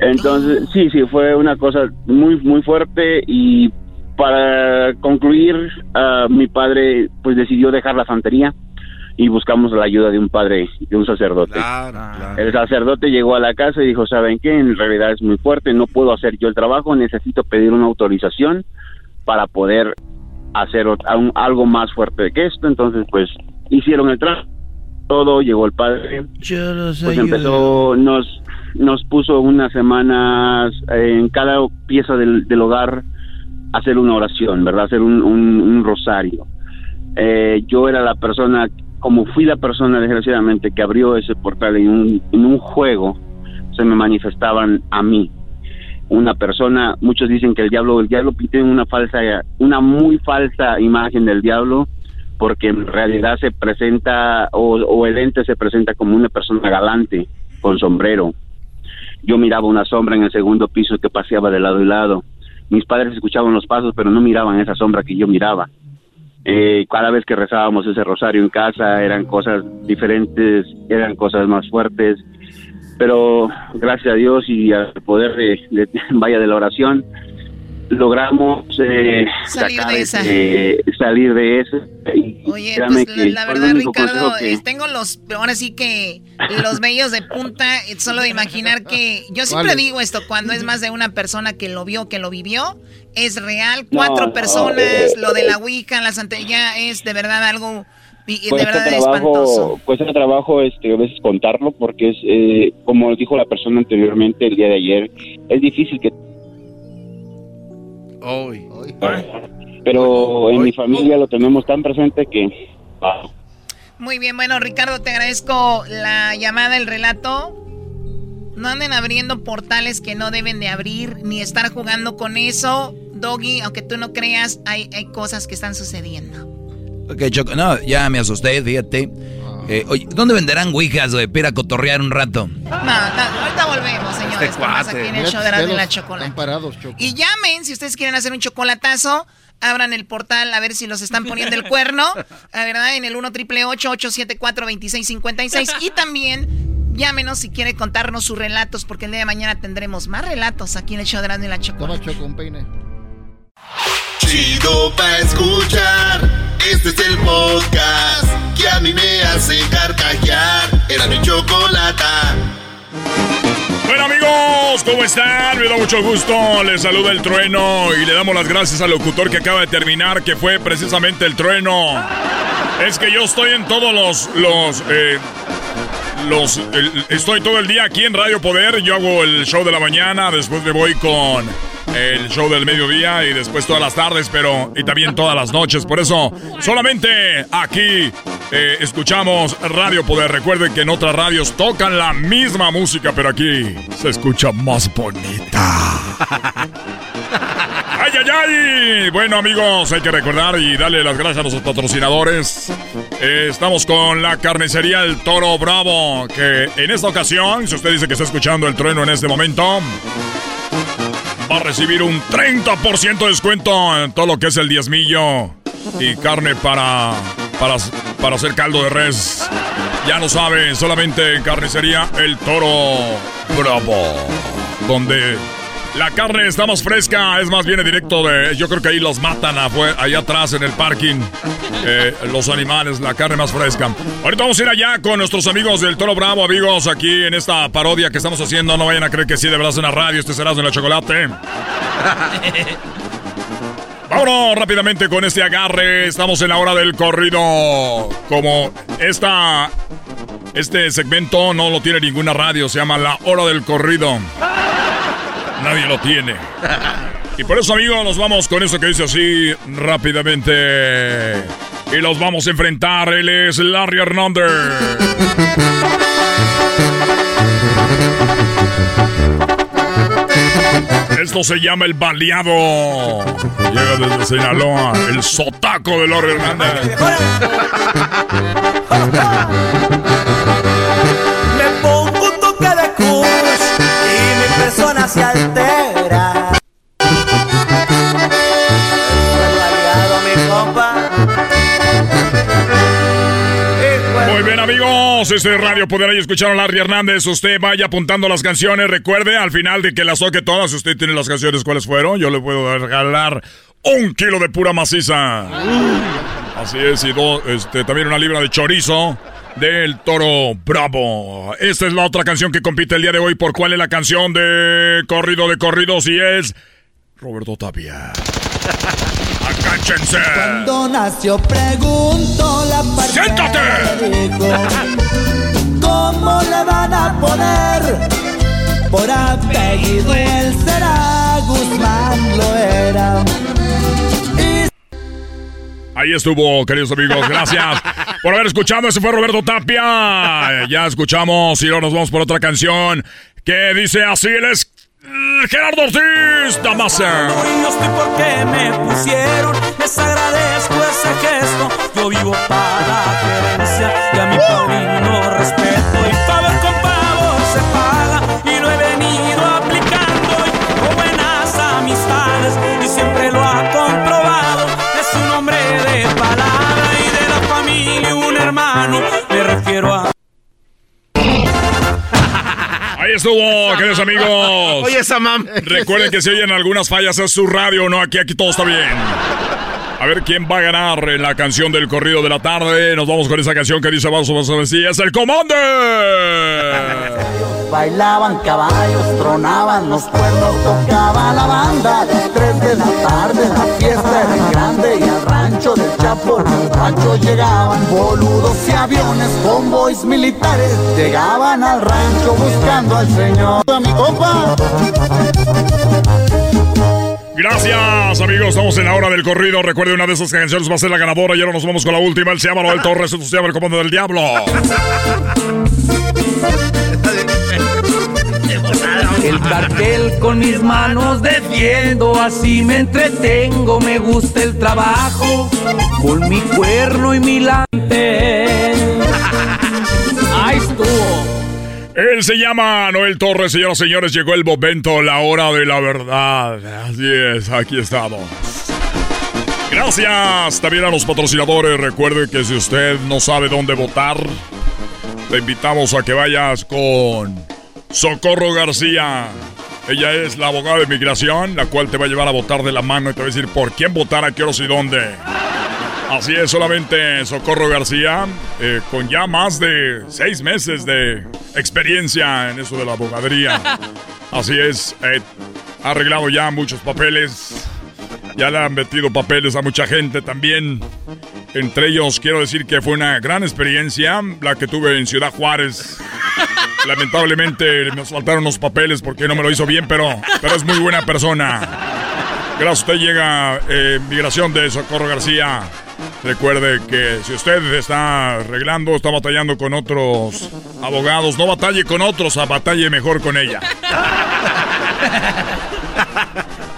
Entonces, sí, sí, fue una cosa muy, muy fuerte y para concluir, uh, mi padre pues decidió dejar la santería y buscamos la ayuda de un padre, de un sacerdote. El sacerdote llegó a la casa y dijo, ¿saben qué? En realidad es muy fuerte, no puedo hacer yo el trabajo, necesito pedir una autorización para poder hacer algo más fuerte que esto. Entonces, pues, hicieron el trabajo, todo, llegó el padre. pues empezó, nos, nos puso unas semanas en cada pieza del, hogar hacer una oración, ¿verdad? Hacer un, un, rosario. Eh, yo era la persona como fui la persona desgraciadamente que abrió ese portal en un, en un juego, se me manifestaban a mí. Una persona, muchos dicen que el diablo, el diablo tiene una falsa, una muy falsa imagen del diablo, porque en realidad se presenta, o, o el ente se presenta como una persona galante, con sombrero. Yo miraba una sombra en el segundo piso que paseaba de lado y lado. Mis padres escuchaban los pasos, pero no miraban esa sombra que yo miraba. Eh, cada vez que rezábamos ese rosario en casa eran cosas diferentes, eran cosas más fuertes, pero gracias a Dios y al poder de, vaya de la oración logramos eh, salir de esa. salir de eso. Oye, pues la, verdad, Ricardo, tengo los, ahora sí que los vellos de punta, solo de imaginar que, yo siempre digo esto, cuando es más de una persona que lo vio, que lo vivió, es real, cuatro personas, eh, lo de la Ouija, la santería, es de verdad algo de verdad trabajo, espantoso. Cuesta trabajo este, a veces contarlo porque es, eh, como dijo la persona anteriormente el día de ayer, es difícil que... Pero en mi familia lo tenemos tan presente que... Muy bien, bueno Ricardo, te agradezco la llamada, el relato. No anden abriendo portales que no deben de abrir, ni estar jugando con eso. Doggy, aunque tú no creas, hay, hay cosas que están sucediendo. Ok, Choco, no, ya me asusté, fíjate. Eh, oye, ¿dónde venderán ouijas, de Para cotorrear un rato. No, ahorita volvemos, señores. Este aquí en el show de la, chocolate. Y llamen si ustedes quieren hacer un chocolatazo abran el portal a ver si los están poniendo el cuerno, ¿verdad? En el 1 triple 874 2656 y también llámenos si quiere contarnos sus relatos porque el día de mañana tendremos más relatos aquí en el show de y la Chocolate. Toma un peine. Chido pa escuchar. Este es el podcast que a mí me hace carcajear. Era mi chocolata. Bueno amigos, ¿cómo están? Me da mucho gusto, les saluda el trueno y le damos las gracias al locutor que acaba de terminar, que fue precisamente el trueno. Es que yo estoy en todos los, los, eh, estoy todo el día aquí en Radio Poder, yo hago el show de la mañana, después me voy con el show del mediodía y después todas las tardes, pero y también todas las noches. Por eso, solamente aquí eh, escuchamos Radio Poder. Recuerden que en otras radios tocan la misma música, pero aquí se escucha más bonita. ¡Ay, ay, ay! Bueno, amigos, hay que recordar y darle las gracias a nuestros patrocinadores. Eh, estamos con la carnicería El Toro Bravo, que en esta ocasión, si usted dice que está escuchando el trueno en este momento, va a recibir un 30% de descuento en todo lo que es el diezmillo y carne para, para, para hacer caldo de res. Ya lo saben, solamente en carnicería El Toro Bravo, donde la carne está más fresca, es más, viene directo de. Yo creo que ahí los matan allá atrás en el parking. Eh, los animales, la carne más fresca. Ahorita vamos a ir allá con nuestros amigos del Toro Bravo, amigos, aquí en esta parodia que estamos haciendo. No vayan a creer que sí, de verdad es una radio. Este será de la chocolate. Vámonos rápidamente con este agarre. Estamos en la hora del corrido. Como esta. Este segmento no lo tiene ninguna radio, se llama La Hora del Corrido. Nadie lo tiene. Y por eso, amigos, nos vamos con eso que dice así rápidamente. Y los vamos a enfrentar. Él es Larry Hernández. Esto se llama el baleado. Llega desde Sinaloa, el sotaco de Larry Hernández. Muy bien, amigos. Este es Radio Poder. Ahí escucharon a Larry Hernández. Usted vaya apuntando las canciones. Recuerde, al final de que las toque todas, si usted tiene las canciones, ¿cuáles fueron? Yo le puedo regalar un kilo de pura maciza. Así es, y este, también una libra de chorizo del Toro Bravo. Esta es la otra canción que compite el día de hoy. ¿Por cuál es la canción de corrido de corridos? Y es Roberto Tapia. ¡Acáchense! Cuando nació pregunto la parte ¡Siéntate! ¿Cómo le van a poner? Por apellido él será Guzmán lo era. Ahí estuvo, queridos amigos. Gracias por haber escuchado. Ese fue Roberto Tapia. Ya escuchamos y ahora nos vamos por otra canción que dice así: él es Gerardo Ortiz Damasa. No estoy porque me pusieron, les agradezco ese gesto. Yo vivo para gerencia y a mi padrino respeto. Ahí estuvo, queridos amigos. Oye, Samam. Recuerden que si oyen algunas fallas es su radio, no, aquí, aquí todo está bien. A ver quién va a ganar en la canción del corrido de la tarde. Nos vamos con esa canción que dice vamos a ver si es el comando. Bailaban caballos, tronaban los cuernos, tocaba la banda. 3 de la tarde la fiesta era grande y al rancho del Chapo al rancho llegaban boludos y aviones, convoys militares. Llegaban al rancho buscando al señor. A mi compa. Gracias, amigos. Estamos en la hora del corrido. Recuerde, una de esas canciones va a ser la ganadora. Y ahora nos vamos con la última. Él se llama Noel Torres. Esto se llama El Comando del Diablo. El cartel con mis manos defiendo, así me entretengo, me gusta el trabajo, con mi cuerno y mi lante. Ahí estuvo. Él se llama Noel Torres, señoras y señores. Llegó el momento, la hora de la verdad. Así es, aquí estamos. Gracias también a los patrocinadores. Recuerde que si usted no sabe dónde votar, te invitamos a que vayas con Socorro García. Ella es la abogada de migración, la cual te va a llevar a votar de la mano y te va a decir por quién votar, a qué horas y dónde. Así es, solamente Socorro García, eh, con ya más de seis meses de experiencia en eso de la abogadería. Así es, eh, ha arreglado ya muchos papeles, ya le han metido papeles a mucha gente también. Entre ellos, quiero decir que fue una gran experiencia la que tuve en Ciudad Juárez. Lamentablemente me faltaron los papeles porque no me lo hizo bien, pero, pero es muy buena persona. Gracias a usted llega eh, Migración de Socorro García. Recuerde que si usted está arreglando, está batallando con otros abogados, no batalle con otros, a batalle mejor con ella.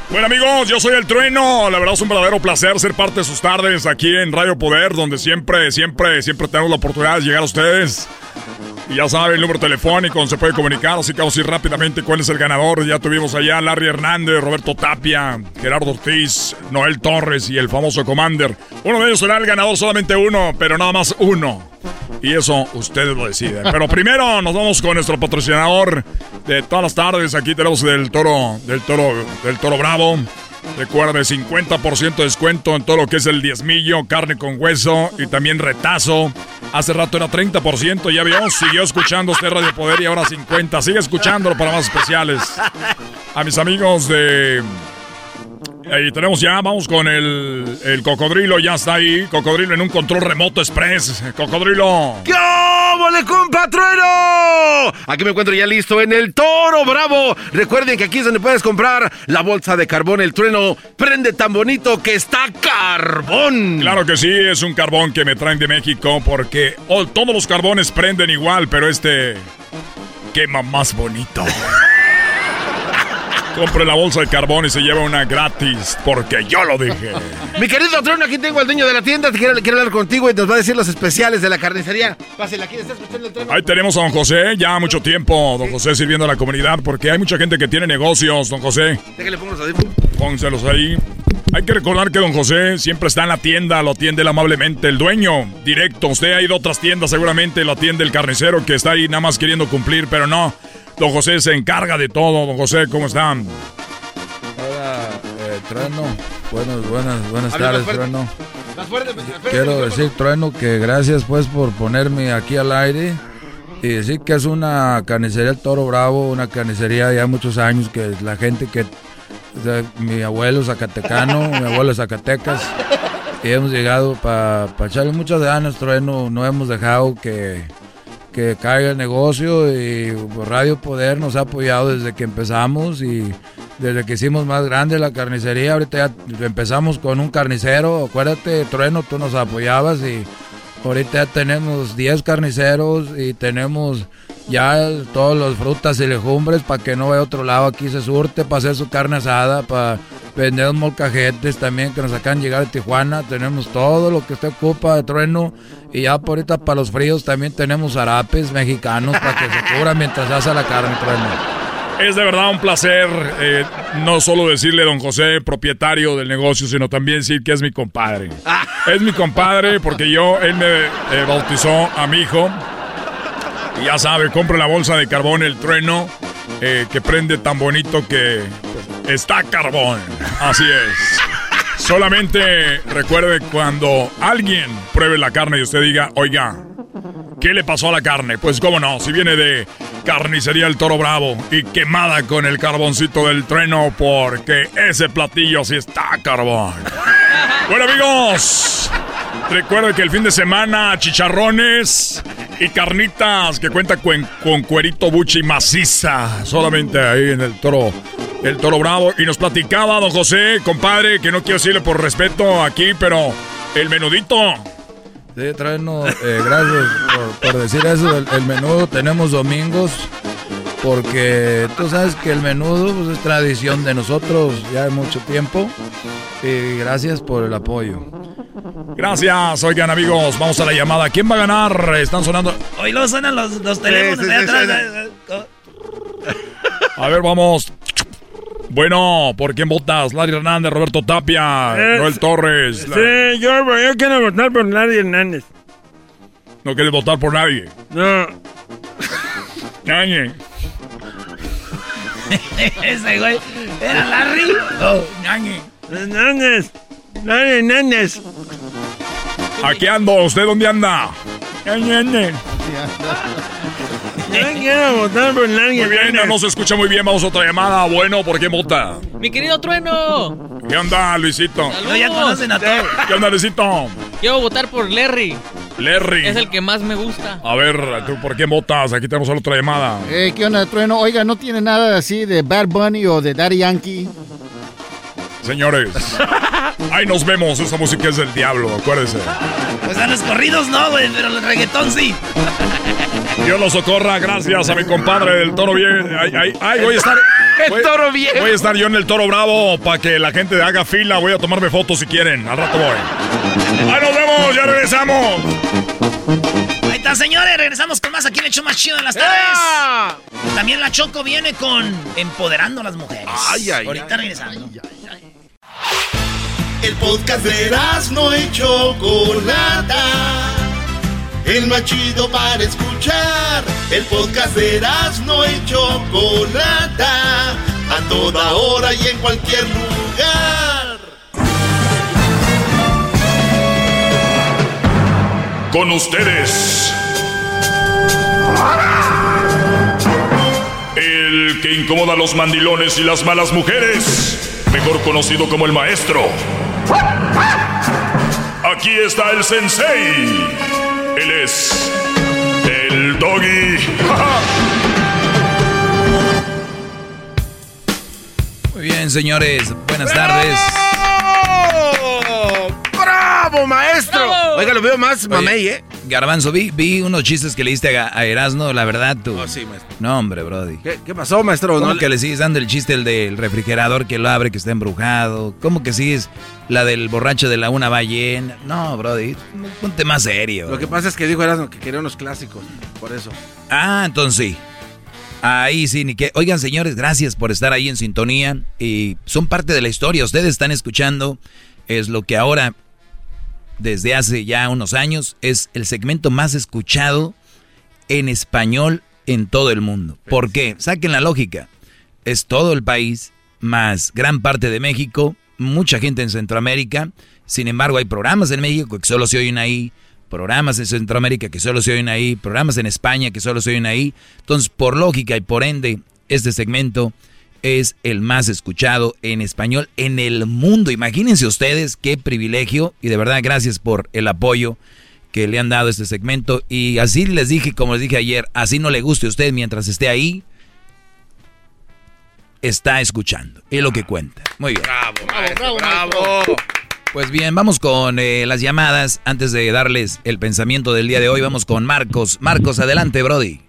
Bueno amigos, yo soy el Trueno. La verdad es un verdadero placer ser parte de sus tardes aquí en Radio Poder, donde siempre, siempre, siempre tenemos la oportunidad de llegar a ustedes. Y ya saben, el número telefónico se puede comunicar, así que vamos a ir rápidamente cuál es el ganador. Ya tuvimos allá Larry Hernández, Roberto Tapia, Gerardo Ortiz, Noel Torres y el famoso Commander. Uno de ellos será el ganador, solamente uno, pero nada más uno. Y eso ustedes lo deciden. Pero primero nos vamos con nuestro patrocinador de todas las tardes. Aquí tenemos del toro, del toro, del toro bravo. Recuerde, 50% de descuento en todo lo que es el diezmillo, carne con hueso y también retazo. Hace rato era 30%, ya vio, siguió escuchando este Radio Poder y ahora 50%. Sigue escuchándolo para más especiales. A mis amigos de Ahí tenemos ya, vamos con el, el cocodrilo, ya está ahí. Cocodrilo en un control remoto express. Cocodrilo. ¿Qué le compatrueno? Aquí me encuentro ya listo en el Toro Bravo. Recuerden que aquí es donde puedes comprar la bolsa de carbón. El trueno prende tan bonito que está carbón. Claro que sí, es un carbón que me traen de México porque oh, todos los carbones prenden igual, pero este quema más bonito. Compre la bolsa de carbón y se lleva una gratis, porque yo lo dije. Mi querido Trono, aquí tengo al dueño de la tienda, quiere hablar contigo y nos va a decir los especiales de la carnicería. Pásale, aquí está escuchando el tren. Ahí tenemos a don José, ya mucho tiempo, don José sirviendo a la comunidad, porque hay mucha gente que tiene negocios, don José. Déjale, ponlos ahí. Pónselos ahí. Hay que recordar que don José siempre está en la tienda, lo atiende amablemente el dueño, directo. Usted ha ido a otras tiendas, seguramente lo atiende el carnicero que está ahí nada más queriendo cumplir, pero no. Don José se encarga de todo. Don José, ¿cómo están? Hola, eh, Trueno. Buenas, buenas, buenas tardes, Trueno. Quiero decir, Trueno, que gracias pues por ponerme aquí al aire y decir que es una carnicería El Toro Bravo, una carnicería de ya muchos años que la gente que... mi abuelo Zacatecano, mi abuelo Zacatecas, y hemos llegado para echarle muchas ganas, Trueno. No hemos dejado que que caiga el negocio y Radio Poder nos ha apoyado desde que empezamos y desde que hicimos más grande la carnicería. Ahorita ya empezamos con un carnicero, acuérdate, Trueno, tú nos apoyabas y ahorita ya tenemos 10 carniceros y tenemos ya todas las frutas y legumbres para que no vaya a otro lado. Aquí se surte para hacer su carne asada, para vender molcajetes también que nos acaban de llegar de Tijuana. Tenemos todo lo que usted ocupa de trueno. Y ya por ahorita para los fríos también tenemos harapes mexicanos para que se cubra mientras hace la carne trueno. Es de verdad un placer eh, no solo decirle don José, propietario del negocio, sino también decir que es mi compadre. Es mi compadre porque yo, él me eh, bautizó a mi hijo. Ya sabe, compre la bolsa de carbón, el trueno, eh, que prende tan bonito que está carbón. Así es. Solamente recuerde cuando alguien pruebe la carne y usted diga, oiga, ¿qué le pasó a la carne? Pues cómo no, si viene de carnicería El Toro Bravo y quemada con el carboncito del trueno porque ese platillo sí está carbón. Bueno amigos, recuerde que el fin de semana chicharrones y carnitas que cuenta con, con cuerito buchi maciza, solamente ahí en el Toro el Toro Bravo. Y nos platicaba don José, compadre, que no quiero decirle por respeto aquí, pero el menudito. Sí, traernos, eh, gracias por, decir eso. El, menudo tenemos domingos, porque tú sabes que el menudo pues, es tradición de nosotros ya de mucho tiempo. Y gracias por el apoyo. Gracias, oigan amigos, vamos a la llamada. ¿Quién va a ganar? Están sonando. Hoy lo suenan los, teléfonos A ver, vamos. Bueno, ¿por quién votas? Larry Hernández, Roberto Tapia, Noel Torres. Sí, yo, yo quiero votar por Larry Hernández. ¿No quieres votar por nadie? No. Ese güey. ¿Era Larry? Oh, Ñañe. Hernández. Hernández. Aquí ando. ¿Usted dónde anda? Yo quiero votar por Muy bien, no se escucha muy bien. Vamos a otra llamada. Bueno, ¿por qué vota? Mi querido Trueno. ¿Qué onda, Luisito? No, ya conocen a todos. ¿Qué onda, Luisito? Quiero votar por Larry. Larry. Es el que más me gusta. A ver, ¿tú por qué votas? Aquí tenemos otra llamada. Eh, ¿Qué onda, Trueno? Oiga, ¿no tiene nada así de Bad Bunny o de Daddy Yankee? Señores, ahí nos vemos. Esa música es del diablo, acuérdense. Pues a los corridos no, güey, pero el reggaetón sí. Dios lo socorra, gracias a mi compadre del toro bien. Ay, ay, ay, voy a estar. El toro bien. Voy a estar yo en el toro bravo para que la gente haga fila. Voy a tomarme fotos si quieren. Al rato voy. Ahí nos vemos, ya regresamos. Ahí está, señores. Regresamos con más aquí en el show más chido de las tardes. También la Choco viene con Empoderando a las mujeres. Ay, ay, Ahorita ay. El podcast de no y Chocolata. El más chido para escuchar. El podcast de no y Chocolata. A toda hora y en cualquier lugar. Con ustedes. El que incomoda a los mandilones y las malas mujeres. Mejor conocido como el maestro. Aquí está el sensei. Él es el doggy. Muy bien, señores. Buenas tardes. ¡Bravo, maestro! ¡Bravo! Oiga, lo veo más mamey, ¿eh? Garbanzo, vi, vi unos chistes que le diste a, a Erasmo, la verdad, tú. Oh, sí, maestro. No, hombre, Brody. ¿Qué, qué pasó, maestro? ¿Cómo No- que le sigues dando el chiste el del refrigerador que lo abre, que está embrujado? ¿Cómo que sigues la del borracho de la una ballena? No, Brody, ponte más serio. Lo que pasa es que dijo Erasmo que quería unos clásicos, por eso. Ah, entonces sí. Ahí sí, ni que. Oigan, señores, gracias por estar ahí en sintonía. Y son parte de la historia. Ustedes están escuchando. Es lo que ahora, desde hace ya unos años, es el segmento más escuchado en español en todo el mundo. ¿Por qué? Saquen la lógica. Es todo el país, más gran parte de México, mucha gente en Centroamérica. Sin embargo, hay programas en México que solo se oyen ahí, programas en Centroamérica que solo se oyen ahí, programas en España que solo se oyen ahí. Entonces, por lógica y por ende, este segmento es el más escuchado en español en el mundo. Imagínense ustedes qué privilegio y de verdad gracias por el apoyo que le han dado a este segmento. Y así les dije, como les dije ayer, así no le guste a usted mientras esté ahí, está escuchando. Es lo que cuenta. Muy bien. Bravo, maestro, bravo. Pues bien, vamos con eh, las llamadas. Antes de darles el pensamiento del día de hoy, vamos con Marcos. Marcos, adelante, Brody.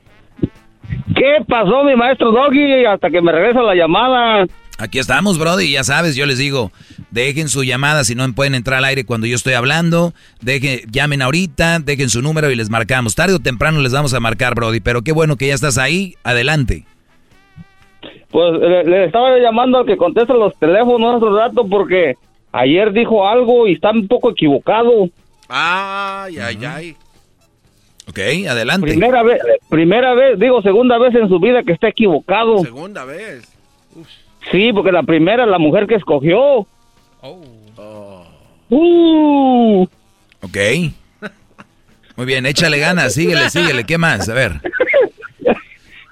¿Qué pasó, mi maestro Doggy? Hasta que me regresa la llamada. Aquí estamos, Brody. Ya sabes, yo les digo, dejen su llamada si no pueden entrar al aire cuando yo estoy hablando. Dejen, llamen ahorita, dejen su número y les marcamos. Tarde o temprano les vamos a marcar, Brody. Pero qué bueno que ya estás ahí. Adelante. Pues le, le estaba llamando al que contesta los teléfonos hace rato porque ayer dijo algo y está un poco equivocado. Ay, ay, ay. Ok, adelante. Primera vez, primera vez, digo segunda vez en su vida que está equivocado. Segunda vez. Sí, porque la primera, la mujer que escogió. Oh. Uh. Ok. Muy bien, échale ganas, síguele, síguele. ¿Qué más? A ver.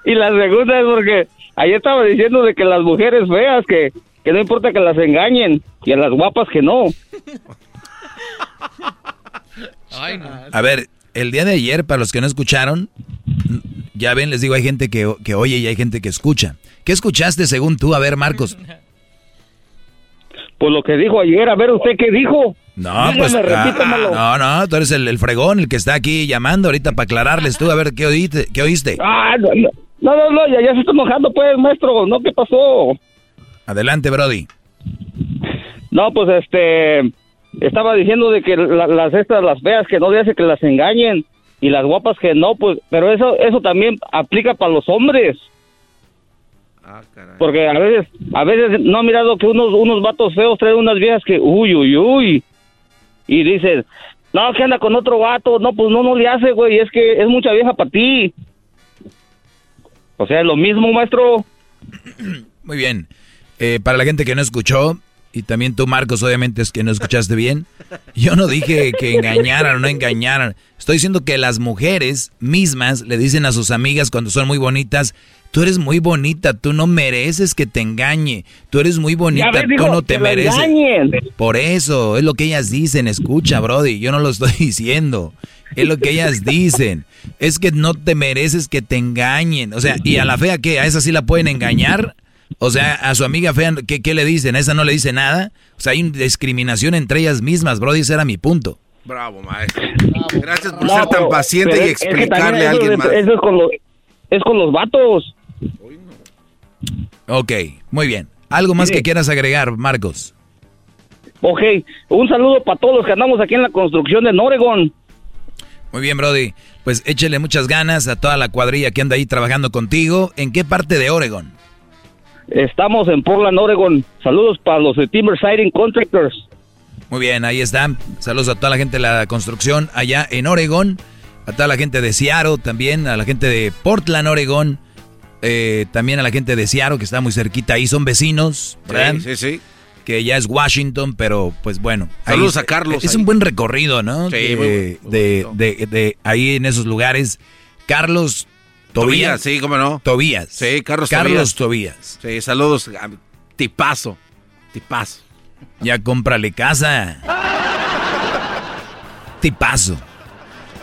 Y la segunda es porque ayer estaba diciendo de que las mujeres feas, que, que no importa que las engañen, y a las guapas que no. A ver, el día de ayer, para los que no escucharon, ya ven, les digo, hay gente que, que oye y hay gente que escucha. ¿Qué escuchaste según tú? A ver, Marcos. Pues lo que dijo ayer, a ver usted qué dijo. No, Dígame, pues. ah, no, no, tú eres el, el fregón, el que está aquí llamando ahorita para aclararles tú. A ver, ¿qué oíste? ¿Qué oíste? Ah, no, no, no, no, no, ya, ya se está enojando, pues, maestro. ¿No qué pasó? Adelante, Brody. No, pues, este, estaba diciendo de que la- las estas, las feas, que no le hace que las engañen, y las guapas que no, pues, pero eso, eso también aplica para los hombres. Ah, Porque a veces, a veces no ha mirado que unos, unos vatos feos traen unas viejas que, uy, uy, uy. Y dices, no, que anda con otro vato. No, pues no, no le hace, güey. Es que es mucha vieja para ti. O sea, es lo mismo, maestro. Muy bien. Eh, para la gente que no escuchó, y también tú, Marcos, obviamente es que no escuchaste bien. Yo no dije que engañaran o no engañaran. Estoy diciendo que las mujeres mismas le dicen a sus amigas cuando son muy bonitas, tú eres muy bonita, tú no mereces que te engañe. Tú eres muy bonita, tú no te mereces. Por eso, es lo que ellas dicen, escucha, Brody, yo no lo estoy diciendo. Es lo que ellas dicen. Es que no te mereces que te engañen. O sea, ¿y a la fea qué? ¿A esa sí la pueden engañar? O sea, a su amiga fea, ¿qué, le dicen? ¿A esa no le dice nada? O sea, hay una discriminación entre ellas mismas, Brody, ese era mi punto. Bravo, maestro. Gracias por ser tan paciente y explicarle a alguien más. Eso es con, es con los vatos. Ok, muy bien. ¿Algo más que quieras agregar, Marcos? Ok, un saludo para todos los que andamos aquí en la construcción de Oregon. Muy bien, Brody. Pues échele muchas ganas a toda la cuadrilla que anda ahí trabajando contigo. ¿En qué parte de Oregon? Estamos en Portland, Oregon. Saludos para los de Timber Siding Contractors. Muy bien, ahí están. Saludos a toda la gente de la construcción allá en Oregon. A toda la gente de Seattle también. A la gente de Portland, Oregon. Eh, también a la gente de Seattle que está muy cerquita ahí. Son vecinos, ¿verdad? Sí, sí, sí. Que ya es Washington, pero pues bueno. Saludos a Carlos. Es un buen recorrido, ¿no? Sí, de, de, de ahí en esos lugares. Carlos Tobías, sí, cómo no. Tobías. Sí, Carlos, Carlos Tobías. Sí, saludos. Tipazo. Tipazo. Ya cómprale casa. Tipazo.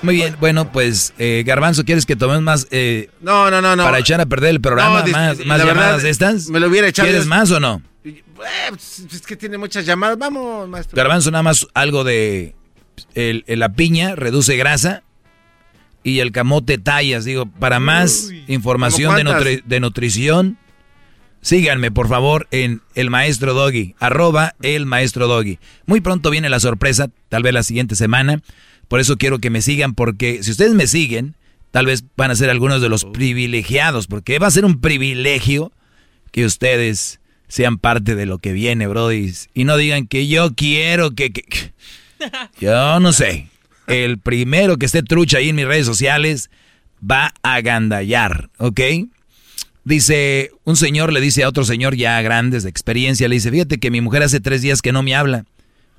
Muy bien, bueno, pues eh, Garbanzo, ¿quieres que tomemos más? Eh, no, no, no, no. Para echar a perder el programa, más, más llamadas de estas. Me lo hubiera echado. ¿Quieres más o no? Eh, pues, es que tiene muchas llamadas. Vamos, maestro. Garbanzo, nada más algo de el, la piña, reduce grasa y el camote tallas. Digo, para más información de, nutrición, síganme por favor en el maestro Doggy, arroba el maestro Doggy. Muy pronto viene la sorpresa, tal vez la siguiente semana. Por eso quiero que me sigan, porque si ustedes me siguen, tal vez van a ser algunos de los privilegiados, porque va a ser un privilegio que ustedes sean parte de lo que viene, Brody. Y no digan que yo quiero que... que yo no sé el primero que esté trucha ahí en mis redes sociales va a gandallar, ¿ok? Dice, un señor le dice a otro señor ya grandes de experiencia, le dice, fíjate que mi mujer hace tres días que no me habla.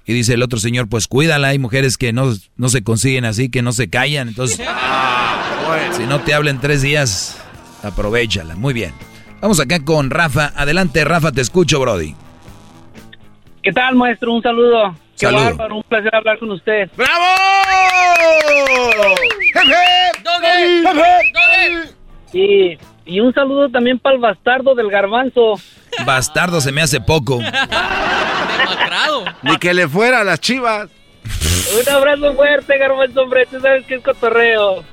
Y dice el otro señor, pues cuídala, hay mujeres que no, no se consiguen así, que no se callan. Entonces, si no te hablan tres días, aprovechala. Muy bien. Vamos acá con Rafa. Adelante, Rafa, te escucho, Brody. ¿Qué tal, maestro? Un saludo. Qué bárbaro, un placer hablar con usted. ¡Bravo! Y, y un saludo también para el bastardo del garbanzo. Bastardo se me hace poco. Ni que le fuera a las chivas. Un abrazo fuerte, garbanzo, hombre. Tú sabes que es cotorreo.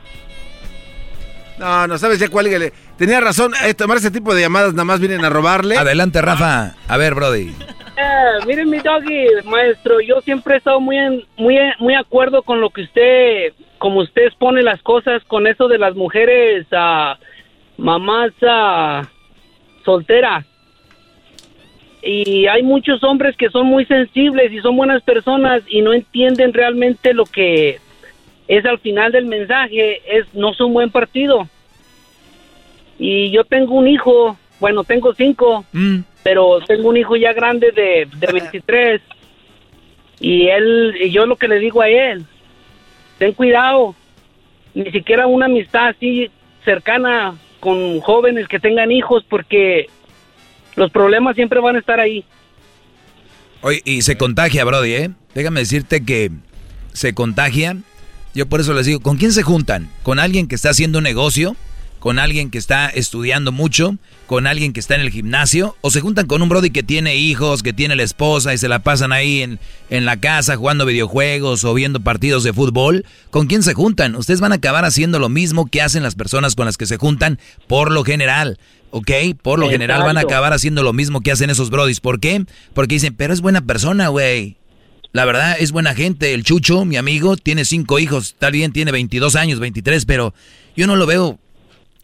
No, no sabes ya cuál. Tenía razón, eh, tomar ese tipo de llamadas nada más vienen a robarle. Adelante, Rafa. A ver, Brody. Miren mi doggy, maestro, yo siempre he estado muy en, muy muy acuerdo con lo que usted, como usted expone las cosas con eso de las mujeres a mamás a solteras. Y hay muchos hombres que son muy sensibles y son buenas personas y no entienden realmente lo que es al final del mensaje, es no son buen partido. Y yo tengo un hijo, bueno, tengo cinco. Mm pero tengo un hijo ya grande de, de 23 y él, y yo lo que le digo a él, ten cuidado, ni siquiera una amistad así cercana con jóvenes que tengan hijos porque los problemas siempre van a estar ahí. Oye, y se contagia, Brody, ¿eh? Déjame decirte que se contagia. Yo por eso les digo, ¿con quién se juntan? ¿Con alguien que está haciendo un negocio? Con alguien que está estudiando mucho, con alguien que está en el gimnasio, o se juntan con un brody que tiene hijos, que tiene la esposa y se la pasan ahí en, en la casa jugando videojuegos o viendo partidos de fútbol. ¿Con quién se juntan? Ustedes van a acabar haciendo lo mismo que hacen las personas con las que se juntan por lo general. ¿ok? Por lo general van a acabar haciendo lo mismo que hacen esos brodis. ¿Por qué? Porque dicen, pero es buena persona, güey. La verdad, es buena gente. El Chucho, mi amigo, tiene cinco hijos. Está bien, tiene 22 años, 23, pero yo no lo veo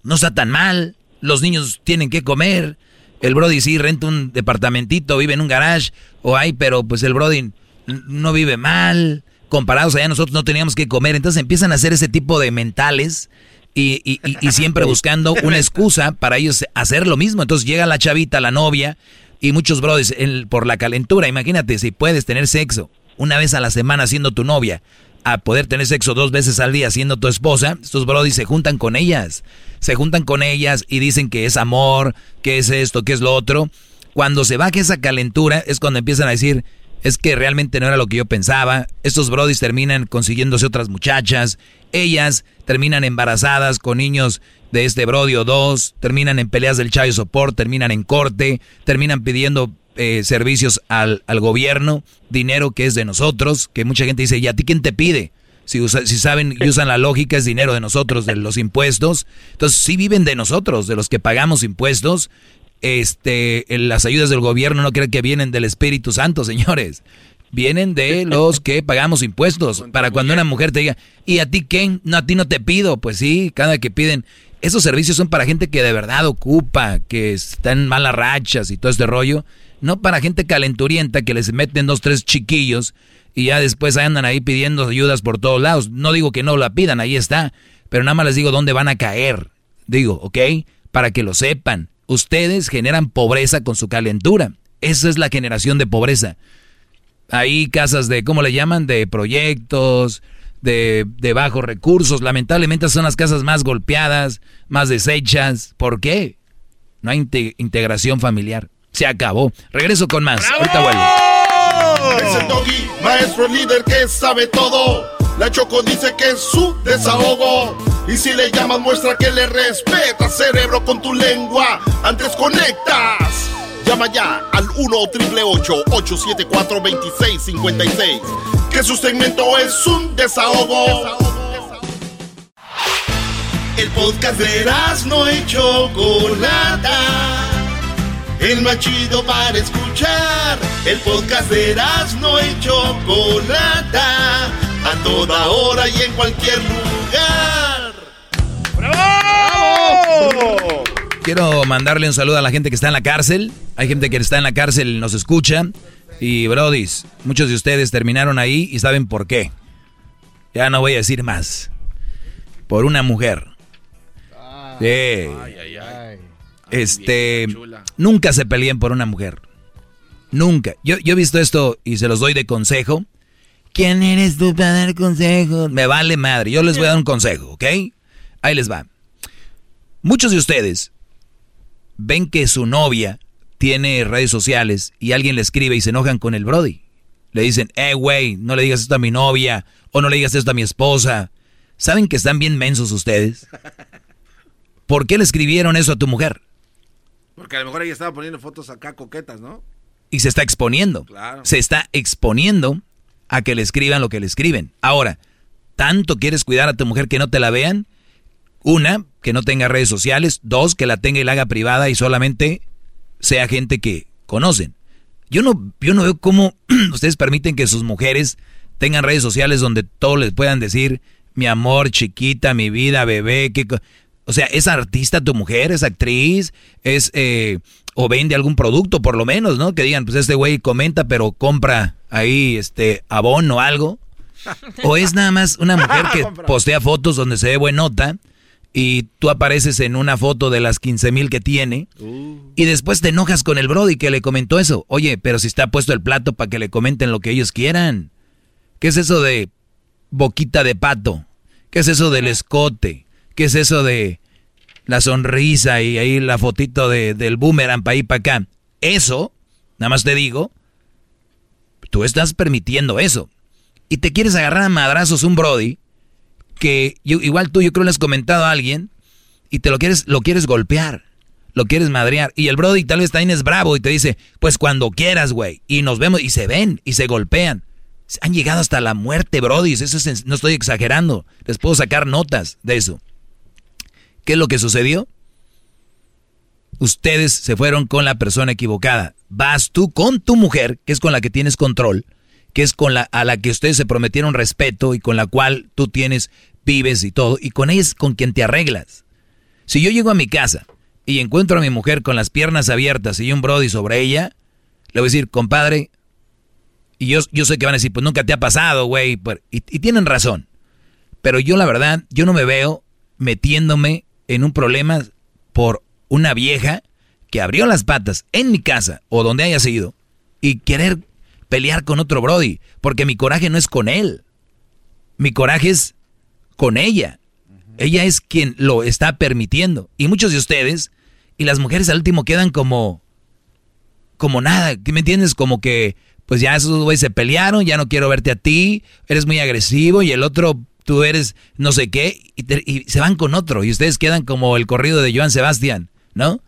no está tan mal, los niños tienen que comer, El Brody sí renta un departamentito, vive en un garage, o hay, pero pues el Brody no vive mal. Comparados allá nosotros no teníamos que comer. Entonces empiezan a hacer ese tipo de mentales y, y, y, siempre buscando una excusa para ellos hacer lo mismo. Entonces llega la chavita, la novia, y muchos brodis por la calentura. Imagínate si puedes tener sexo una vez a la semana siendo tu novia, a poder tener sexo dos veces al día siendo tu esposa, estos brodis se juntan con ellas. Se juntan con ellas y dicen que es amor, que es esto, que es lo otro. Cuando se baja esa calentura es cuando empiezan a decir, es que realmente no era lo que yo pensaba. Estos brodis terminan consiguiéndose otras muchachas. Ellas terminan embarazadas con niños de este brodio dos. Terminan en peleas del chayo sopor, terminan en corte, terminan pidiendo eh, servicios al, al, gobierno, dinero que es de nosotros, que mucha gente dice, ¿y a ti quién te pide? Si, si saben y usan la lógica, es dinero de nosotros, de los impuestos. Entonces, sí viven de nosotros, de los que pagamos impuestos. Este, las ayudas del gobierno no creen que vienen del Espíritu Santo, señores. Vienen de los que pagamos impuestos. Para cuando una mujer te diga, ¿y a ti qué? No, a ti no te pido. Pues sí, cada que piden. Esos servicios son para gente que de verdad ocupa, que está en malas rachas y todo este rollo. No para gente calenturienta que les meten dos, tres chiquillos y ya después andan ahí pidiendo ayudas por todos lados. No digo que no la pidan, ahí está. Pero nada más les digo dónde van a caer. Digo, ¿ok? Para que lo sepan. Ustedes generan pobreza con su calentura. Esa es la generación de pobreza. Ahí casas de, ¿cómo le llaman? De proyectos, de, de bajos recursos. Lamentablemente son las casas más golpeadas, más deshechas. ¿Por qué? No hay integración familiar. Se acabó. Regreso con más. Ahorita vuelvo. Es el doggy, maestro líder que sabe todo. La Choco dice que es su desahogo. Y si le llamas, muestra que le respeta, cerebro, con tu lengua. Antes conectas. Llama ya al 1-888-874-2656. Que su segmento es un desahogo. El podcast de no hecho Chocolata el más chido para escuchar. El podcast de no y Chocolata, a toda hora y en cualquier lugar. ¡Bravo! Quiero mandarle un saludo a la gente que está en la cárcel. Hay gente que está en la cárcel y nos escucha. Y brodis, muchos de ustedes terminaron ahí y saben por qué. Ya no voy a decir más. Por una mujer. Ah, sí. Ay, ay, ay. Este, nunca se peleen por una mujer. Nunca. Yo, yo he visto esto y se los doy de consejo. ¿Quién eres tú para dar consejos? Me vale madre. Yo les voy a dar un consejo, ¿ok? Ahí les va. Muchos de ustedes ven que su novia tiene redes sociales y alguien le escribe y se enojan con el Brody. Le dicen, eh, güey, no le digas esto a mi novia o no le digas esto a mi esposa. ¿Saben que están bien mensos ustedes? ¿Por qué le escribieron eso a tu mujer? Porque a lo mejor ella estaba poniendo fotos acá coquetas, ¿no? Y se está exponiendo. Claro. Se está exponiendo a que le escriban lo que le escriben. Ahora, ¿tanto quieres cuidar a tu mujer que no te la vean? Una, que no tenga redes sociales. Dos, que la tenga y la haga privada y solamente sea gente que conocen. Yo no, yo no veo cómo ustedes permiten que sus mujeres tengan redes sociales donde todos les puedan decir mi amor, chiquita, mi vida, bebé, que o sea, ¿es artista tu mujer? ¿Es actriz? ¿Es eh, o vende algún producto por lo menos, ¿no? Que digan, pues este güey comenta pero compra ahí este abono o algo. O es nada más una mujer que postea fotos donde se ve buenota y tú apareces en una foto de las 15 mil que tiene y después te enojas con el Brody que le comentó eso. Oye, pero si está puesto el plato para que le comenten lo que ellos quieran. ¿Qué es eso de boquita de pato? ¿Qué es eso del escote? ¿Qué es eso de la sonrisa y ahí la fotito de, del boomerang para para acá? Eso, nada más te digo, tú estás permitiendo eso. Y te quieres agarrar a madrazos un Brody que igual tú yo creo le has comentado a alguien y te lo quieres, lo quieres golpear, lo quieres madrear. Y el Brody tal vez también es bravo y te dice, pues cuando quieras, güey. Y nos vemos y se ven y se golpean. Han llegado hasta la muerte, Brody. Eso no estoy exagerando. Les puedo sacar notas de eso. ¿Qué es lo que sucedió? Ustedes se fueron con la persona equivocada. Vas tú con tu mujer, que es con la que tienes control, que es con la a la que ustedes se prometieron respeto y con la cual tú tienes vives y todo, y con ella es con quien te arreglas. Si yo llego a mi casa y encuentro a mi mujer con las piernas abiertas y un Brody sobre ella, le voy a decir, compadre, y yo, yo sé que van a decir, pues nunca te ha pasado, güey, y, y tienen razón. Pero yo la verdad, yo no me veo metiéndome en un problema por una vieja que abrió las patas en mi casa o donde haya sido y querer pelear con otro Brody, porque mi coraje no es con él. Mi coraje es con ella. Ella es quien lo está permitiendo. Y muchos de ustedes y las mujeres al último quedan como como nada, ¿me entiendes? Como que pues ya esos güeyes se pelearon, ya no quiero verte a ti, eres muy agresivo y el otro tú eres no sé qué y, se van con otro y ustedes quedan como el corrido de Joan Sebastián, ¿no?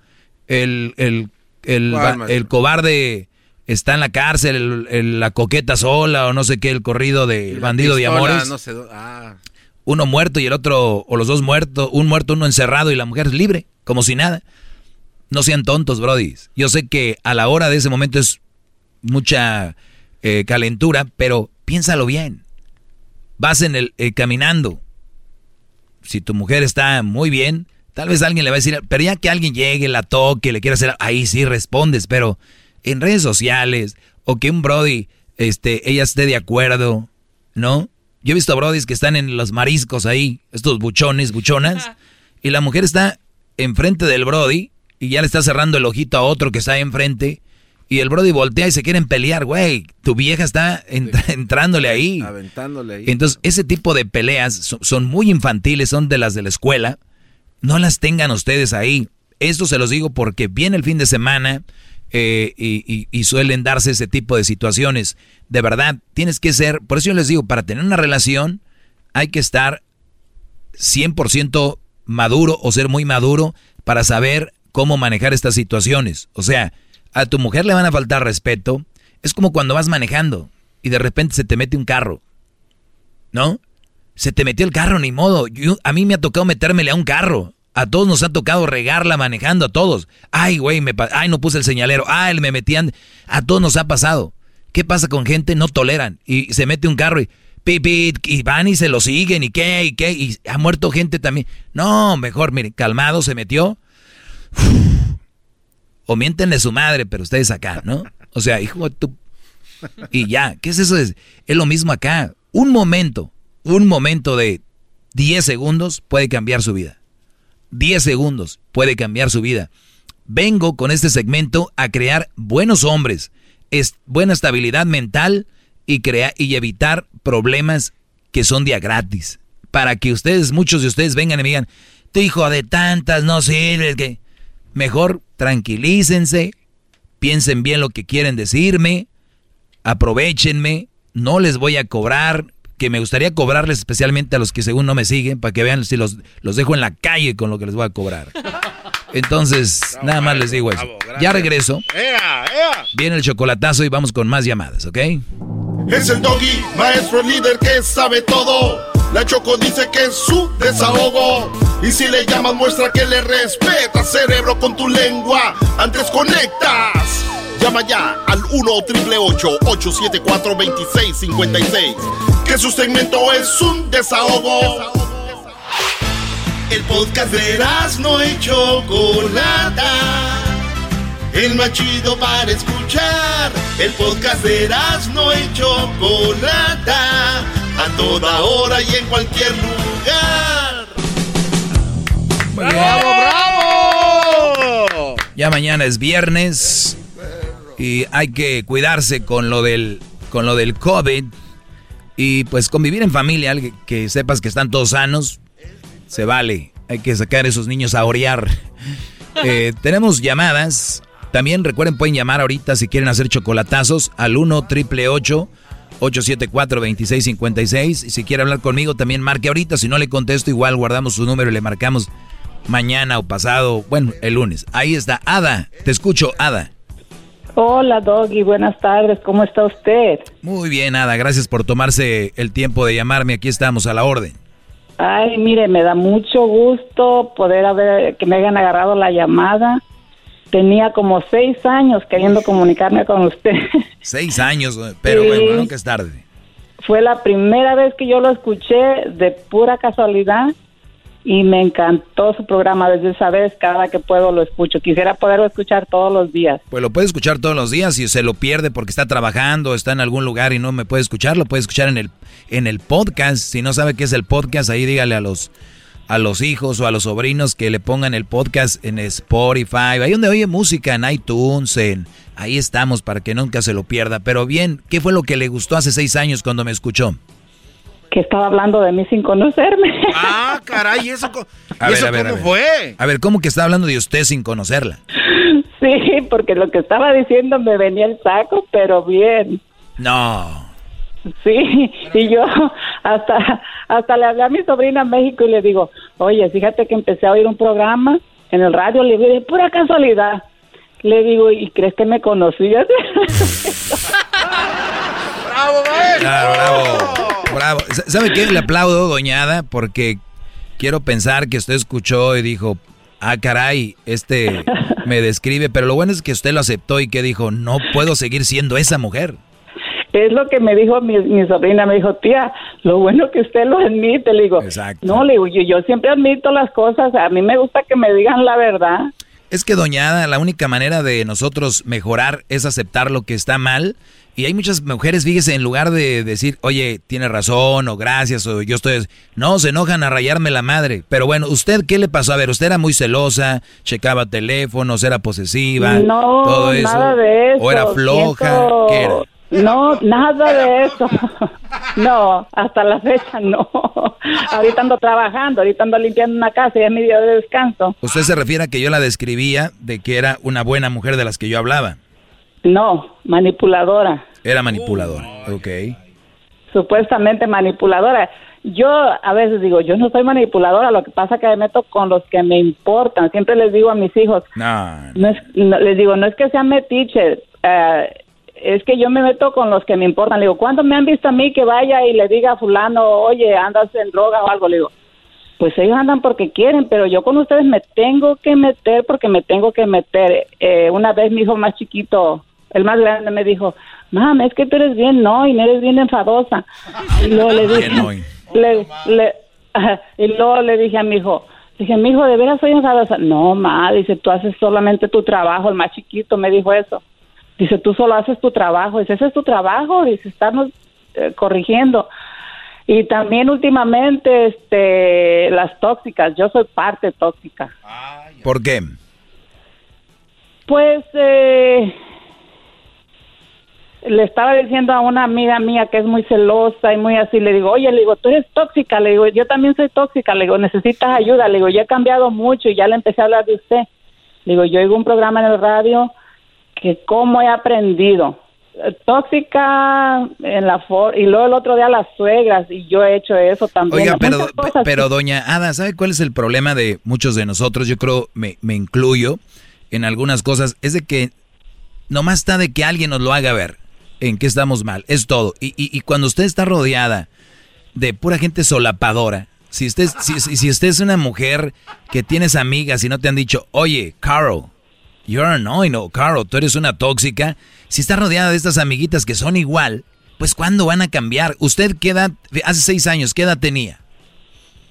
El, el, el, cobarde está en la cárcel, la coqueta sola o no sé qué, el corrido de bandido de amores. Ah. Uno muerto y el otro, o los dos muertos, un muerto, uno encerrado y la mujer es libre, como si nada. No sean tontos, Brody. Yo sé que a la hora de ese momento es mucha eh, calentura, pero piénsalo bien. Vas en el eh, caminando. Si tu mujer está muy bien, tal vez alguien le va a decir, pero ya que alguien llegue, la toque, le quiera hacer, ahí sí respondes, pero en redes sociales o que un Brody, este, ella esté de acuerdo, ¿no? Yo he visto Brodis que están en los mariscos ahí, estos buchones, buchonas, y la mujer está enfrente del Brody y ya le está cerrando el ojito a otro que está ahí enfrente. Y el Brody voltea y se quieren pelear, güey. Tu vieja está entrándole ahí. Aventándole ahí. Entonces, ese tipo de peleas son, muy infantiles, son de las de la escuela. No las tengan ustedes ahí. Esto se los digo porque viene el fin de semana eh, y, y, suelen darse ese tipo de situaciones. De verdad, tienes que ser, por eso yo les digo, para tener una relación hay que estar 100% maduro o ser muy maduro para saber cómo manejar estas situaciones. O sea, a tu mujer le van a faltar respeto. Es como cuando vas manejando y de repente se te mete un carro. ¿No? Se te metió el carro, ni modo. a mí me ha tocado metérmele a un carro. A todos nos ha tocado regarla manejando, a todos. Ay, güey, me ay, no puse el señalero. Ay, me metían. A todos nos ha pasado. ¿Qué pasa con gente? No toleran. Y se mete un carro y pipit, y van y se lo siguen, y qué, y qué, y ha muerto gente también. No, mejor, mire, calmado se metió o mientenle su madre, pero ustedes acá, ¿no? O sea, hijo, tú... Y ya, ¿qué es eso? Es, lo mismo acá. Un momento, un momento de 10 segundos puede cambiar su vida. 10 segundos puede cambiar su vida. Vengo con este segmento a crear buenos hombres, es, buena estabilidad mental y, crear, y evitar problemas que son día gratis. Para que ustedes, muchos de ustedes vengan y me digan, tu hijo de tantas no sirve, que Mejor tranquilícense, piensen bien lo que quieren decirme, aprovechenme, no les voy a cobrar, que me gustaría cobrarles especialmente a los que según no me siguen, para que vean si los, los dejo en la calle con lo que les voy a cobrar. Entonces, nada más les digo eso. ya regreso. Viene el chocolatazo y vamos con más llamadas, ¿ok? Es el doggy, maestro líder que sabe todo. La Choco dice que es su desahogo. Y si le llamas, muestra que le respeta, cerebro, con tu lengua. Antes conectas. Llama ya al 1-888-874-2656. Que su segmento es un desahogo. El podcast de no hecho Chocolata. El más chido para escuchar. El podcast de no hecho Chocolata a toda hora y en cualquier lugar. ¡Bravo, bravo! Ya mañana es viernes y hay que cuidarse con lo del con lo del COVID y pues convivir en familia, que sepas que están todos sanos, se vale. Hay que sacar a esos niños a orear. Eh, tenemos llamadas. También recuerden, pueden llamar ahorita si quieren hacer chocolatazos al 1 triple 874-2656. Y si quiere hablar conmigo, también marque ahorita. Si no le contesto, igual guardamos su número y le marcamos mañana o pasado, bueno, el lunes. Ahí está, Ada. Te escucho, Ada. Hola, Doggy. Buenas tardes. ¿Cómo está usted? Muy bien, Ada. Gracias por tomarse el tiempo de llamarme. Aquí estamos a la orden. Ay, mire, me da mucho gusto poder haber que me hayan agarrado la llamada. Tenía como seis años queriendo comunicarme con usted. Seis años, pero bueno, nunca es tarde. Fue la primera vez que yo lo escuché de pura casualidad y me encantó su programa desde esa vez, cada que puedo lo escucho. Quisiera poderlo escuchar todos los días. Pues lo puede escuchar todos los días y se lo pierde porque está trabajando, está en algún lugar y no me puede escuchar, lo puede escuchar en el en el podcast. Si no sabe qué es el podcast, ahí dígale a los a los hijos o a los sobrinos que le pongan el podcast en Spotify, ahí donde oye música, en iTunes, en, ahí estamos para que nunca se lo pierda. Pero bien, ¿qué fue lo que le gustó hace seis años cuando me escuchó? Que estaba hablando de mí sin conocerme. Ah, caray, ¿eso, a ver, cómo fue? A ver, ¿cómo que está hablando de usted sin conocerla? Sí, porque lo que estaba diciendo me venía el saco, pero bien. No. Sí, y yo hasta hasta le hablé a mi sobrina en México y le digo, oye, fíjate que empecé a oír un programa en el radio, le digo, de pura casualidad. Le digo, ¿y crees que me conocías? ¡Bravo, Bravo, bravo, bravo. ¿Sabe qué? Le aplaudo, doñada, porque quiero pensar que usted escuchó y dijo, ah, caray, este me describe, pero lo bueno es que usted lo aceptó y que dijo, no puedo seguir siendo esa mujer. Es lo que me dijo mi, mi, sobrina, me dijo, tía, lo bueno que usted lo admite, le digo, no, le digo, yo, yo siempre admito las cosas, a mí me gusta que me digan la verdad. Es que doñada, la única manera de nosotros mejorar es aceptar lo que está mal. Y hay muchas mujeres, fíjese, en lugar de decir, oye, tiene razón, o gracias, o yo estoy... No, se enojan a rayarme la madre. Pero bueno, ¿usted qué le pasó? A ver, usted era muy celosa, checaba teléfonos, era posesiva, no, todo eso. Nada de eso. O era floja, ¿qué era? No, nada de eso. No, hasta la fecha no. Ahorita ando trabajando, ahorita ando limpiando una casa y es mi día de descanso. ¿Usted se refiere a que yo la describía de que era una buena mujer de las que yo hablaba? No, manipuladora. Era manipuladora, ok. Supuestamente manipuladora. Yo a veces digo, yo no soy manipuladora, lo que pasa es que me meto con los que me importan. Siempre les digo a mis hijos, no. les digo, no es que sean metiches, eh, es que yo me meto con los que me importan. Le digo, ¿cuándo me han visto a mí que vaya y le diga a fulano, oye, andas en droga o algo? Le digo, pues ellos andan porque quieren, pero yo con ustedes me tengo que meter porque me tengo que meter. Eh, una vez mi hijo más chiquito, el más grande, me dijo, mamá, es que tú eres bien no y no eres bien enfadosa. Y luego le dije, le, le, y luego le dije a mi hijo, dije, mi hijo, ¿de veras soy enfadosa? No, ma, dice, tú haces solamente tu trabajo, el más chiquito me dijo eso. Dice, tú solo haces tu trabajo. Dice, ese es tu trabajo. Dice, estamos eh, corrigiendo. Y también últimamente, este, las tóxicas. Yo soy parte tóxica. ¿Por qué? Pues, eh, le estaba diciendo a una amiga mía que es muy celosa y muy así, le digo, oye, le digo, tú eres tóxica, le digo, yo también soy tóxica, le digo, necesitas ayuda, le digo, yo he cambiado mucho y ya le empecé a hablar de usted. Le digo, yo oigo un programa en el radio que cómo he aprendido. Tóxica en la for y luego el otro día las suegras y yo he hecho eso también. Oiga, pero, pero doña Ada, ¿sabe cuál es el problema de muchos de nosotros? Yo creo, me, me incluyo en algunas cosas, es de que nomás está de que alguien nos lo haga ver en qué estamos mal, es todo. Y, y, cuando usted está rodeada de pura gente solapadora, si usted, si, si usted es una mujer que tienes amigas y no te han dicho, oye, Carol, You're no, Carol, tú eres una tóxica. Si está rodeada de estas amiguitas que son igual, pues ¿cuándo van a cambiar? ¿Usted qué edad, hace seis años, qué edad tenía?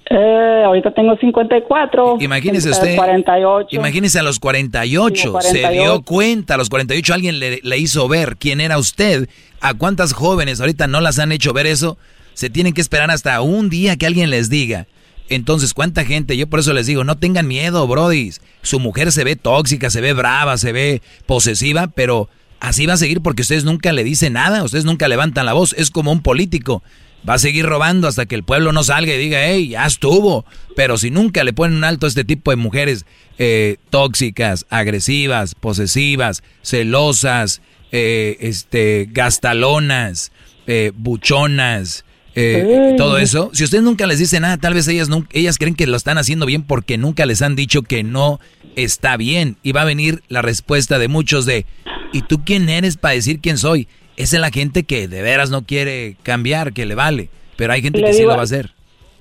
Eh, ahorita tengo 54. Imagínese usted. 48. Imagínese a los 48, Se dio cuenta, a los 48 alguien le, le hizo ver quién era usted. ¿A cuántas jóvenes ahorita no las han hecho ver eso? Se tienen que esperar hasta un día que alguien les diga. Entonces, ¿cuánta gente? Yo por eso les digo, no tengan miedo, Brody. Su mujer se ve tóxica, se ve brava, se ve posesiva, pero así va a seguir porque ustedes nunca le dicen nada, ustedes nunca levantan la voz. Es como un político. Va a seguir robando hasta que el pueblo no salga y diga, hey, ya estuvo. Pero si nunca le ponen un alto a este tipo de mujeres eh, tóxicas, agresivas, posesivas, celosas, eh, este, gastalonas, eh, buchonas, eh, todo eso. Si ustedes nunca les dice nada, tal vez ellas, ellas creen que lo están haciendo bien porque nunca les han dicho que no está bien. Y va a venir la respuesta de muchos de, ¿y tú quién eres para decir quién soy? Esa es la gente que de veras no quiere cambiar, que le vale. Pero hay gente que sí lo va a hacer.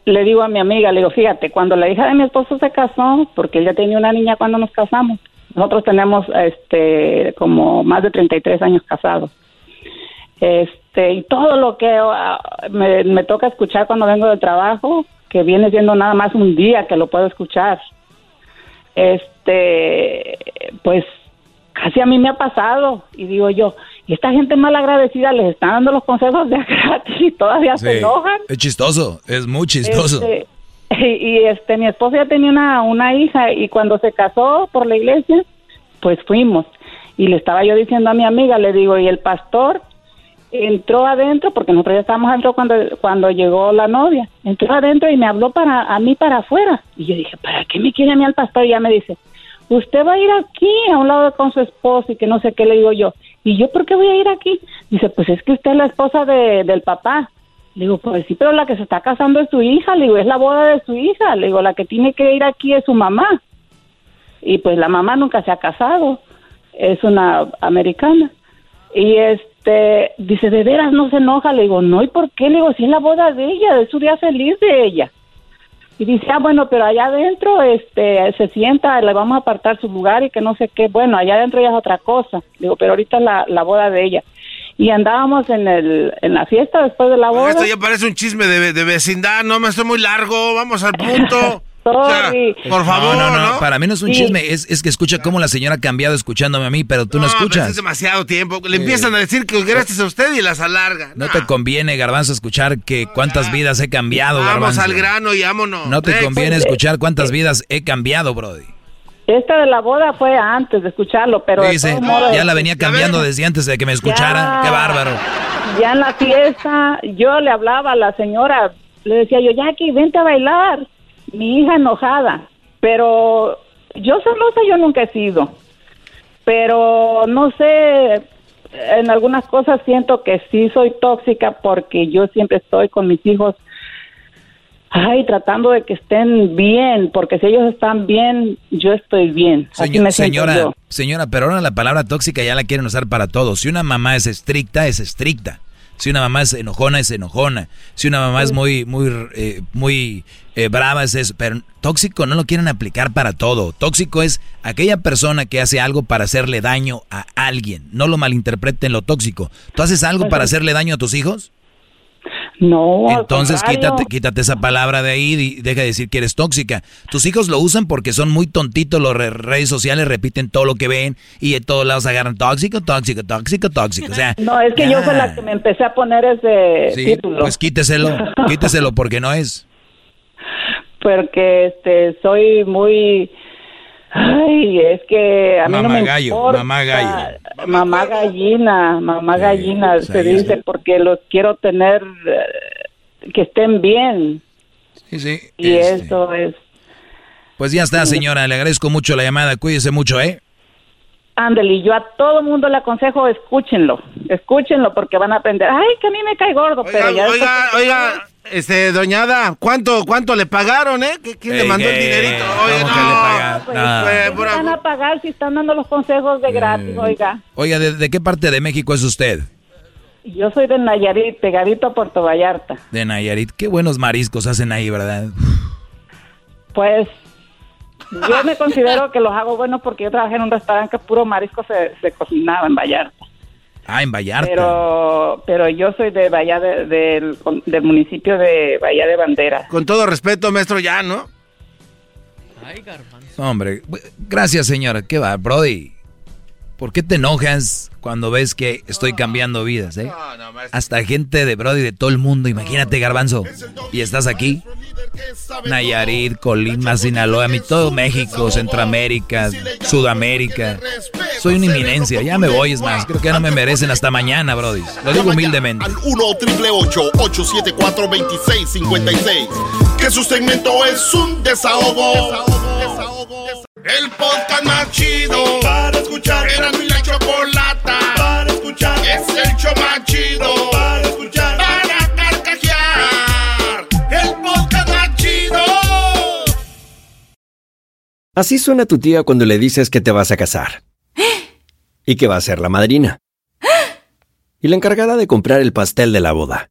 Le digo a mi amiga, le digo, fíjate, cuando la hija de mi esposo se casó, porque ella tenía una niña cuando nos casamos, nosotros tenemos este como más de 33 años casados. Este, y todo lo que ah, me, toca escuchar cuando vengo del trabajo, que viene siendo nada más un día que lo puedo escuchar. Este, pues casi a mí me ha pasado y digo yo, y esta gente mal agradecida les está dando los consejos de gratis y todavía se enojan. Es chistoso, es muy chistoso. Este, y, este, mi esposo ya tenía una, una hija y cuando se casó por la iglesia, pues fuimos. Y le estaba yo diciendo a mi amiga, le digo, y el pastor entró adentro, porque nosotros ya estábamos adentro cuando, cuando llegó la novia, entró adentro y me habló para a mí para afuera. Y yo dije, ¿para qué me quiere a mí al pastor? Y ya me dice, usted va a ir aquí a un lado con su esposo y que no sé qué le digo yo. ¿Y yo por qué voy a ir aquí? Dice, pues es que usted es la esposa de, del papá. Le digo, pues sí, pero la que se está casando es su hija. Le digo, es la boda de su hija. Le digo, la que tiene que ir aquí es su mamá. Y pues la mamá nunca se ha casado. Es una americana. Y este, dice, ¿de veras no se enoja? Le digo, no, ¿y por qué? Le digo, si es la boda de ella, es su día feliz de ella. Y dice, ah, bueno, pero allá adentro este, se sienta, le vamos a apartar su lugar y que no sé qué. Bueno, allá adentro ya es otra cosa. Digo, pero ahorita es la, la boda de ella. Y andábamos en, el, en la fiesta después de la boda. Esto ya parece un chisme de, de vecindad, no me estoy muy largo, vamos al punto. por favor, no, no, no, Para mí no es un chisme, es, es, que escucha cómo la señora ha cambiado escuchándome a mí, pero tú no, escuchas. es demasiado tiempo. Le empiezan a decir que gracias a usted y las alarga. No, te conviene, Garbanzo, escuchar que cuántas vidas he cambiado, Vamos al grano y vámonos. No te conviene escuchar cuántas vidas he cambiado, Brody. Esta de la boda fue antes de escucharlo, pero... Dice, ya la venía cambiando desde antes de que me escuchara. Qué bárbaro. Ya en la fiesta, yo le hablaba a la señora, le decía yo, Jackie, vente a bailar mi hija enojada, pero yo celosa yo nunca he sido, pero no sé, en algunas cosas siento que sí soy tóxica porque yo siempre estoy con mis hijos, ay, tratando de que estén bien, porque si ellos están bien, yo estoy bien. señora, señora, pero ahora la palabra tóxica ya la quieren usar para todo. Si una mamá es estricta, es estricta. Si una mamá es enojona, es enojona. Si una mamá es muy, muy, eh, muy eh, brava, es eso. Pero tóxico no lo quieren aplicar para todo. Tóxico es aquella persona que hace algo para hacerle daño a alguien. No lo malinterpreten lo tóxico. ¿Tú haces algo para hacerle daño a tus hijos? No. Entonces quítate, quítate esa palabra de ahí y deja de decir que eres tóxica. Tus hijos lo usan porque son muy tontitos, los redes sociales repiten todo lo que ven y de todos lados agarran tóxico, tóxico, tóxico, tóxico. O sea, no, es que yo fui la que me empecé a poner ese sí, título. Pues quíteselo, quíteselo porque no es. Porque este soy muy Ay, es que a mí no me gallo, mamá gallo. Mamá gallina, mamá gallina, pues se dice, porque los quiero tener eh, que estén bien. Sí, sí. Y este. eso es. Pues ya está, señora, le agradezco mucho la llamada, cuídese mucho, ¿eh? Ándale, yo a todo mundo le aconsejo, escúchenlo, escúchenlo porque van a aprender. Ay, que a mí me cae gordo, pero ya... Oiga, oiga, este, doñada, ¿cuánto, cuánto le pagaron, eh? ¿Quién le mandó el dinerito? Oye, no, pues, pues, van a pagar si están dando los consejos de gratis, oiga. Oiga, ¿de, qué parte de México es usted? Yo soy de Nayarit, pegadito a Puerto Vallarta. De Nayarit, qué buenos mariscos hacen ahí, ¿verdad? Pues yo me considero que los hago buenos porque yo trabajé en un restaurante que puro marisco se, cocinaba en Vallarta. Ah, en Vallarta. Pero, pero yo soy de Bahía del, municipio de Bahía de Bandera. Con todo respeto, maestro, ya, ¿no? Ay, Hombre, gracias, señora. ¿Qué va, Brody? ¿Por qué te enojas cuando ves que estoy cambiando vidas, eh? Hasta gente de Brody de todo el mundo, imagínate, Garbanzo. Y estás aquí. Nayarit, Colima, Sinaloa, mi todo México, Centroamérica, Sudamérica. Soy una inminencia, ya me voy, es más. Creo que no me merecen hasta mañana, Brody. Lo digo humildemente. Al 1 874 2656 Que su segmento es un desahogo. desahogo. El podcast más chido para escuchar. Era mi la chocolata para escuchar. Es el show más chido para escuchar. Para carcajear. El podcast más chido. Así suena tu tía cuando le dices que te vas a casar. Y que va a ser la madrina. Y la encargada de comprar el pastel de la boda.